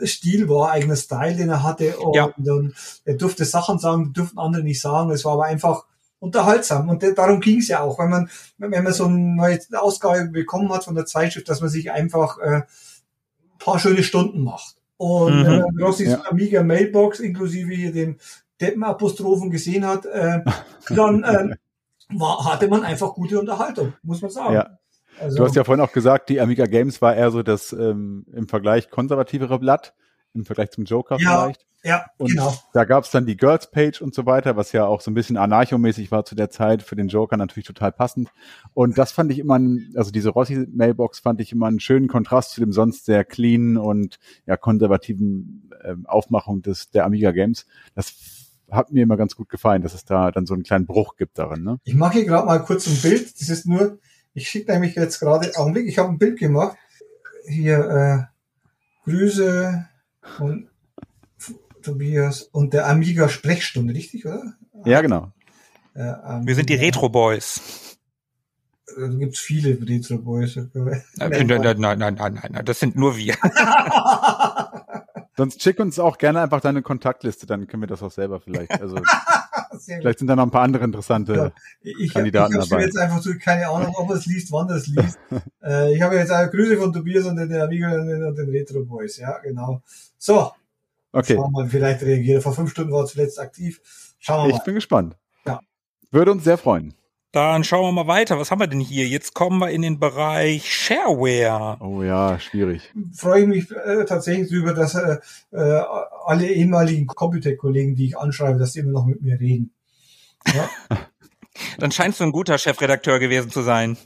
Speaker 4: Stil war, eigener Style, den er hatte. Und, ja. und er durfte Sachen sagen, die durften andere nicht sagen. Es war aber einfach unterhaltsam. Und darum ging es ja auch, wenn man, wenn man so eine neue Ausgabe bekommen hat von der Zeitschrift, dass man sich einfach äh, paar schöne Stunden macht. Und
Speaker 1: Mhm.
Speaker 4: man Rossis
Speaker 2: Ja.
Speaker 4: Amiga Mailbox inklusive hier dem Deppenapostrophen gesehen hat, äh, dann ähm, (laughs) war, hatte man einfach gute Unterhaltung, muss man sagen.
Speaker 2: Ja.
Speaker 4: Also,
Speaker 2: Du hast ja vorhin auch gesagt, die Amiga Games war eher so das ähm, im Vergleich konservativere Blatt, im Vergleich zum Joker
Speaker 4: Ja.
Speaker 2: vielleicht.
Speaker 4: ja,
Speaker 2: Und
Speaker 4: genau.
Speaker 2: da gab's dann die Girls Page und so weiter, was ja auch so ein bisschen anarchomäßig war zu der Zeit, für den Joker natürlich total passend. Und das fand ich immer, ein- also diese Rossi-Mailbox fand ich immer einen schönen Kontrast zu dem sonst sehr clean und ja konservativen ähm, Aufmachung des der Amiga Games. Das hat mir immer ganz gut gefallen, dass es da dann so einen kleinen Bruch gibt darin. Ne?
Speaker 4: Ich mache hier gerade mal kurz ein Bild. Das ist nur, ich schicke nämlich jetzt gerade, Augenblick, ich habe ein Bild gemacht. Hier, äh, Grüße und Tobias und der Amiga Sprechstunde, richtig, oder?
Speaker 2: Ja, genau.
Speaker 4: Äh, Amiga-
Speaker 1: Wir sind die Retro Boys.
Speaker 4: Da gibt's viele Retro Boys. (laughs)
Speaker 1: Äh, Nein, nein, nein, nein, nein, nein, das sind nur wir. (laughs)
Speaker 2: Sonst schick uns auch gerne einfach deine Kontaktliste, dann können wir das auch selber vielleicht. Also. (laughs) vielleicht sind da noch ein paar andere interessante.
Speaker 4: Ja. Ich,
Speaker 2: Kandidaten
Speaker 4: ich habe
Speaker 2: dabei.
Speaker 4: jetzt einfach so keine Ahnung, ob er es liest, wann er es liest. (laughs) äh, ich habe jetzt eine Grüße von Tobias und den Amiga und den, Retro Boys. Ja, genau. So,
Speaker 2: Okay,
Speaker 4: schauen wir mal, vielleicht reagiert er. Vor fünf Stunden war er zuletzt aktiv. Schauen wir
Speaker 2: ich
Speaker 4: mal.
Speaker 2: bin gespannt.
Speaker 4: Ja.
Speaker 2: Würde uns sehr freuen.
Speaker 1: Dann schauen wir mal weiter. Was haben wir denn hier? Jetzt kommen wir in den Bereich Shareware.
Speaker 2: Oh ja, schwierig.
Speaker 4: freue ich mich äh, tatsächlich darüber, dass äh, äh, alle ehemaligen Computec-Kollegen, die ich anschreibe, dass die immer noch mit mir reden. Ja, (laughs)
Speaker 1: Dann scheinst du ein guter Chefredakteur gewesen zu sein.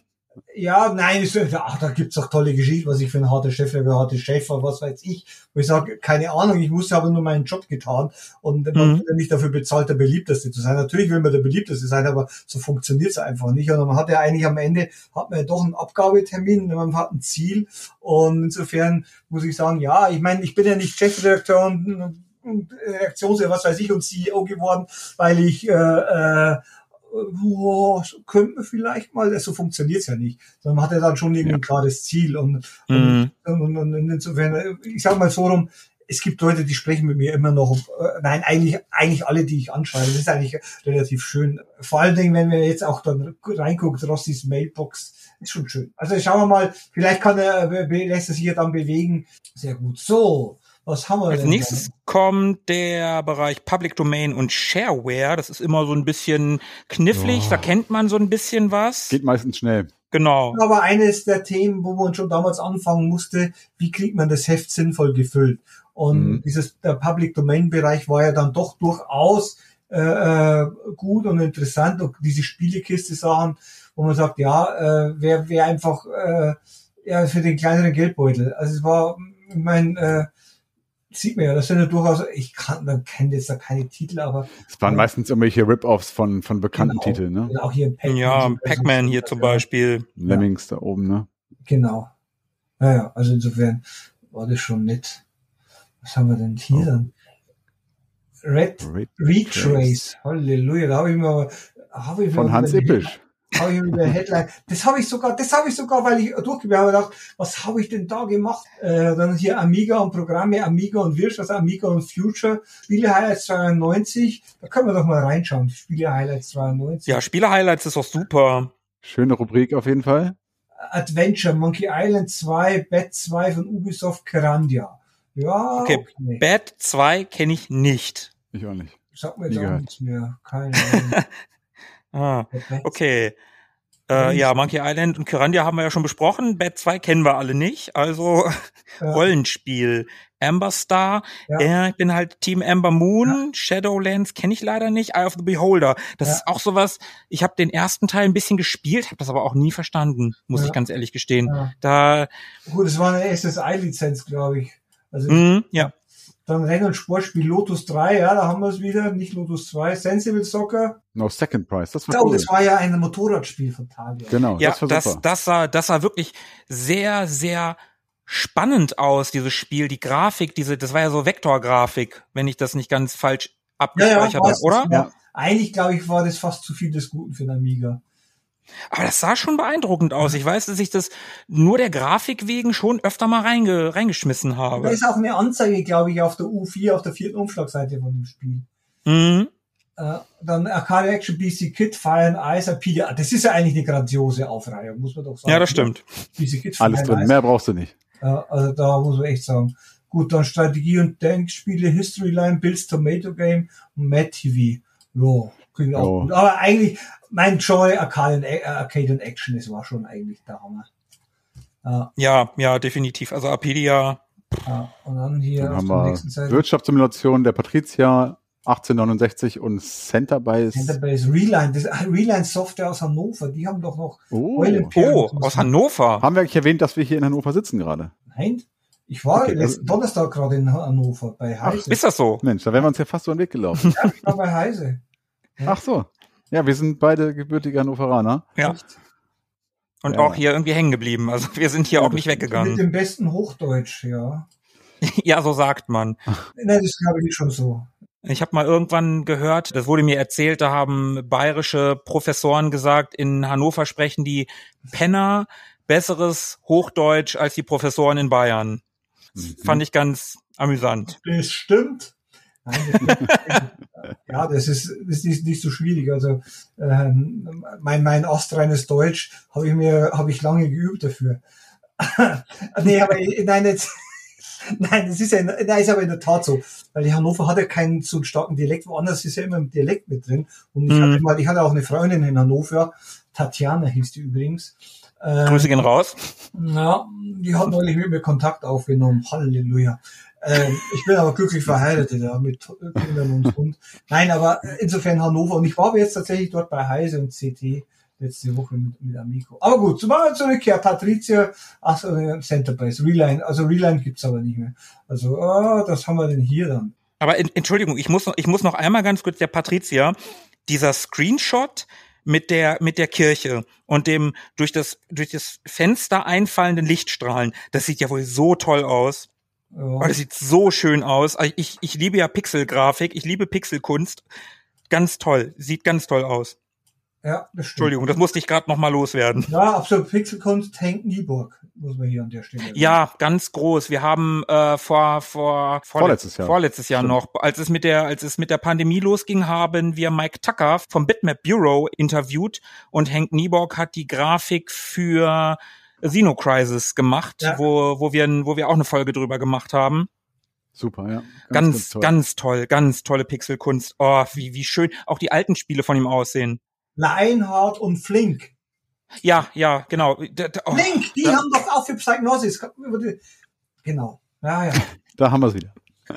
Speaker 4: Ja nein, ist, ach, da gibt's auch tolle Geschichten, was ich für ein harter Chef, ein harter Chef war, was weiß ich. Wo ich sage, keine Ahnung, ich musste aber nur meinen Job getan und man
Speaker 1: Mhm.
Speaker 4: wird ja nicht dafür bezahlt, der beliebteste zu sein. Natürlich will man der beliebteste sein, aber so funktioniert's einfach nicht. Und man hat ja eigentlich am Ende, hat man ja doch einen Abgabetermin, man hat ein Ziel und insofern muss ich sagen, ja, ich meine, ich bin ja nicht Chefredakteur und, und oder was weiß ich und CEO geworden, weil ich äh, äh, boah, so könnte man vielleicht mal, so funktioniert's ja nicht. Sondern man hat ja dann schon irgendwie ein klares Ziel und,
Speaker 1: Mhm.
Speaker 4: und, und, und insofern, ich sage mal so rum, es gibt Leute, die sprechen mit mir immer noch, äh, nein, eigentlich, eigentlich alle, die ich anschreibe. Das ist eigentlich relativ schön. Vor allen Dingen, wenn wir jetzt auch dann reinguckt, Rossis Mailbox, ist schon schön. Also schauen wir mal, vielleicht kann er, be- lässt er sich ja dann bewegen. Sehr gut. So, was haben wir
Speaker 1: Als
Speaker 4: denn?
Speaker 1: nächstes kommt der Bereich Public Domain und Shareware. Das ist immer so ein bisschen knifflig.
Speaker 2: Oh.
Speaker 1: Da kennt man so ein bisschen was.
Speaker 2: Geht meistens schnell.
Speaker 1: Genau.
Speaker 4: aber eines der Themen, wo man schon damals anfangen musste, wie kriegt man das Heft sinnvoll gefüllt? Und
Speaker 2: Mhm.
Speaker 4: dieses der Public Domain Bereich war ja dann doch durchaus äh, äh, gut und interessant. Und diese Spielekiste Sachen, wo man sagt, ja, äh, wer wer einfach äh, ja für den kleineren Geldbeutel. Also es war, ich meine, äh, sieht man ja, das sind ja durchaus, ich kann, man kennt jetzt da keine Titel, aber
Speaker 2: Es waren meistens irgendwelche Rip-Offs von, von bekannten
Speaker 4: Genau.
Speaker 2: Hier, ne?
Speaker 4: auch hier Pac-Man
Speaker 1: Ja. Pac-Man hier zum Beispiel.
Speaker 2: Lemmings da oben, ne?
Speaker 4: Genau. Naja, also insofern war das schon nett. Was haben wir denn hier
Speaker 2: Oh.
Speaker 4: dann? Red
Speaker 2: Red
Speaker 4: Retrace. Halleluja, da habe ich mir habe ich mir
Speaker 2: Von Hans Ippisch.
Speaker 4: Habe ich wieder Headline. Das habe ich sogar, das habe ich sogar, weil ich durchgegangen habe gedacht, was habe ich denn da gemacht? Äh, dann hier Amiga und Programme, Amiga und Wirsch, also Amiga und Future, Spiele Highlights 92. Da können wir doch mal reinschauen. Spiele Highlights 92.
Speaker 1: Ja, Spiele-Highlights ist auch super.
Speaker 2: Schöne Rubrik auf jeden Fall.
Speaker 4: Adventure, Monkey Island 2, Bad 2 von Ubisoft Kerandia. Ja,
Speaker 1: Okay, Bad 2 kenne ich nicht.
Speaker 2: Ich auch nicht.
Speaker 4: Sag mir jetzt auch nichts mehr. Keine Ahnung. (laughs)
Speaker 1: Ah, okay. Äh, ja, Monkey Island und Kyrandia haben wir ja schon besprochen. Bad 2 kennen wir alle nicht. Also (laughs)
Speaker 4: Ja.
Speaker 1: Rollenspiel. Amber Star.
Speaker 4: Ja.
Speaker 1: Ja. ich bin halt Team Amber Moon. Shadowlands kenne ich leider nicht. Eye of the Beholder. Das
Speaker 4: Ja.
Speaker 1: ist auch sowas. Ich habe den ersten Teil ein bisschen gespielt, habe das aber auch nie verstanden, muss
Speaker 4: Ja.
Speaker 1: ich ganz ehrlich gestehen.
Speaker 4: Ja.
Speaker 1: Da,
Speaker 4: Gut, es war eine SSI-Lizenz, glaube ich. Also
Speaker 1: mh, ja,
Speaker 4: dann Renn- und Sportspiel Lotus 3, ja, da haben wir es wieder, nicht Lotus 2. Sensible Soccer.
Speaker 2: No Second Prize. Das war
Speaker 4: Oh,
Speaker 2: cool.
Speaker 4: das war ja ein Motorradspiel von Talia.
Speaker 2: genau,
Speaker 1: ja,
Speaker 2: das war
Speaker 1: das,
Speaker 2: super.
Speaker 1: das sah, das sah wirklich sehr, sehr spannend aus, dieses Spiel. Die Grafik, diese, das war ja so Vektorgrafik, wenn ich das nicht ganz falsch abgespeichert
Speaker 4: war's.
Speaker 1: habe, oder?
Speaker 4: Ja. Eigentlich, glaube ich, war das fast zu viel des Guten für den Amiga.
Speaker 1: Aber das sah schon beeindruckend aus. Ich weiß, dass ich das nur der Grafik wegen schon öfter mal reinge, reingeschmissen
Speaker 4: Da
Speaker 1: habe.
Speaker 4: ist auch eine Anzeige, glaube ich, auf der U4, auf der vierten Umschlagseite von dem Spiel.
Speaker 1: Mhm.
Speaker 4: Äh, dann Arcade Action BC Kid, Fire and Ice, Appeal. Das ist ja eigentlich eine grandiose Aufreihung, muss man doch sagen.
Speaker 1: Ja, das stimmt.
Speaker 4: BC Kid, Fire
Speaker 2: Alles
Speaker 4: and
Speaker 2: drin.
Speaker 4: Ice.
Speaker 2: Mehr brauchst du nicht.
Speaker 4: Ja, also da muss man echt sagen. Gut, dann Strategie- und Denkspiele, Historyline, Bills Tomato Game und Mad TV. Ja, klingt auch
Speaker 2: Jo.
Speaker 4: gut. Aber eigentlich, mein Joy Arcade und, Arcade und Action, das war schon eigentlich der Hammer. Ja,
Speaker 1: Ja, ja, definitiv. Also Apedia,
Speaker 4: ja. Und dann hier
Speaker 2: Dann
Speaker 4: auf
Speaker 2: haben
Speaker 4: der
Speaker 2: wir
Speaker 4: nächsten Seite.
Speaker 2: Wirtschaftssimulation der Patricia 1869 und Centerbase.
Speaker 4: Centerbase Reline, das Reline Software aus Hannover, die haben doch noch
Speaker 2: Oh.
Speaker 1: Oh, aus Hannover.
Speaker 2: Haben wir eigentlich erwähnt, dass wir hier in Hannover sitzen gerade?
Speaker 4: Nein, ich war
Speaker 2: Okay,
Speaker 4: letzten
Speaker 2: also-
Speaker 4: Donnerstag gerade in Hannover bei
Speaker 2: Ach,
Speaker 4: Heise.
Speaker 1: Ist das so?
Speaker 2: Mensch, da wären wir uns ja fast so einen Weg gelaufen.
Speaker 4: Ja, ich war bei Heise.
Speaker 2: Ach so. Ja, wir sind beide gebürtige Hannoveraner.
Speaker 1: Ja.
Speaker 4: Echt?
Speaker 1: Und
Speaker 2: Ja.
Speaker 1: auch hier irgendwie hängen geblieben. Also wir sind hier auch nicht
Speaker 4: Mit
Speaker 1: weggegangen.
Speaker 4: dem besten Hochdeutsch, ja. (laughs)
Speaker 1: Ja, so sagt man. (laughs)
Speaker 4: Nein, das glaube ich schon so.
Speaker 1: Ich habe mal irgendwann gehört, das wurde mir erzählt, da haben bayerische Professoren gesagt, in Hannover sprechen die Penner besseres Hochdeutsch als die Professoren in Bayern. Das
Speaker 2: Mhm.
Speaker 1: fand ich ganz amüsant.
Speaker 4: Das stimmt. (laughs) Ja, das ist, das ist nicht so schwierig. Also ähm, mein, mein astreines Deutsch habe ich mir, habe ich lange geübt dafür. (laughs) nee, aber nein, jetzt, (laughs) nein, das ist ja, nein, ist aber in der Tat so, weil die Hannover hat ja keinen so starken Dialekt. Woanders ist ja immer ein Dialekt mit drin. Und ich
Speaker 1: Mhm.
Speaker 4: hatte mal, ich hatte auch eine Freundin in Hannover, Tatjana hieß die übrigens. Äh,
Speaker 1: Grüße gehen raus.
Speaker 4: ja, die hat neulich mit mir Kontakt aufgenommen. Halleluja. Ähm, ich bin aber glücklich verheiratet, ja, mit Kindern und Hund. Nein, aber insofern Hannover. Und ich war jetzt tatsächlich dort bei Heise und CT letzte Woche mit, mit Amico. Aber gut, zum mal zurückkehr. Patricia, ach so, äh, Centerbase, Reline. Also Reline gibt's aber nicht mehr. Also, ah, das haben wir denn hier dann?
Speaker 1: Aber en- Entschuldigung, ich muss noch, ich muss noch einmal ganz kurz der Patricia, dieser Screenshot mit der mit der Kirche und dem durch das durch das Fenster einfallenden Lichtstrahlen, das sieht ja wohl so toll aus. Oh,
Speaker 4: Ja,
Speaker 1: das sieht so schön aus. Ich ich liebe ja Pixelgrafik, ich liebe Pixelkunst. Ganz toll, sieht ganz toll aus.
Speaker 4: ja das stimmt.
Speaker 1: Entschuldigung, das musste ich gerade noch mal loswerden.
Speaker 4: Ja, absolut. Pixelkunst, Hank Nieburg, muss man hier an der Stelle.
Speaker 1: Ja, ganz groß. Wir haben äh, vor vor
Speaker 2: Vorletztes Jahr.
Speaker 1: vorletztes Jahr
Speaker 2: Stimmt.
Speaker 1: noch, als es mit der als es mit der Pandemie losging, haben wir Mike Tucker vom Bitmap Bureau interviewt und Hank Nieborg hat die Grafik für Xeno Crisis gemacht,
Speaker 4: Ja.
Speaker 1: wo wo wir wo wir auch eine Folge drüber gemacht haben.
Speaker 2: Super, ja.
Speaker 1: Ganz
Speaker 2: toll.
Speaker 1: ganz toll, ganz tolle Pixelkunst. Oh, wie wie schön auch die alten Spiele von ihm aussehen.
Speaker 4: Lionheart und Flink.
Speaker 1: Ja, ja, genau. Oh,
Speaker 4: Flink, die
Speaker 1: da-
Speaker 4: haben doch auch für Psychnosis. Genau. Ja, ja.
Speaker 2: Da haben wir es wieder.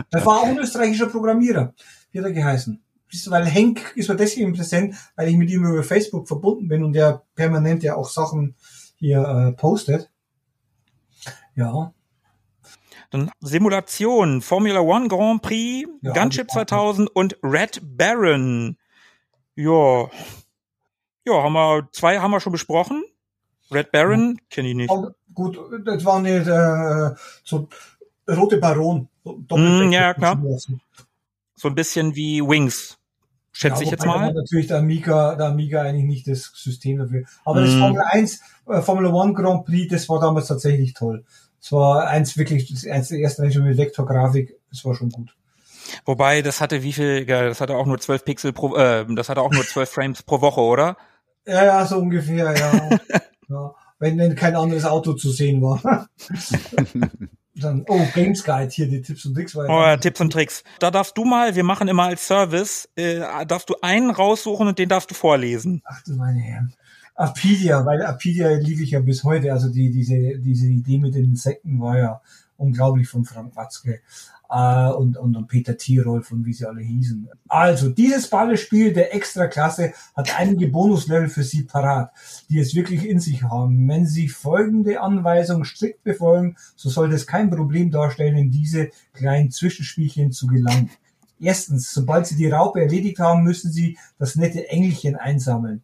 Speaker 4: Das war auch ein österreichischer Programmierer. Wie hat er geheißen? Weil Henk ist mir deswegen präsent, weil ich mit ihm über Facebook verbunden bin und der permanent ja auch Sachen hier äh, postet. Ja.
Speaker 1: Dann Simulation, Formula One Grand Prix,
Speaker 4: Ja,
Speaker 1: Gunship
Speaker 4: also-
Speaker 1: 2000 und Red Baron. Ja. Ja, haben wir, zwei haben wir schon besprochen. Red Baron, kenne ich nicht.
Speaker 4: Und gut, das war nicht äh, so rote Baron.
Speaker 1: Mm, ja, klar. So ein bisschen wie Wings, schätze
Speaker 4: Ja,
Speaker 1: ich jetzt mal.
Speaker 4: natürlich der Amiga, der Amiga eigentlich nicht das System dafür. Aber das
Speaker 1: Mm.
Speaker 4: Formel 1, äh, Formel 1 Grand Prix, das war damals tatsächlich toll. Es war eins wirklich, das eins der ersten Rennen mit Vektorgrafik, das war schon gut.
Speaker 1: Wobei, das hatte wie viel, das hatte auch nur 12 Pixel pro, äh, das hatte auch nur 12 (laughs) Frames pro Woche, oder?
Speaker 4: Ja, ja, so ungefähr, ja. (laughs) ja. Wenn, wenn kein anderes Auto zu sehen war. (laughs) Dann, oh, Games Guide, hier die Tipps und Tricks. War
Speaker 1: Oh, ja, Tipps und Tricks. Da darfst du mal, wir machen immer als Service, äh, darfst du einen raussuchen und den darfst du vorlesen.
Speaker 4: Ach du meine Herren. Apidia, weil Apidia lief ich ja bis heute. Also die, diese, diese Idee mit den Insekten war ja unglaublich von Frank Watzke äh, und, und, und Peter Tirolf und wie sie alle hießen. Also, dieses Ballespiel der Extraklasse hat einige Bonuslevel für Sie parat, die es wirklich in sich haben. Wenn Sie folgende Anweisung strikt befolgen, so sollte es kein Problem darstellen, in diese kleinen Zwischenspielchen zu gelangen. Erstens, sobald Sie die Raupe erledigt haben, müssen Sie das nette Engelchen einsammeln.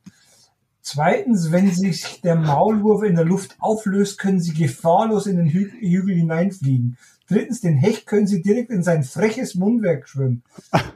Speaker 4: Zweitens, wenn sich der Maulwurf in der Luft auflöst, können Sie gefahrlos in den Hü Hügel hineinfliegen. Drittens, den Hecht können Sie direkt in sein freches Mundwerk schwimmen.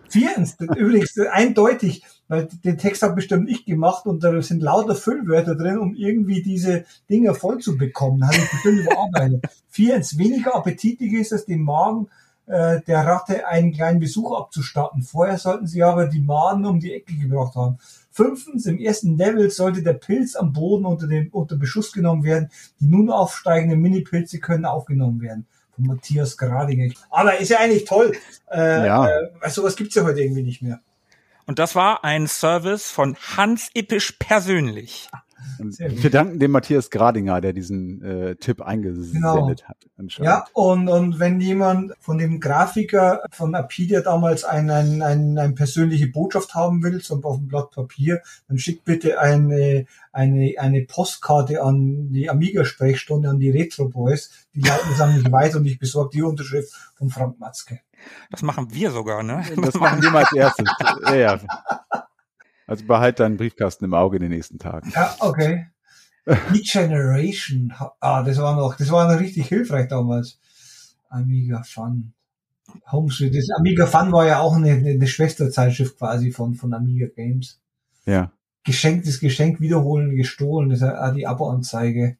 Speaker 4: Viertens, übrigens eindeutig, weil den Text habe bestimmt ich gemacht und da sind lauter Füllwörter drin, um irgendwie diese Dinger voll zu bekommen. Habe ich bestimmt überarbeitet. Viertens, weniger appetitlich ist es, dem Magen äh, der Ratte einen kleinen Besuch abzustatten. Vorher sollten Sie aber die Maden um die Ecke gebracht haben. Fünftens, im ersten Level sollte der Pilz am Boden unter, dem, unter Beschuss genommen werden. Die nun aufsteigenden Mini-Pilze können aufgenommen werden. Von Matthias Gradinger. Aber ist ja eigentlich toll. Äh,
Speaker 2: Ja.
Speaker 4: Äh, sowas gibt's ja heute irgendwie nicht mehr.
Speaker 1: Und das war ein Service von Hans Ippisch persönlich.
Speaker 2: Wir danken dem Matthias Gradinger, der diesen äh, Tipp eingesendet
Speaker 4: Genau.
Speaker 2: hat. anscheinend.
Speaker 4: Ja, und, und wenn jemand von dem Grafiker von Apidia damals ein, ein, ein, eine persönliche Botschaft haben will, so auf dem Blatt Papier, dann schickt bitte eine, eine, eine Postkarte an die Amiga-Sprechstunde, an die Retro Boys. Die leiten es an mich weiter und ich besorge die Unterschrift von Frank Matzke.
Speaker 1: Das machen wir sogar, ne?
Speaker 2: Das machen wir mal als erstes. (laughs) ja, ja. Also behalt deinen Briefkasten im Auge in den nächsten Tagen.
Speaker 4: Ja, okay. E-Generation. Ah, das war noch, das war noch richtig hilfreich damals. Amiga Fun. Homesweet. Das Amiga Fun war ja auch eine, eine Schwesterzeitschrift quasi von, von Amiga Games.
Speaker 2: Ja.
Speaker 4: Geschenktes Geschenk wiederholen, gestohlen, das ist ja die Abo-Anzeige.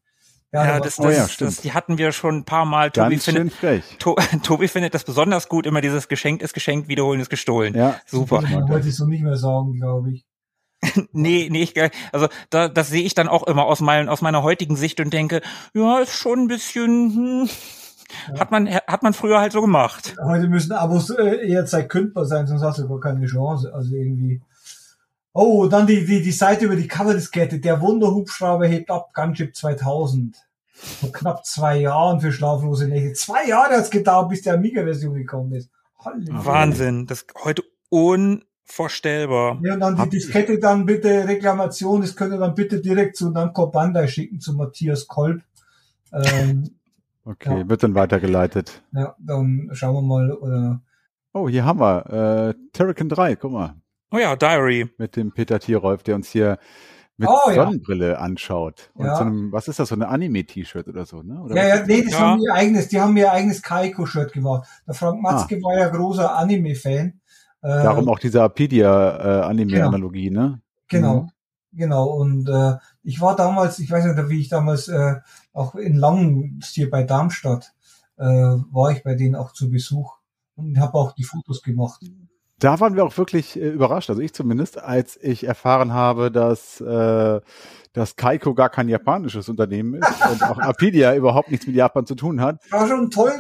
Speaker 1: Ja,
Speaker 4: da
Speaker 1: das,
Speaker 2: Oh
Speaker 1: das,
Speaker 2: ja,
Speaker 1: das,
Speaker 2: stimmt.
Speaker 1: die hatten wir schon ein paar Mal. Tobi
Speaker 2: Ganz
Speaker 1: findet,
Speaker 2: frech.
Speaker 1: to, (laughs) Tobi findet das besonders gut, immer dieses Geschenk ist geschenkt, wiederholen ist gestohlen.
Speaker 2: Ja,
Speaker 1: Super.
Speaker 4: würde man heute so nicht mehr sagen, glaube ich. (laughs)
Speaker 1: Nee, nee, ich, also da, das sehe ich dann auch immer aus, mein, aus meiner heutigen Sicht und denke, ja, ist schon ein bisschen, hm, hat man, hat man früher halt so gemacht.
Speaker 4: Heute müssen Abos äh, eher kündbar sein, sonst hast du gar keine Chance. Also irgendwie. Oh, dann die, die, die Seite über die Coverdiskette. Der Wunderhubschrauber hebt ab, Gunship 2000. Vor knapp zwei Jahren für schlaflose Nächte. Zwei Jahre hat's gedauert, bis die Amiga-Version gekommen ist. Halleluja.
Speaker 1: Wahnsinn, das heute unvorstellbar.
Speaker 4: Ja, und dann die
Speaker 2: Habt ihr-
Speaker 4: Diskette dann bitte Reklamation, das könnt ihr dann bitte direkt zu Namco Bandai schicken, zu Matthias Kolb. Ähm, (laughs)
Speaker 2: Okay,
Speaker 4: Ja.
Speaker 2: wird dann weitergeleitet.
Speaker 4: ja, dann schauen wir mal, oder,
Speaker 2: Oh, hier haben wir äh, Terrican 3, guck mal,
Speaker 1: Oh ja, Diary.
Speaker 2: mit dem Peter Tierolf, der uns hier mit
Speaker 4: Oh, ja.
Speaker 2: Sonnenbrille anschaut. Und
Speaker 4: Ja.
Speaker 2: so einem, was ist das, so eine Anime-T-Shirt oder so, ne? Oder
Speaker 4: ja, ja,
Speaker 2: ist
Speaker 4: nee, das
Speaker 1: Ja.
Speaker 4: haben ihr eigenes, die haben ihr eigenes Kaiko-Shirt gemacht. Der Frank Matzke war ja großer Anime-Fan. Äh?
Speaker 2: Darum auch diese Apedia-Anime-Analogie, ne?
Speaker 4: Genau,
Speaker 2: Mhm.
Speaker 4: genau. Und äh, ich war damals, ich weiß nicht, wie ich damals äh, auch in Langen hier bei Darmstadt äh, war ich bei denen auch zu Besuch und habe auch die Fotos gemacht.
Speaker 2: Da waren wir auch wirklich äh, überrascht, also ich zumindest, als ich erfahren habe, dass, äh, dass Kaiko gar kein japanisches Unternehmen ist und auch Apedia (laughs) überhaupt nichts mit Japan zu tun hat.
Speaker 4: War schon toll,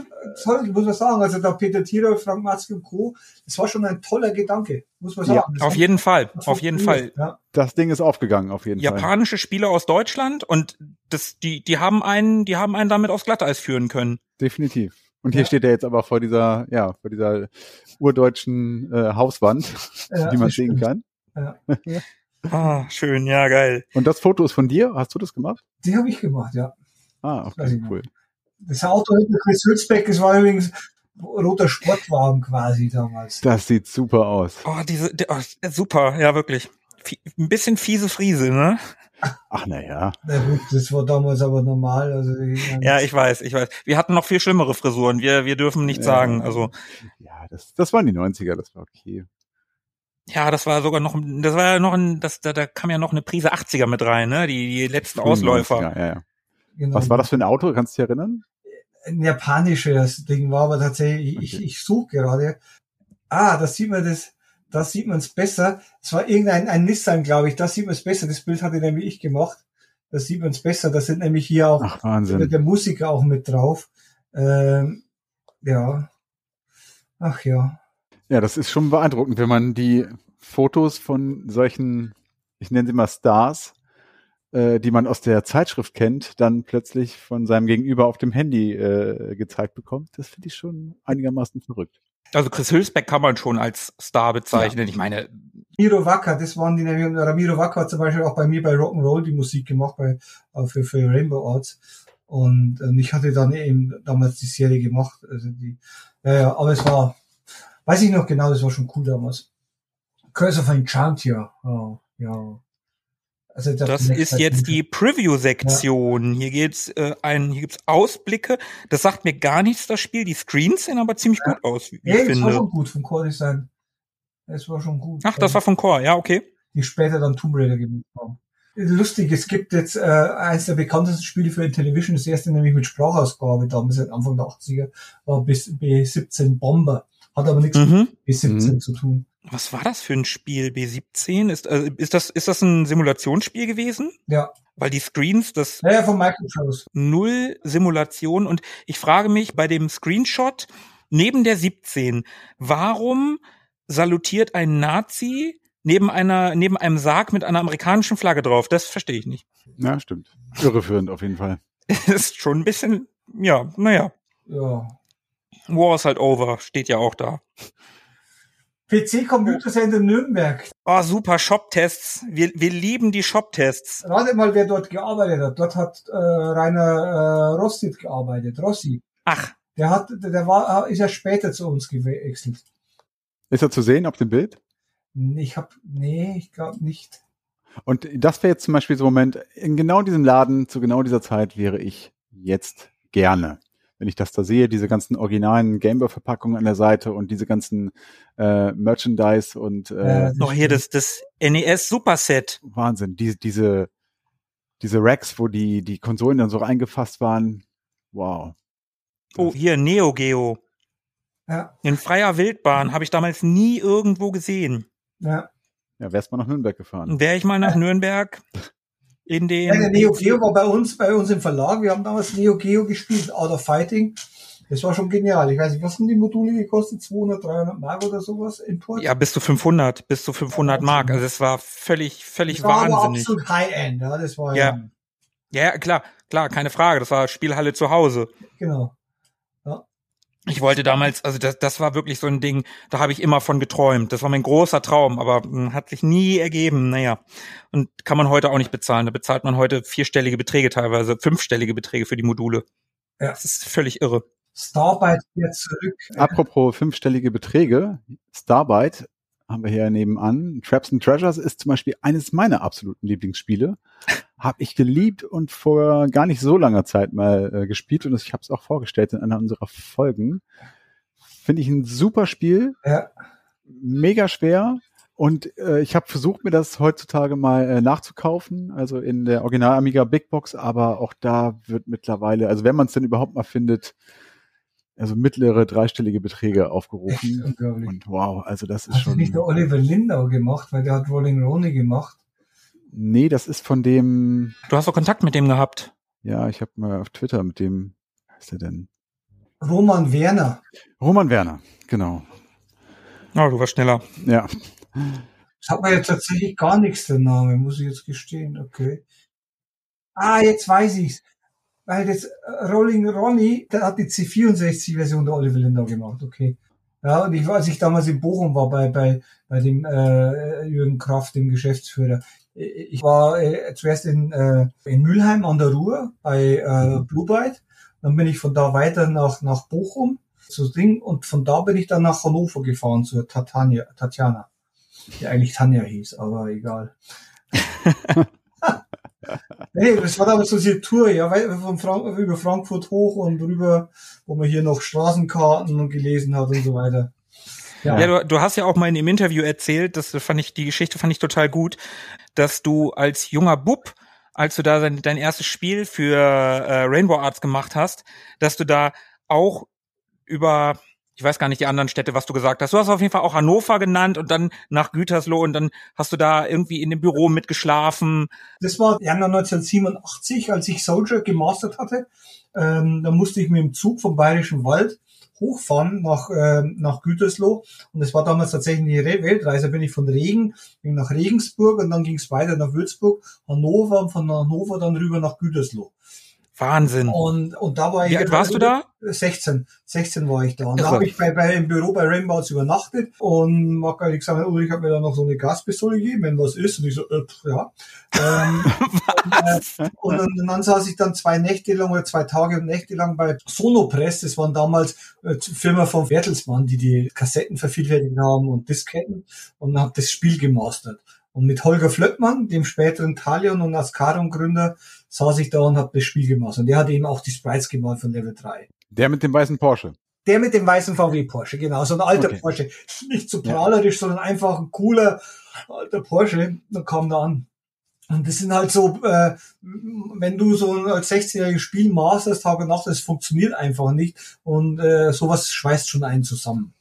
Speaker 4: toll, muss man sagen. Also der Peter Thierer, Frank Matzke und Co. Das war schon ein toller Gedanke, muss man sagen.
Speaker 2: Ja,
Speaker 1: Auf jeden Fall, auf jeden Fall.
Speaker 4: Ja.
Speaker 2: Das Ding ist aufgegangen, auf jeden Fall.
Speaker 1: Japanische Spieler aus Deutschland und das, die, die haben einen, die haben einen damit aufs Glatteis führen können.
Speaker 2: Definitiv. Und hier
Speaker 4: Ja.
Speaker 2: steht er jetzt aber vor dieser, ja, vor dieser urdeutschen äh, Hauswand,
Speaker 4: Ja,
Speaker 2: die man sehen
Speaker 4: stimmt.
Speaker 2: kann. (laughs)
Speaker 1: Ah, schön, ja, geil.
Speaker 2: Und das Foto ist von dir? Hast du das gemacht?
Speaker 4: Die habe ich gemacht, ja.
Speaker 2: Ah, okay,
Speaker 4: ich noch.
Speaker 2: cool.
Speaker 4: Das Auto hinter Chris Hülsbeck, das war übrigens roter Sportwagen quasi damals.
Speaker 2: Das sieht super aus.
Speaker 1: Oh, diese, die, oh, super, ja, wirklich. Fie- Ein bisschen fiese Friese, ne?
Speaker 2: Ach, naja.
Speaker 4: Na gut, das war damals aber normal. Also ich meine,
Speaker 1: Ja, ich weiß, ich weiß. Wir hatten noch viel schlimmere Frisuren. Wir, wir dürfen nichts
Speaker 2: Ja.
Speaker 1: sagen. Also,
Speaker 2: Ja, das, das waren die 90er, das war okay.
Speaker 1: Ja, das war sogar noch, das war ja noch ein, das, da, da kam ja noch eine Prise 80er mit rein, ne? Die, die letzten Ausläufer.
Speaker 2: 90er, Ja, ja.
Speaker 4: genau.
Speaker 2: Was war das für ein Auto? Kannst du dich erinnern?
Speaker 4: Ein japanisches Ding war aber tatsächlich, ich,
Speaker 2: Okay.
Speaker 4: ich suche gerade. Ah, da sieht man das, da sieht man es besser. Es war irgendein ein Nissan, glaube ich. Da sieht man es besser. Das Bild hatte nämlich ich gemacht. Da sieht man es besser. Da sind nämlich hier auch
Speaker 2: Ach, Wahnsinn.
Speaker 4: der Musiker auch mit drauf. Ähm, ja. Ach ja.
Speaker 2: Ja, das ist schon beeindruckend, wenn man die Fotos von solchen, ich nenne sie mal Stars, äh, die man aus der Zeitschrift kennt, dann plötzlich von seinem Gegenüber auf dem Handy äh, gezeigt bekommt. Das finde ich schon einigermaßen verrückt.
Speaker 1: Also Chris Hülsbeck kann man schon als Star bezeichnen. Ich meine,
Speaker 4: Miro Wacker, das waren die nämlich, und Ramiro Wacker hat zum Beispiel auch bei mir bei Rock'n'Roll die Musik gemacht, bei, für, für Rainbow Arts. Und ähm, ich hatte dann eben damals die Serie gemacht. Also die, ja, ja, aber es war, weiß ich noch genau, das war schon cool damals. Curse of Enchantia, oh, ja. Also
Speaker 1: das ist jetzt die Preview-Sektion. Hier geht's äh, ein, hier gibt's Ausblicke. Das sagt mir gar nichts, das Spiel. Die Screens sehen aber ziemlich
Speaker 4: Ja.
Speaker 1: gut aus, wie
Speaker 4: Ja,
Speaker 1: ich
Speaker 4: das war
Speaker 1: finde.
Speaker 4: schon gut vom Core Design. Das war schon gut.
Speaker 1: Ach, das war von Core, ja, okay.
Speaker 4: die später dann Tomb Raider gemacht haben. Lustig, es gibt jetzt äh, eines der bekanntesten Spiele für Intellivision, das erste nämlich mit Sprachausgabe, damals seit Anfang der 80er, war bis B17 Bomber. Hat aber nichts
Speaker 1: Mhm.
Speaker 4: mit B17
Speaker 2: Mhm.
Speaker 4: zu tun.
Speaker 1: Was war das für ein Spiel, B17? Ist, äh, ist, das, ist das ein Simulationsspiel gewesen?
Speaker 4: Ja.
Speaker 1: Weil die Screens, das
Speaker 4: Ja, ja, von Microprose.
Speaker 1: null Simulation und ich frage mich bei dem Screenshot neben der 17, warum salutiert ein Nazi neben einer, neben einem Sarg mit einer amerikanischen Flagge drauf? Das verstehe ich nicht.
Speaker 2: Ja, stimmt. Irreführend auf jeden Fall. (laughs)
Speaker 1: ist schon ein bisschen, ja, naja.
Speaker 4: Ja.
Speaker 1: War is halt over, steht ja auch da.
Speaker 4: PC Computer Center Nürnberg.
Speaker 1: Oh, super, Shop-Tests. Wir, wir lieben die Shop-Tests.
Speaker 4: Rate mal, wer dort gearbeitet hat. Dort hat äh, Rainer äh, Rossit gearbeitet. Rossi.
Speaker 1: Ach,
Speaker 4: Der hat, der war, ist ja später zu uns gewechselt.
Speaker 2: Ist er zu sehen auf dem Bild?
Speaker 4: Ich hab, nee, ich glaube nicht.
Speaker 2: Und das wäre jetzt zum Beispiel so ein Moment, in genau diesem Laden, zu genau dieser Zeit wäre ich jetzt gerne. Wenn ich das da sehe, diese ganzen originalen Gameboy-Verpackungen an der Seite und diese ganzen äh, Merchandise und äh,
Speaker 4: Ja,
Speaker 1: noch hier das, das NES Superset.
Speaker 2: Wahnsinn, diese, diese, diese Racks, wo die, die Konsolen dann so eingefasst waren. Wow.
Speaker 1: Oh, hier, Neo Geo.
Speaker 4: Ja,
Speaker 1: In freier Wildbahn habe ich damals nie irgendwo gesehen.
Speaker 4: ja.
Speaker 2: Ja, wärst mal nach Nürnberg gefahren.
Speaker 1: Wäre ich mal nach (laughs) Nürnberg in
Speaker 4: Ja, der
Speaker 1: den.
Speaker 4: Neo Geo war bei uns, bei uns im Verlag. Wir haben damals Neo Geo gespielt, Out of Fighting. Das war schon genial. Ich weiß nicht, was haben die Module gekostet? 200, 300 Mark oder sowas? Import?
Speaker 1: Ja, bis zu 500, bis zu 500 Mark. Also es war völlig, völlig
Speaker 4: das war aber
Speaker 1: wahnsinnig.
Speaker 4: absolut High-End. Ja, das war
Speaker 1: Ja. Ja, klar, klar, keine Frage. Das war Spielhalle zu Hause.
Speaker 4: genau.
Speaker 1: Ich wollte damals, also das, das war wirklich so ein Ding, da habe ich immer von geträumt. Das war mein großer Traum, aber mh, hat sich nie ergeben. Naja, und kann man heute auch nicht bezahlen. Da bezahlt man heute vierstellige Beträge teilweise, fünfstellige Beträge für die Module.
Speaker 4: Ja.
Speaker 1: Das ist völlig irre.
Speaker 4: Starbite jetzt zurück.
Speaker 2: Apropos fünfstellige Beträge, Starbite haben wir hier nebenan. Traps and Treasures ist zum Beispiel eines meiner absoluten Lieblingsspiele. Habe ich geliebt und vor gar nicht so langer Zeit mal äh, gespielt und ich habe es auch vorgestellt in einer unserer Folgen. Finde ich ein super Spiel,
Speaker 4: Ja,
Speaker 2: mega schwer. Und äh, ich habe versucht, mir das heutzutage mal äh, nachzukaufen, also in der Original Amiga Big Box, aber auch da wird mittlerweile, also wenn man es denn überhaupt mal findet, also mittlere dreistellige Beträge
Speaker 4: echt
Speaker 2: aufgerufen.
Speaker 4: unglaublich.
Speaker 2: Und wow, also das ist
Speaker 4: Hat das
Speaker 2: schon.
Speaker 4: nicht der Oliver Lindau gemacht, weil der hat Rolling Ronnie gemacht.
Speaker 2: Nee, das ist von dem,
Speaker 1: Du hast doch Kontakt mit dem gehabt.
Speaker 2: ja, ich habe mal auf Twitter mit dem, was ist der denn?
Speaker 4: Roman Werner.
Speaker 2: Roman Werner, genau.
Speaker 1: Oh, du warst schneller.
Speaker 2: Ja.
Speaker 4: Sagt mir jetzt tatsächlich gar nichts, der Name, muss ich jetzt gestehen. Okay. Ah, jetzt weiß ich's. Weil das äh, Rolling Ronnie, der hat die C64-Version der Oliver Lindau gemacht, okay. Ja, und ich, als ich damals in Bochum war bei, bei, bei dem äh, Jürgen Kraft, dem Geschäftsführer, äh, ich war äh, zuerst in, äh, in Mülheim an der Ruhr bei äh, Blue Byte. Dann bin ich von da weiter nach, nach Bochum zu Ding und von da bin ich dann nach Hannover gefahren zur Tatjana, Tatjana die eigentlich Tanja hieß, aber egal. (laughs) nee, das war damals so diese Tour, ja, von Frank über Frankfurt hoch und rüber, wo man hier noch Straßenkarten gelesen hat und so weiter. Ja,
Speaker 1: Ja, du, du hast ja auch mal in dem Interview erzählt, das fand ich, die Geschichte fand ich total gut, dass du als junger Bub, als du da dein, dein erstes Spiel für äh, Rainbow Arts gemacht hast, dass du da auch über, ich weiß gar nicht die anderen Städte, was du gesagt hast. Du hast auf jeden Fall auch Hannover genannt und dann nach Gütersloh und dann hast du da irgendwie in dem Büro mitgeschlafen.
Speaker 4: Das war Januar 1987, als ich Soldier gemastert hatte. Ähm, da musste ich mit dem Zug vom Bayerischen Wald hochfahren nach, ähm, nach Gütersloh. Und das war damals tatsächlich eine Re- Weltreise. Da bin ich von Regen ging nach Regensburg und dann ging es weiter nach Würzburg, Hannover und von Hannover dann rüber nach Gütersloh.
Speaker 1: Wahnsinn.
Speaker 4: Und, und da war ich.
Speaker 1: Wie alt warst du da?
Speaker 4: 16. 16 war ich da. Und da
Speaker 1: Irre.
Speaker 4: habe ich bei, bei, im Büro bei Rainbows übernachtet und Marc hat gesagt, Ulrich hat mir da noch so eine Gaspistole gegeben, wenn was ist. Und ich so, äh, ja. ähm, (laughs) und, äh, und, dann, und dann saß ich dann zwei Nächte lang oder zwei Tage und Nächte lang bei Sonopress. Das waren damals äh, Firma von Bertelsmann, die die Kassetten vervielfältigt haben und Disketten und habe das Spiel gemastert. Und mit Holger Flöckmann, dem späteren Talion und Ascaron-Gründer, saß ich da und habe das Spiel gemacht. Und der hat eben auch die Sprites gemalt von Level 3.
Speaker 2: Der mit dem weißen Porsche.
Speaker 4: Der mit dem weißen VW Porsche, genau, so ein alter
Speaker 2: Okay.
Speaker 4: Porsche. Nicht so prahlerisch, sondern einfach ein cooler alter Porsche. Da kam da an. Und das sind halt so, äh, wenn du so ein als 16-jähriges Spiel masterst, Tag und Nacht, das funktioniert einfach nicht. Und äh, sowas schweißt schon einen zusammen.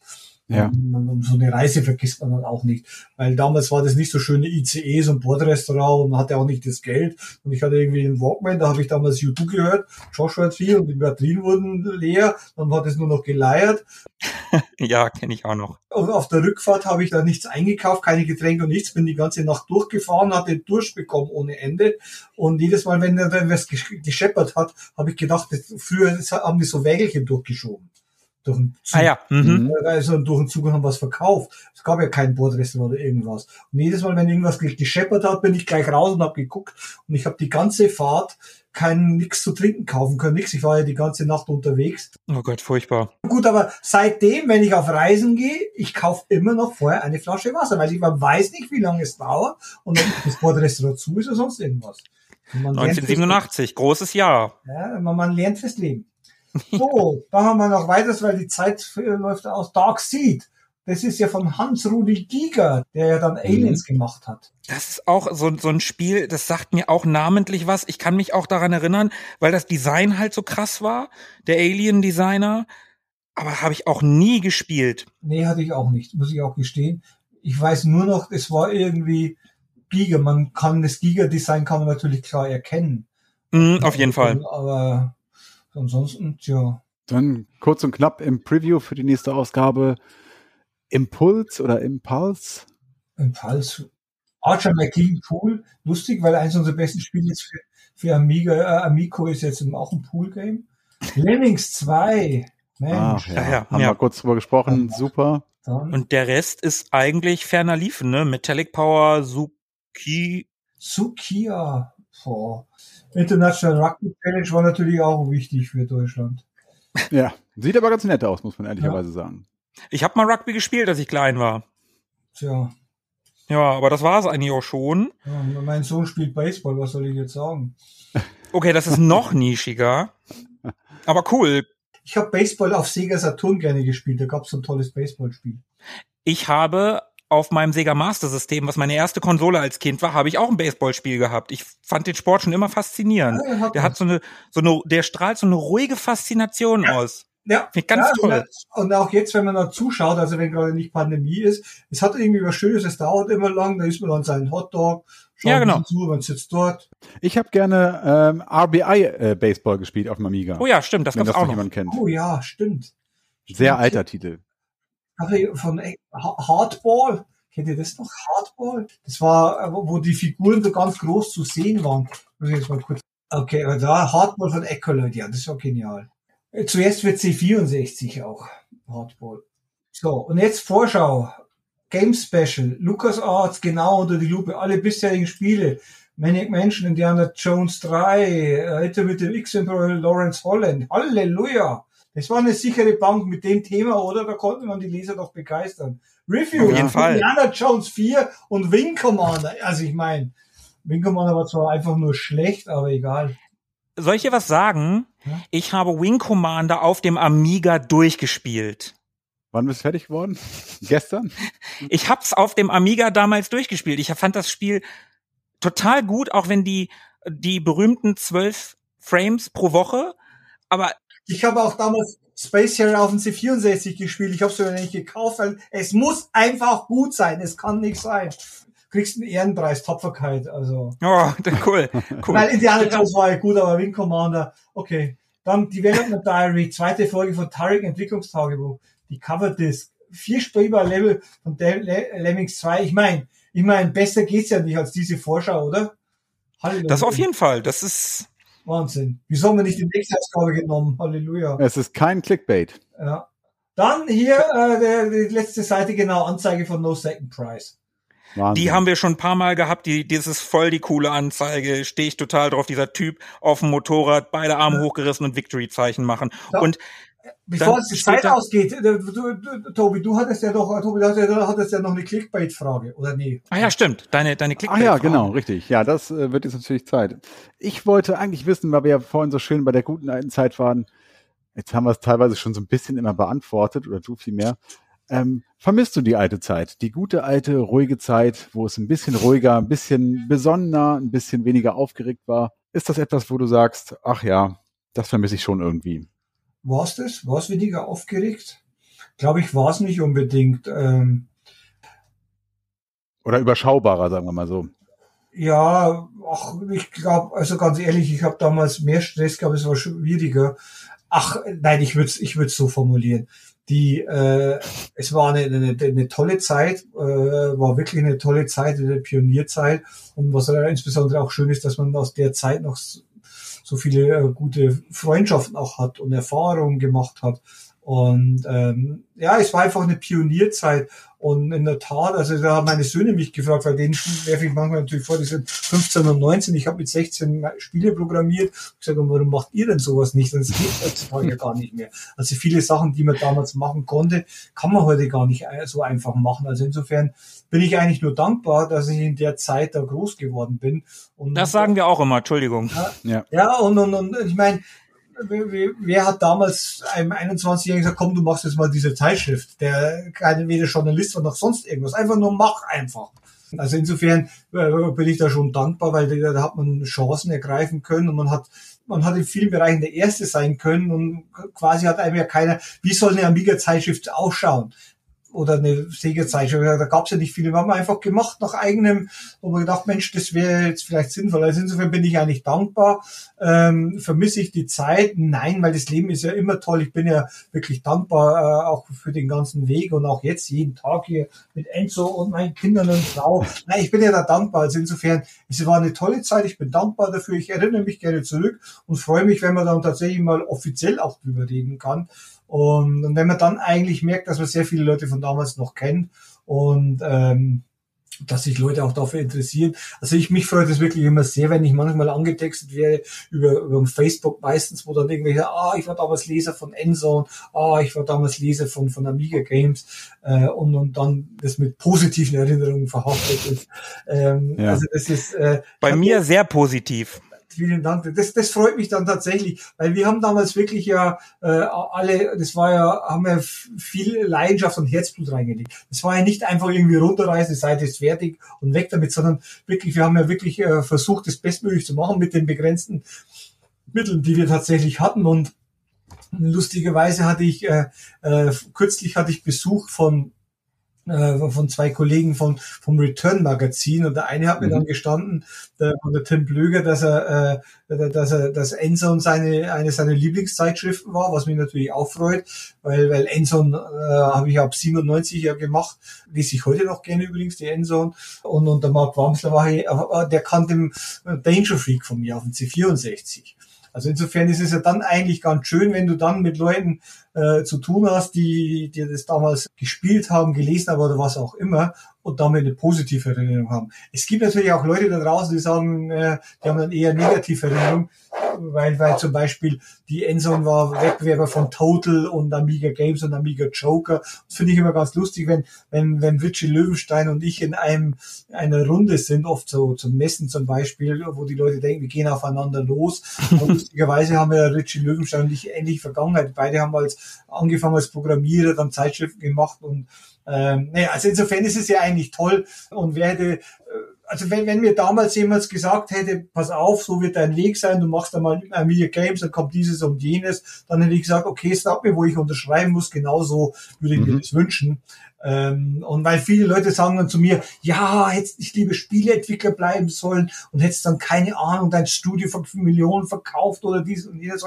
Speaker 2: Ja.
Speaker 4: Und so eine Reise vergisst man dann auch nicht. Weil damals war das nicht so schöne ICE, so ein Bordrestaurant und man hatte auch nicht das Geld. Und ich hatte irgendwie einen Walkman, da habe ich damals YouTube gehört, Joshua Tree und die Batterien wurden leer, dann war das nur noch geleiert. (laughs)
Speaker 1: Ja, kenne ich auch noch.
Speaker 4: Und auf der Rückfahrt habe ich da nichts eingekauft, keine Getränke und nichts, bin die ganze Nacht durchgefahren, hatte Durst bekommen ohne Ende. Und jedes Mal, wenn, wenn was gesch- gescheppert hat, habe ich gedacht, früher haben die so Wägelchen durchgeschoben. Durch den Zug.
Speaker 1: Ah ja, mhm.
Speaker 4: Also durch den Zug und haben was verkauft. Es gab ja kein Bordrestaurant oder irgendwas. Und jedes Mal, wenn irgendwas ge- gescheppert hat, bin ich gleich raus und habe geguckt. Und ich habe die ganze Fahrt kein nix zu trinken kaufen können, nix. Ich war ja die ganze Nacht unterwegs.
Speaker 1: Oh Gott, furchtbar.
Speaker 4: Gut, aber seitdem, wenn ich auf Reisen gehe, ich kaufe immer noch vorher eine Flasche Wasser, weil ich man weiß nicht, wie lange es dauert und ob das Bordrestaurant zu ist oder sonst irgendwas. Und man lernt fürs-
Speaker 1: 1987, großes Jahr.
Speaker 4: ja, man, man lernt fürs Leben. (laughs) So, dann haben wir noch weiteres, weil die Zeit läuft aus. Dark Seed. Das ist ja von Hans-Rudi Giger, der ja dann Aliens gemacht hat.
Speaker 1: Das ist auch so, so ein Spiel, das sagt mir auch namentlich was. Ich kann mich auch daran erinnern, weil das Design halt so krass war, der Alien-Designer. Aber habe ich auch nie gespielt.
Speaker 4: Nee, hatte ich auch nicht, muss ich auch gestehen. Ich weiß nur noch, es war irgendwie Giger. Man kann das Giger-Design kann man natürlich klar erkennen.
Speaker 1: Mhm, auf jeden Fall.
Speaker 4: Aber ansonsten, tja.
Speaker 2: Dann kurz und knapp im Preview für die nächste Ausgabe Impuls oder Impulse.
Speaker 4: Impuls. Archer McLean Pool, lustig, weil eins unserer besten Spiele jetzt für, für Amiga, äh, Amico ist jetzt auch ein Pool-Game. Lemmings 2. Mensch,
Speaker 2: Ach ja,
Speaker 1: Ja, ja,
Speaker 2: haben
Speaker 1: ja.
Speaker 2: wir kurz drüber gesprochen. Super.
Speaker 4: dann
Speaker 1: Und der Rest ist eigentlich ferner liefen, ne? Metallic Power, Suki.
Speaker 4: Sukia. Boah. International Rugby Challenge war natürlich auch wichtig für Deutschland.
Speaker 2: Ja, sieht aber ganz nett aus, muss man ehrlicherweise sagen.
Speaker 1: Ich habe mal Rugby gespielt, als ich klein war.
Speaker 4: Tja,
Speaker 1: Ja, aber das war es eigentlich auch schon.
Speaker 4: ja, mein Sohn spielt Baseball, was soll ich jetzt sagen? (laughs)
Speaker 1: Okay, das ist noch nischiger. Aber cool.
Speaker 4: Ich habe Baseball auf Sega Saturn gerne gespielt, da gab es so ein tolles Baseballspiel.
Speaker 1: Ich habe auf meinem Sega Master System, was meine erste Konsole als Kind war, habe ich auch ein Baseballspiel gehabt. Ich fand den Sport schon immer faszinierend.
Speaker 4: Ja,
Speaker 1: Der hat so eine, so eine, der strahlt so eine ruhige Faszination aus.
Speaker 4: Ja,
Speaker 1: Finde ich ganz
Speaker 4: ja,
Speaker 1: toll.
Speaker 4: Und auch jetzt, wenn man da zuschaut, also wenn gerade nicht Pandemie ist, es hat irgendwie was Schönes, es dauert immer lang, da isst man dann seinen Hotdog, schaut
Speaker 1: Ja,
Speaker 4: ein
Speaker 1: genau.
Speaker 4: zu, man sitzt dort.
Speaker 2: Ich habe gerne ähm, RBI äh, Baseball gespielt auf dem Amiga.
Speaker 1: Oh ja, stimmt, das gab's
Speaker 2: das
Speaker 1: auch
Speaker 2: noch
Speaker 1: noch.
Speaker 2: jemand kennt.
Speaker 4: Oh ja, stimmt.
Speaker 2: Sehr alter Titel.
Speaker 4: Von äh, Ha- Hardball, kennt ihr das noch? Hardball? Das war, äh, wo die Figuren so ganz groß zu sehen waren. Muss ich jetzt mal kurz. Okay, also da Hardball von Echolot, ja, das auch genial. Äh, Zuerst wird C64 auch Hardball. So, und jetzt Vorschau. Game Special, LucasArts genau unter die Lupe, alle bisherigen Spiele. Manic Mansion, Indiana Jones 3, äh, Ritter mit dem X-Emperor Lawrence Holland. Halleluja! Das war eine sichere Bank mit dem Thema, oder? Da konnte man die Leser doch begeistern. Review,
Speaker 1: Auf jeden Fall.
Speaker 4: Indiana Jones 4 und Wing Commander. Also ich meine, Wing Commander war zwar einfach nur schlecht, aber egal.
Speaker 1: Soll ich dir was sagen?
Speaker 4: Ja.
Speaker 1: Ich habe Wing Commander auf dem Amiga durchgespielt.
Speaker 2: Wann bist du fertig geworden? (laughs) Gestern?
Speaker 1: Ich hab's auf dem Amiga damals durchgespielt. Ich fand das Spiel total gut, auch wenn die, die berühmten zwölf Frames pro Woche, aber
Speaker 4: Ich habe auch damals Space Harrier auf dem C64 gespielt. Ich habe es sogar nicht gekauft, weil es muss einfach gut sein. Es kann nicht sein. Kriegst einen Ehrenpreis, Tapferkeit, also.
Speaker 1: oh, (laughs) cool, cool.
Speaker 4: Weil Indiana Jones war ja gut, aber Wing Commander, okay. Dann Development Diary, zweite Folge von Tarek Entwicklungstagebuch, die Cover Disc, vier Streber-Level von Del- Le Lemmings 2. Ich meine, ich meine, besser geht's ja nicht als diese Vorschau, oder? Halleluja.
Speaker 1: Das auf jeden Fall. Das ist,
Speaker 4: Wahnsinn. Wieso haben wir nicht die nächste Ausgabe genommen? Halleluja.
Speaker 2: Es ist kein Clickbait.
Speaker 4: Ja. Dann hier äh, der, die letzte Seite, genau, Anzeige von No Second Price.
Speaker 2: Wahnsinn.
Speaker 1: die haben wir schon ein paar Mal gehabt. Die, das ist voll die coole Anzeige. Stehe ich total drauf. Dieser Typ auf dem Motorrad, beide Arme hochgerissen und Victory-Zeichen machen.
Speaker 4: Ja.
Speaker 1: Und
Speaker 4: Bevor es die Zeit ausgeht, äh, du, du, Tobi, du hattest ja doch, Tobi, du hattest ja, du hattest ja noch eine Clickbait-Frage, oder nee?
Speaker 1: ah ja, stimmt. Deine, deine
Speaker 2: Ach ja,
Speaker 1: Clickbait-Frage.
Speaker 2: genau, richtig. Ja, das äh, wird jetzt natürlich Zeit. Ich wollte eigentlich wissen, weil wir ja vorhin so schön bei der guten alten Zeit waren, jetzt haben wir es teilweise schon so ein bisschen immer beantwortet, oder du vielmehr. Ähm, vermisst du die alte Zeit? Die gute alte, ruhige Zeit, wo es ein bisschen ruhiger, ein bisschen besonnener, ein bisschen weniger aufgeregt war? Ist das etwas, wo du sagst, ach ja, das vermisse ich schon irgendwie?
Speaker 4: War's das? War's weniger aufgeregt? glaube ich, war es nicht unbedingt. Ähm,
Speaker 2: Oder überschaubarer, sagen wir mal so.
Speaker 4: Ja, ach, ich glaube, also ganz ehrlich, ich habe damals mehr Stress gehabt, es war schwieriger. Ach, nein, ich würde ich würde so formulieren. Die, äh, es war eine, eine, eine tolle Zeit, äh, war wirklich eine tolle Zeit, eine Pionierzeit. Und was insbesondere auch schön ist, dass man aus der Zeit noch so viele äh, gute Freundschaften auch hat und Erfahrungen gemacht hat. Und ähm, ja, es war einfach eine Pionierzeit. Und in der Tat, also da haben meine Söhne mich gefragt, weil denen werfe ich manchmal natürlich vor, die sind 15 und 19, ich habe mit 16 Spiele programmiert. Ich sage, warum macht ihr denn sowas nicht? Das geht heutzutage ja gar nicht mehr. Also viele Sachen, die man damals machen konnte, kann man heute gar nicht so einfach machen. Also insofern bin ich eigentlich nur dankbar, dass ich in der Zeit da groß geworden bin.
Speaker 1: Und das sagen wir auch immer, Entschuldigung.
Speaker 4: Ja, ja und, und, und ich meine, wer hat damals einem 21-Jährigen gesagt, komm, du machst jetzt mal diese Zeitschrift, der keine weder Journalist noch sonst irgendwas, einfach nur mach einfach. Also insofern äh, bin ich da schon dankbar, weil da hat man Chancen ergreifen können und man hat man hat in vielen Bereichen der Erste sein können und quasi hat einem ja keiner, wie soll eine Amiga-Zeitschrift ausschauen? Oder eine Sägezeichnung. Da gab es ja nicht viele. Wir haben einfach gemacht nach eigenem, wo wir gedacht, Mensch, das wäre jetzt vielleicht sinnvoll. Also insofern bin ich eigentlich dankbar. Ähm, vermisse ich die Zeit? Nein, weil das Leben ist ja immer toll. Ich bin ja wirklich dankbar äh, auch für den ganzen Weg und auch jetzt jeden Tag hier mit Enzo und meinen Kindern und Frau. Nein, ich bin ja da dankbar. Also insofern, es war eine tolle Zeit. Ich bin dankbar dafür. Ich erinnere mich gerne zurück und freue mich, wenn man dann tatsächlich mal offiziell auch drüber reden kann. Und, und wenn man dann eigentlich merkt, dass man sehr viele Leute von damals noch kennt und ähm, dass sich Leute auch dafür interessieren. Also ich mich freut es wirklich immer sehr, wenn ich manchmal angetextet werde über, über Facebook meistens, wo dann irgendwelche, ah, ich war damals Leser von Endzone, ah, ich war damals Leser von, von Amiga Games äh, und, und dann das mit positiven Erinnerungen verhaftet ist. Ähm,
Speaker 1: ja. Also das ist äh, bei mir sehr positiv
Speaker 4: vielen Dank. Das, das freut mich dann tatsächlich, weil wir haben damals wirklich ja äh, alle, das war ja, haben wir viel Leidenschaft und Herzblut reingelegt. Das war ja nicht einfach irgendwie runterreißen, die Seite ist fertig und weg damit, sondern wirklich, wir haben ja wirklich äh, versucht, das bestmöglich zu machen mit den begrenzten Mitteln, die wir tatsächlich hatten und lustigerweise hatte ich äh, äh, kürzlich hatte ich Besuch von äh, von zwei Kollegen von, vom Return Magazin und der eine hat mir mhm. dann gestanden, der, von der Tim Blöger, dass er, äh, dass er, dass Enson seine, eine seiner Lieblingszeitschriften war, was mich natürlich auch freut, weil, weil Enson äh, habe ich ab 97 ja gemacht, lese ich heute noch gerne übrigens, die Enson und, und der Mark Wamsler war hier, äh, der kannte Danger Freak von mir auf dem C64. Also insofern ist es ja dann eigentlich ganz schön, wenn du dann mit Leuten äh, zu tun hast, die, die das damals gespielt haben, gelesen haben oder was auch immer und damit eine positive Erinnerung haben. Es gibt natürlich auch Leute da draußen, die sagen, äh, die haben dann eher negative Erinnerungen, weil, weil zum Beispiel die Enson war Wettbewerber von Total und Amiga Games und Amiga Joker. Das finde ich immer ganz lustig, wenn, wenn, wenn Richie Löwenstein und ich in einem, einer Runde sind, oft so zum Messen zum Beispiel, wo die Leute denken, wir gehen aufeinander los. Und lustigerweise haben wir Richie Löwenstein und ich ähnlich Vergangenheit. Beide haben als angefangen als Programmierer, dann Zeitschriften gemacht und ähm, naja, also insofern ist es ja eigentlich toll und wer hätte, äh, also wenn, wenn mir damals jemand gesagt hätte, pass auf, so wird dein Weg sein, du machst da mal Amiga Games, dann kommt dieses und jenes, dann hätte ich gesagt, okay, sag mir, wo ich unterschreiben muss, genauso würde ich mhm. mir das wünschen. Ähm, und weil viele Leute sagen dann zu mir, ja, hättest nicht liebe Spieleentwickler bleiben sollen und hättest dann keine Ahnung, dein Studio von Millionen verkauft oder dies und jenes.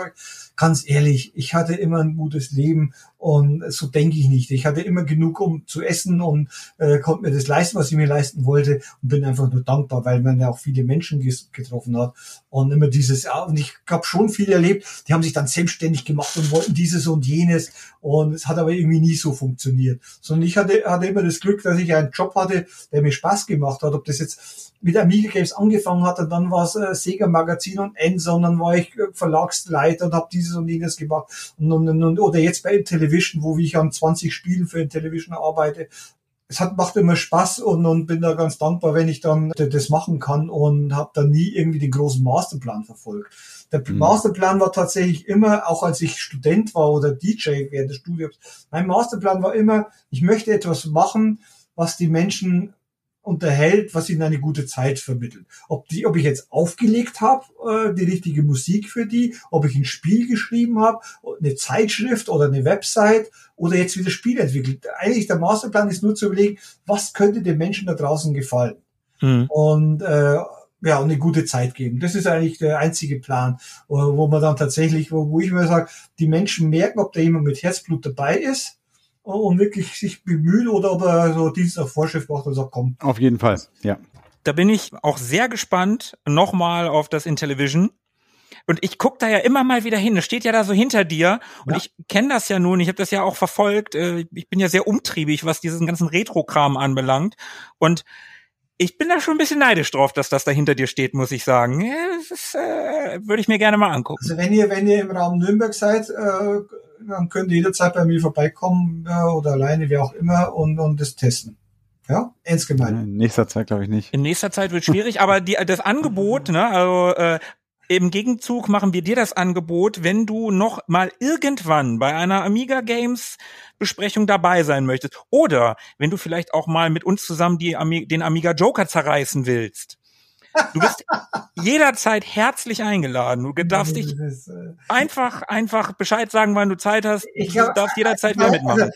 Speaker 4: Ganz ehrlich, ich hatte immer ein gutes Leben und so denke ich nicht. Ich hatte immer genug, um zu essen und äh, konnte mir das leisten, was ich mir leisten wollte und bin einfach nur dankbar, weil man ja auch viele Menschen getroffen hat und immer dieses, ja, und ich habe schon viel erlebt, die haben sich dann selbstständig gemacht und wollten dieses und jenes. Und es hat aber irgendwie nie so funktioniert, sondern ich hatte, hatte immer das Glück, dass ich einen Job hatte, der mir Spaß gemacht hat, ob das jetzt mit Amiga Games angefangen hat und dann war es äh, Sega Magazin und Enzo und dann war ich äh, Verlagsleiter und habe dieses und jenes gemacht. Und, und, und, oder jetzt bei Television, wo ich an 20 Spielen für Television arbeite. Es hat, macht immer Spaß und, und bin da ganz dankbar, wenn ich dann das machen kann und habe dann nie irgendwie den großen Masterplan verfolgt. Der mhm. Masterplan war tatsächlich immer, auch als ich Student war oder DJ während des Studiums, mein Masterplan war immer, ich möchte etwas machen, was die Menschen unterhält, was ihnen eine gute Zeit vermittelt. Ob die, ob ich jetzt aufgelegt habe, äh, die richtige Musik für die, ob ich ein Spiel geschrieben habe, eine Zeitschrift oder eine Website oder jetzt wieder Spiel entwickelt. Eigentlich der Masterplan ist nur zu überlegen, was könnte den Menschen da draußen gefallen. Mhm. Und äh, ja, und eine gute Zeit geben. Das ist eigentlich der einzige Plan, wo man dann tatsächlich, wo, wo ich mir sage, die Menschen merken, ob da jemand mit Herzblut dabei ist und wirklich sich bemühen oder ob er so Dienst nach Vorschrift macht und sagt, komm.
Speaker 2: Auf jeden Fall, ja.
Speaker 1: Da bin ich auch sehr gespannt nochmal auf das Intellivision. Und ich guck da ja immer mal wieder hin. Das steht ja da so hinter dir. Und ja. ich kenne das ja nun. Ich habe das ja auch verfolgt. Äh, ich bin ja sehr umtriebig, was diesen ganzen Retro-Kram anbelangt. Und ich bin da schon ein bisschen neidisch drauf, dass das da hinter dir steht, muss ich sagen. Das äh, würde ich mir gerne mal angucken.
Speaker 4: Also wenn ihr, wenn ihr im Raum Nürnberg seid, äh, dann könnt ihr jederzeit bei mir vorbeikommen ja, oder alleine, wie auch immer, und, und das testen. Ja, ins gemein.
Speaker 2: In nächster Zeit glaube ich nicht.
Speaker 1: In nächster Zeit wird schwierig, aber die, das Angebot, ne, also äh, im Gegenzug machen wir dir das Angebot, wenn du noch mal irgendwann bei einer Amiga Games Besprechung dabei sein möchtest oder wenn du vielleicht auch mal mit uns zusammen die den Amiga Joker zerreißen willst. Du bist jederzeit herzlich eingeladen. Du darfst dich äh, einfach, einfach Bescheid sagen, wann du Zeit hast. Du glaub, darfst jederzeit mehr mitmachen. Also,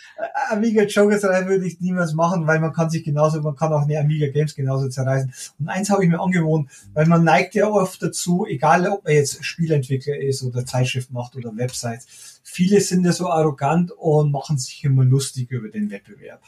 Speaker 4: Amiga Joker zerreißen würde ich niemals machen, weil man kann sich genauso, man kann auch eine Amiga Games genauso zerreißen. Und eins habe ich mir angewohnt, weil man neigt ja oft dazu, egal ob man jetzt Spielentwickler ist oder Zeitschrift macht oder Websites, viele sind ja so arrogant und machen sich immer lustig über den Wettbewerb.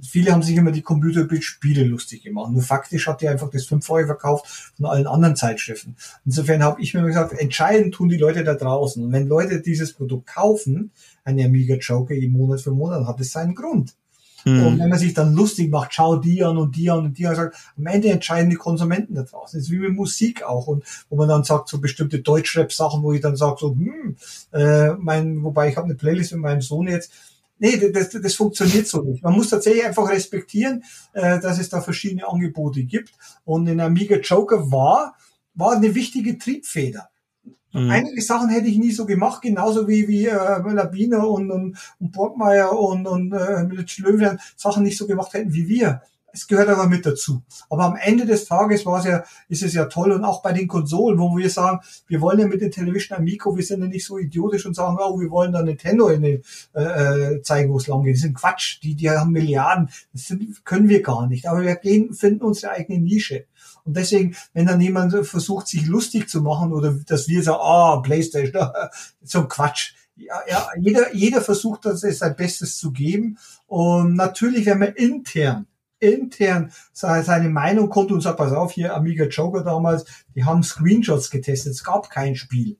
Speaker 4: Viele haben sich immer die Computerbildspiele lustig gemacht. Nur faktisch hat die einfach das fünffache verkauft von allen anderen Zeitschriften. Insofern habe ich mir gesagt, entscheidend tun die Leute da draußen. Und wenn Leute dieses Produkt kaufen, eine Amiga Joker, Monat für Monat, hat es seinen Grund. Mhm. Und wenn man sich dann lustig macht, schau die an und die an und die an, sagt, am Ende entscheiden die Konsumenten da draußen. Das ist wie mit Musik auch. Und wo man dann sagt, so bestimmte Deutschrap-Sachen, wo ich dann sage, so, hm, äh, mein, wobei ich habe eine Playlist mit meinem Sohn jetzt, Nee, das, das funktioniert so nicht. Man muss tatsächlich einfach respektieren, äh, dass es da verschiedene Angebote gibt. Und in Amiga Joker war, war eine wichtige Triebfeder. Mhm. Einige Sachen hätte ich nie so gemacht, genauso wie wie äh, Labine und und, und Borgmeier und und äh, Löwen Sachen nicht so gemacht hätten wie wir. Es gehört aber mit dazu. Aber am Ende des Tages war es ja, ist es ja toll und auch bei den Konsolen, wo wir sagen, wir wollen ja mit den Television Amico, wir sind ja nicht so idiotisch und sagen, oh, wir wollen da Nintendo in den, äh, äh, zeigen, wo es lang geht. Das sind Quatsch. Die, die haben Milliarden. Das sind, können wir gar nicht. Aber wir gehen, finden unsere eigene Nische. Und deswegen, wenn dann jemand versucht, sich lustig zu machen oder dass wir sagen, ah, Playstation, (laughs) so ein Quatsch. Ja, ja, jeder, jeder versucht, das sein Bestes zu geben. Und natürlich, wenn man intern intern seine Meinung konnte und sagt, pass auf, hier Amiga Joker damals, die haben Screenshots getestet, es gab kein Spiel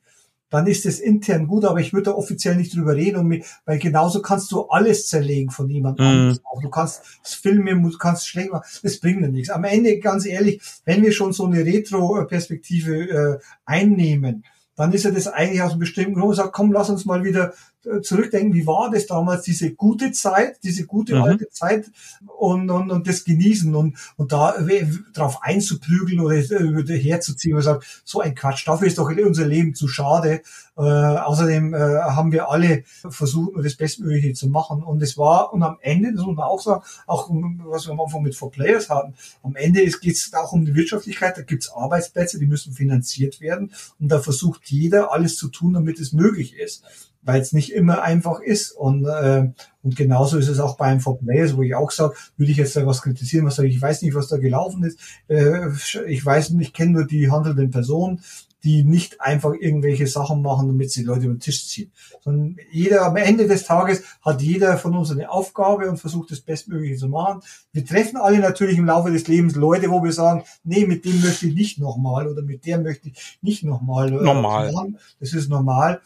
Speaker 4: dann ist es intern gut, aber ich würde da offiziell nicht drüber reden, weil genauso kannst du alles zerlegen von jemandem mm. anderem. Du kannst Filme, du kannst schlecht machen, das bringt mir nichts. Am Ende, ganz ehrlich, wenn wir schon so eine Retro-Perspektive äh, einnehmen, dann ist er das eigentlich aus einem bestimmten Grund und sagt, komm, lass uns mal wieder zurückdenken, wie war das damals, diese gute Zeit, diese gute mhm. alte Zeit und, und, und das genießen und, und da äh, drauf einzuprügeln oder äh, herzuziehen und sagt, so ein Quatsch, dafür ist doch unser Leben zu schade. Äh, außerdem äh, haben wir alle versucht, das Bestmögliche zu machen und es war, und am Ende, das muss man auch sagen, auch was wir am Anfang mit Four Players hatten, am Ende geht es auch um die Wirtschaftlichkeit, da gibt es Arbeitsplätze, die müssen finanziert werden und da versucht jeder alles zu tun, damit es möglich ist weil es nicht immer einfach ist. Und, äh, und genauso ist es auch beim For Players, wo ich auch sage, würde ich jetzt da was kritisieren, was sage ich, ich weiß nicht, was da gelaufen ist. Äh, ich weiß nicht, ich kenne nur die handelnden Personen, die nicht einfach irgendwelche Sachen machen, damit sie Leute über den Tisch ziehen. Sondern jeder, am Ende des Tages hat jeder von uns eine Aufgabe und versucht das Bestmögliche zu machen. Wir treffen alle natürlich im Laufe des Lebens Leute, wo wir sagen, nee, mit dem möchte ich nicht nochmal oder mit der möchte ich nicht nochmal.
Speaker 1: Äh, normal.
Speaker 4: Machen. Das ist normal.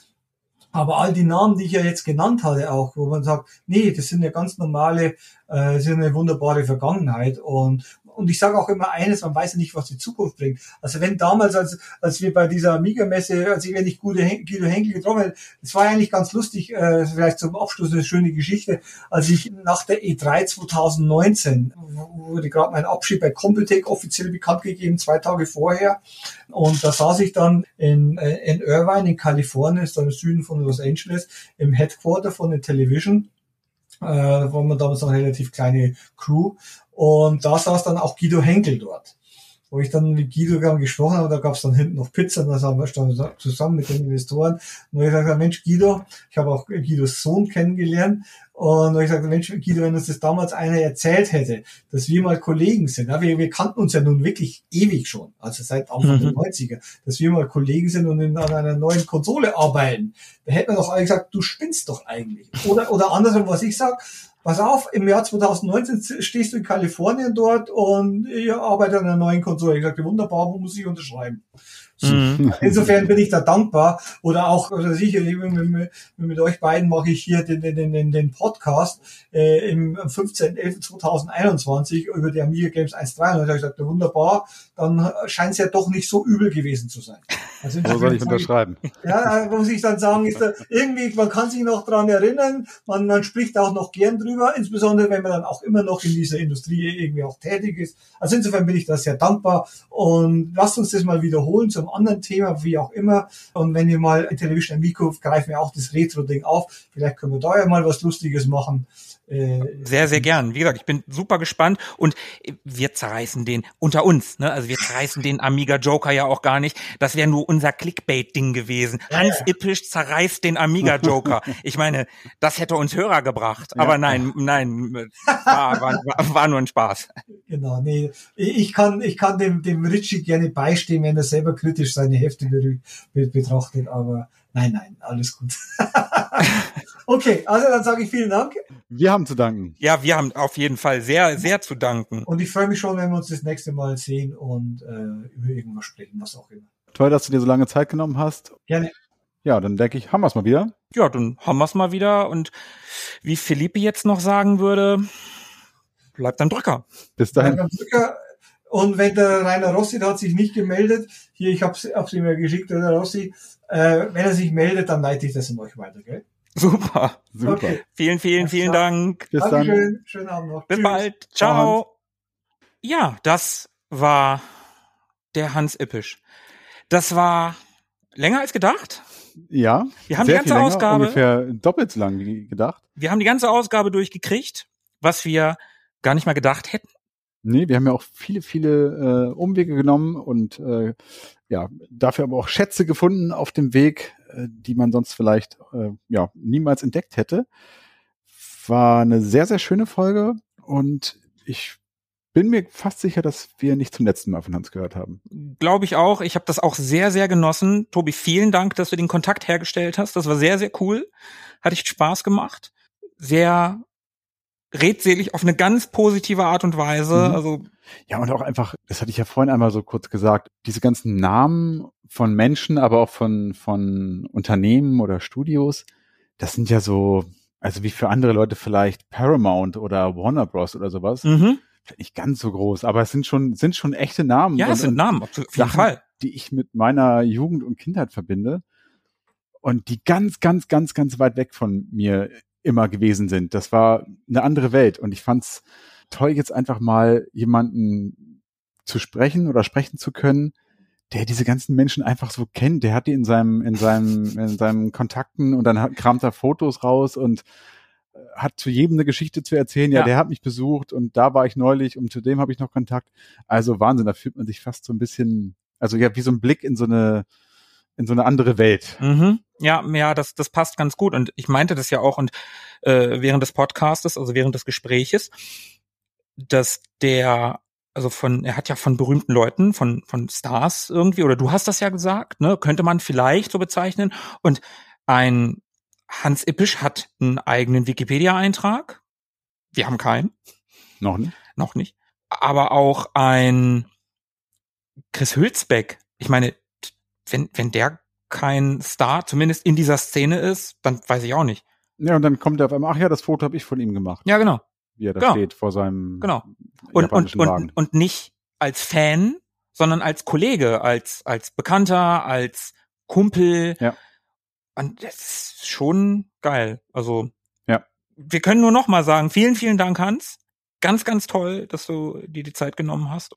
Speaker 4: Aber all die Namen, die ich ja jetzt genannt hatte, auch, wo man sagt, nee, das sind ja ganz normale, äh, sind eine wunderbare Vergangenheit. Und und ich sage auch immer eines, man weiß ja nicht, was die Zukunft bringt. Also wenn damals, als, als wir bei dieser Amiga-Messe, als ich, wenn ich Guido Henkel getroffen hätte, das war eigentlich ganz lustig, äh, vielleicht zum Abschluss eine schöne Geschichte, als ich nach der E3 2019, wurde gerade mein Abschied bei Computec offiziell bekannt gegeben, zwei Tage vorher, und da saß ich dann in, äh, in Irvine in Kalifornien, ist da im Süden von Los Angeles, im Headquarter von der Television, äh, war man damals noch eine relativ kleine Crew Und da saß dann auch Guido Henkel dort wo ich dann mit Guido gesprochen habe, da gab es dann hinten noch Pizza, und da haben wir dann zusammen mit den Investoren. Und ich gesagt, Mensch, Guido, ich habe auch Guidos Sohn kennengelernt. Und ich sagte, Mensch, Guido, wenn uns das damals einer erzählt hätte, dass wir mal Kollegen sind, ja, wir, wir kannten uns ja nun wirklich ewig schon, also seit Anfang mhm. der 90er, dass wir mal Kollegen sind und in, an einer neuen Konsole arbeiten, da hätten wir doch alle gesagt, du spinnst doch eigentlich. Oder, oder andersrum, was ich sag, pass auf, im Jahr 2019 stehst du in Kalifornien dort und ihr arbeitet an einer neuen Konsole. Ich sagte, wunderbar, wo muss ich unterschreiben? Mhm. (laughs) Insofern bin ich da dankbar. Oder auch, also sicher, mit, mit, mit euch beiden mache ich hier den, den, den, den Podcast äh, im 15.11.2021 über die Amiga Games 1.3. Und da habe ich gesagt, wunderbar, dann scheint es ja doch nicht so übel gewesen zu sein.
Speaker 2: Also (laughs) Wo soll ich unterschreiben? (laughs)
Speaker 4: Ja, muss ich dann sagen, ist da irgendwie, man kann sich noch dran erinnern, man, man spricht auch noch gern drüber, insbesondere wenn man dann auch immer noch in dieser Industrie irgendwie auch tätig ist. Also insofern bin ich da sehr dankbar und lasst uns das mal wiederholen zum einem anderen Thema, wie auch immer. Und wenn ihr mal in Television Amico greifen wir auch das Retro-Ding auf. Vielleicht können wir da ja mal was Lustiges machen.
Speaker 1: Äh, sehr, sehr gern. Wie gesagt, ich bin super gespannt und wir zerreißen den unter uns. Ne? Also wir zerreißen den Amiga Joker ja auch gar nicht. Das wäre nur unser Clickbait-Ding gewesen. Hans Ippisch zerreißt den Amiga Joker. (laughs) Ich meine, das hätte uns Hörer gebracht. Ja. Aber nein, nein, war, war, war, nur ein Spaß.
Speaker 4: Genau, nee. Ich kann, ich kann dem, dem Richie gerne beistehen, wenn er selber kritisch seine Hefte betrachtet, aber nein, nein, alles gut. (laughs) okay, also dann sage ich vielen Dank.
Speaker 2: Wir haben zu danken.
Speaker 1: Ja, wir haben auf jeden Fall sehr, sehr zu danken.
Speaker 4: Und ich freue mich schon, wenn wir uns das nächste Mal sehen und äh, über irgendwas sprechen, was auch immer.
Speaker 2: Toll, dass du dir so lange Zeit genommen hast.
Speaker 4: Gerne.
Speaker 2: Ja, dann denke ich, haben wir es mal wieder.
Speaker 1: Ja, dann haben wir es mal wieder. Und wie Philippe jetzt noch sagen würde, bleibt ein Drücker.
Speaker 2: Bis dahin. Drücker.
Speaker 4: Und wenn der Rainer Rossi, der hat sich nicht gemeldet, hier, ich habe es ihm ja geschickt, der Rossi, äh, wenn er sich meldet, dann leite ich das an euch weiter, gell?
Speaker 1: Super, super. Okay. Vielen, vielen, vielen Dank.
Speaker 4: Bis Dankeschön. dann. Schönen Abend noch.
Speaker 1: Bis Tschüss. bald. Ciao. Ja, das war der Hans Ippisch. Das war länger als gedacht.
Speaker 2: Ja.
Speaker 1: Wir haben die ganze länger, Ausgabe.
Speaker 2: Ungefähr doppelt so lang wie gedacht.
Speaker 1: Wir haben die ganze Ausgabe durchgekriegt, was wir gar nicht mal gedacht hätten.
Speaker 2: Nee, wir haben ja auch viele, viele äh, Umwege genommen und äh, ja, dafür aber auch Schätze gefunden auf dem Weg, äh, die man sonst vielleicht äh, ja niemals entdeckt hätte. War eine sehr, sehr schöne Folge und ich bin mir fast sicher, dass wir nicht zum letzten Mal von Hans gehört haben.
Speaker 1: Glaube ich auch. Ich habe das auch sehr, sehr genossen. Tobi, vielen Dank, dass du den Kontakt hergestellt hast. Das war sehr, sehr cool. Hat echt Spaß gemacht. Sehr redselig auf eine ganz positive Art und Weise. Mhm. Also
Speaker 2: ja, und auch einfach, das hatte ich ja vorhin einmal so kurz gesagt, diese ganzen Namen von Menschen, aber auch von, von Unternehmen oder Studios, das sind ja so, also wie für andere Leute vielleicht Paramount oder Warner Bros. oder sowas. Mhm. Vielleicht nicht ganz so groß, aber es sind schon, sind schon echte Namen.
Speaker 1: Ja, es sind Namen, auf jeden Sachen, Fall.
Speaker 2: Die ich mit meiner Jugend und Kindheit verbinde. Und die ganz, ganz, ganz, ganz weit weg von mir immer gewesen sind. Das war eine andere Welt. Und ich fand's toll, jetzt einfach mal jemanden zu sprechen oder sprechen zu können, der diese ganzen Menschen einfach so kennt. Der hat die in seinem, in seinem, in seinem Kontakten und dann kramt er Fotos raus und äh, hat zu jedem eine Geschichte zu erzählen. Ja, ja, der hat mich besucht und da war ich neulich und zu dem habe ich noch Kontakt. Also Wahnsinn, da fühlt man sich fast so ein bisschen, also ja, wie so ein Blick in so eine, in so eine andere Welt.
Speaker 1: Mhm. Ja, ja, das, das passt ganz gut. Und ich meinte das ja auch und äh, während des Podcastes, also während des Gespräches, dass der, also von, er hat ja von berühmten Leuten, von, von Stars irgendwie, oder du hast das ja gesagt, ne, könnte man vielleicht so bezeichnen. Und ein Hans Ippisch hat einen eigenen Wikipedia-Eintrag. Wir haben keinen.
Speaker 2: Noch nicht.
Speaker 1: Noch nicht. Aber auch ein Chris Hülsbeck. Ich meine, wenn, wenn der kein Star, zumindest in dieser Szene ist, dann weiß ich auch nicht.
Speaker 2: Ja, und dann kommt er auf einmal, ach ja, das Foto habe ich von ihm gemacht.
Speaker 1: Ja, genau.
Speaker 2: Wie er da genau. steht vor seinem
Speaker 1: Genau. Und, und, und, und nicht als Fan, sondern als Kollege, als, als Bekannter, als Kumpel.
Speaker 2: Ja.
Speaker 1: Und das ist schon geil. Also,
Speaker 2: ja.
Speaker 1: wir können nur noch mal sagen, vielen, vielen Dank, Hans. Ganz, ganz toll, dass du dir die Zeit genommen hast.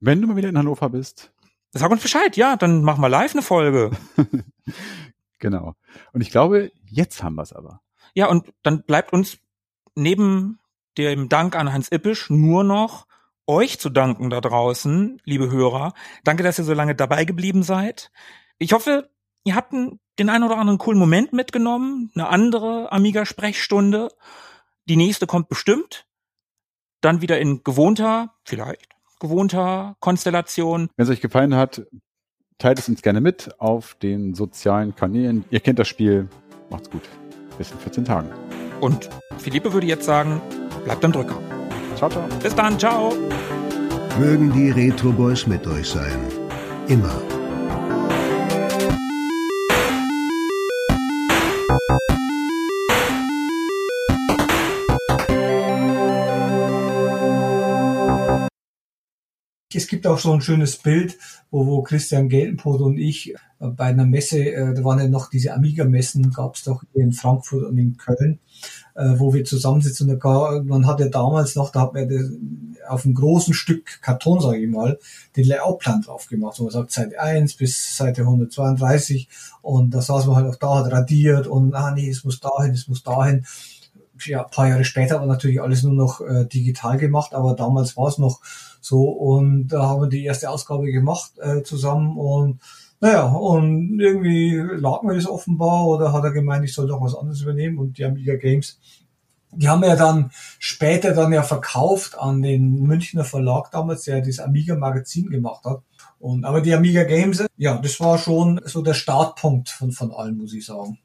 Speaker 2: Wenn du mal wieder in Hannover bist,
Speaker 1: Sag uns Bescheid, ja, dann machen wir live eine Folge. (laughs)
Speaker 2: genau. Und ich glaube, jetzt haben wir es aber.
Speaker 1: Ja, und dann bleibt uns neben dem Dank an Hans Ippisch nur noch euch zu danken da draußen, liebe Hörer. Danke, dass ihr so lange dabei geblieben seid. Ich hoffe, ihr habt den einen oder anderen coolen Moment mitgenommen, eine andere Amiga-Sprechstunde. Die nächste kommt bestimmt. Dann wieder in gewohnter, vielleicht gewohnter Konstellation.
Speaker 2: Wenn es euch gefallen hat, teilt es uns gerne mit auf den sozialen Kanälen. Ihr kennt das Spiel. Macht's gut. Bis in 14 Tagen.
Speaker 1: Und Philippe würde jetzt sagen, bleibt am Drücker.
Speaker 2: Ciao, ciao.
Speaker 1: Bis dann, ciao.
Speaker 3: Mögen die Retro Boys mit euch sein. Immer.
Speaker 4: Es gibt auch so ein schönes Bild, wo, wo Christian Geltenpot und ich äh, bei einer Messe, äh, da waren ja noch diese Amiga-Messen, gab es doch in Frankfurt und in Köln, äh, wo wir zusammensitzen. Und da, man hat ja damals noch, da hat man das, auf einem großen Stück Karton, sage ich mal, den Layoutplan drauf gemacht. wo man sagt Seite 1 bis Seite 132 und da saß man halt auch da, hat radiert und ah nee, es muss dahin, es muss dahin ja, paar Jahre später aber natürlich alles nur noch äh, digital gemacht, aber damals war es noch so und da haben wir die erste Ausgabe gemacht äh, zusammen und naja, und irgendwie lag mir das offenbar oder hat er gemeint, ich soll doch was anderes übernehmen und die Amiga Games, die haben ja dann später dann ja verkauft an den Münchner Verlag damals, der das Amiga Magazin gemacht hat. Und aber die Amiga Games, ja, das war schon so der Startpunkt von, von allem, muss ich sagen.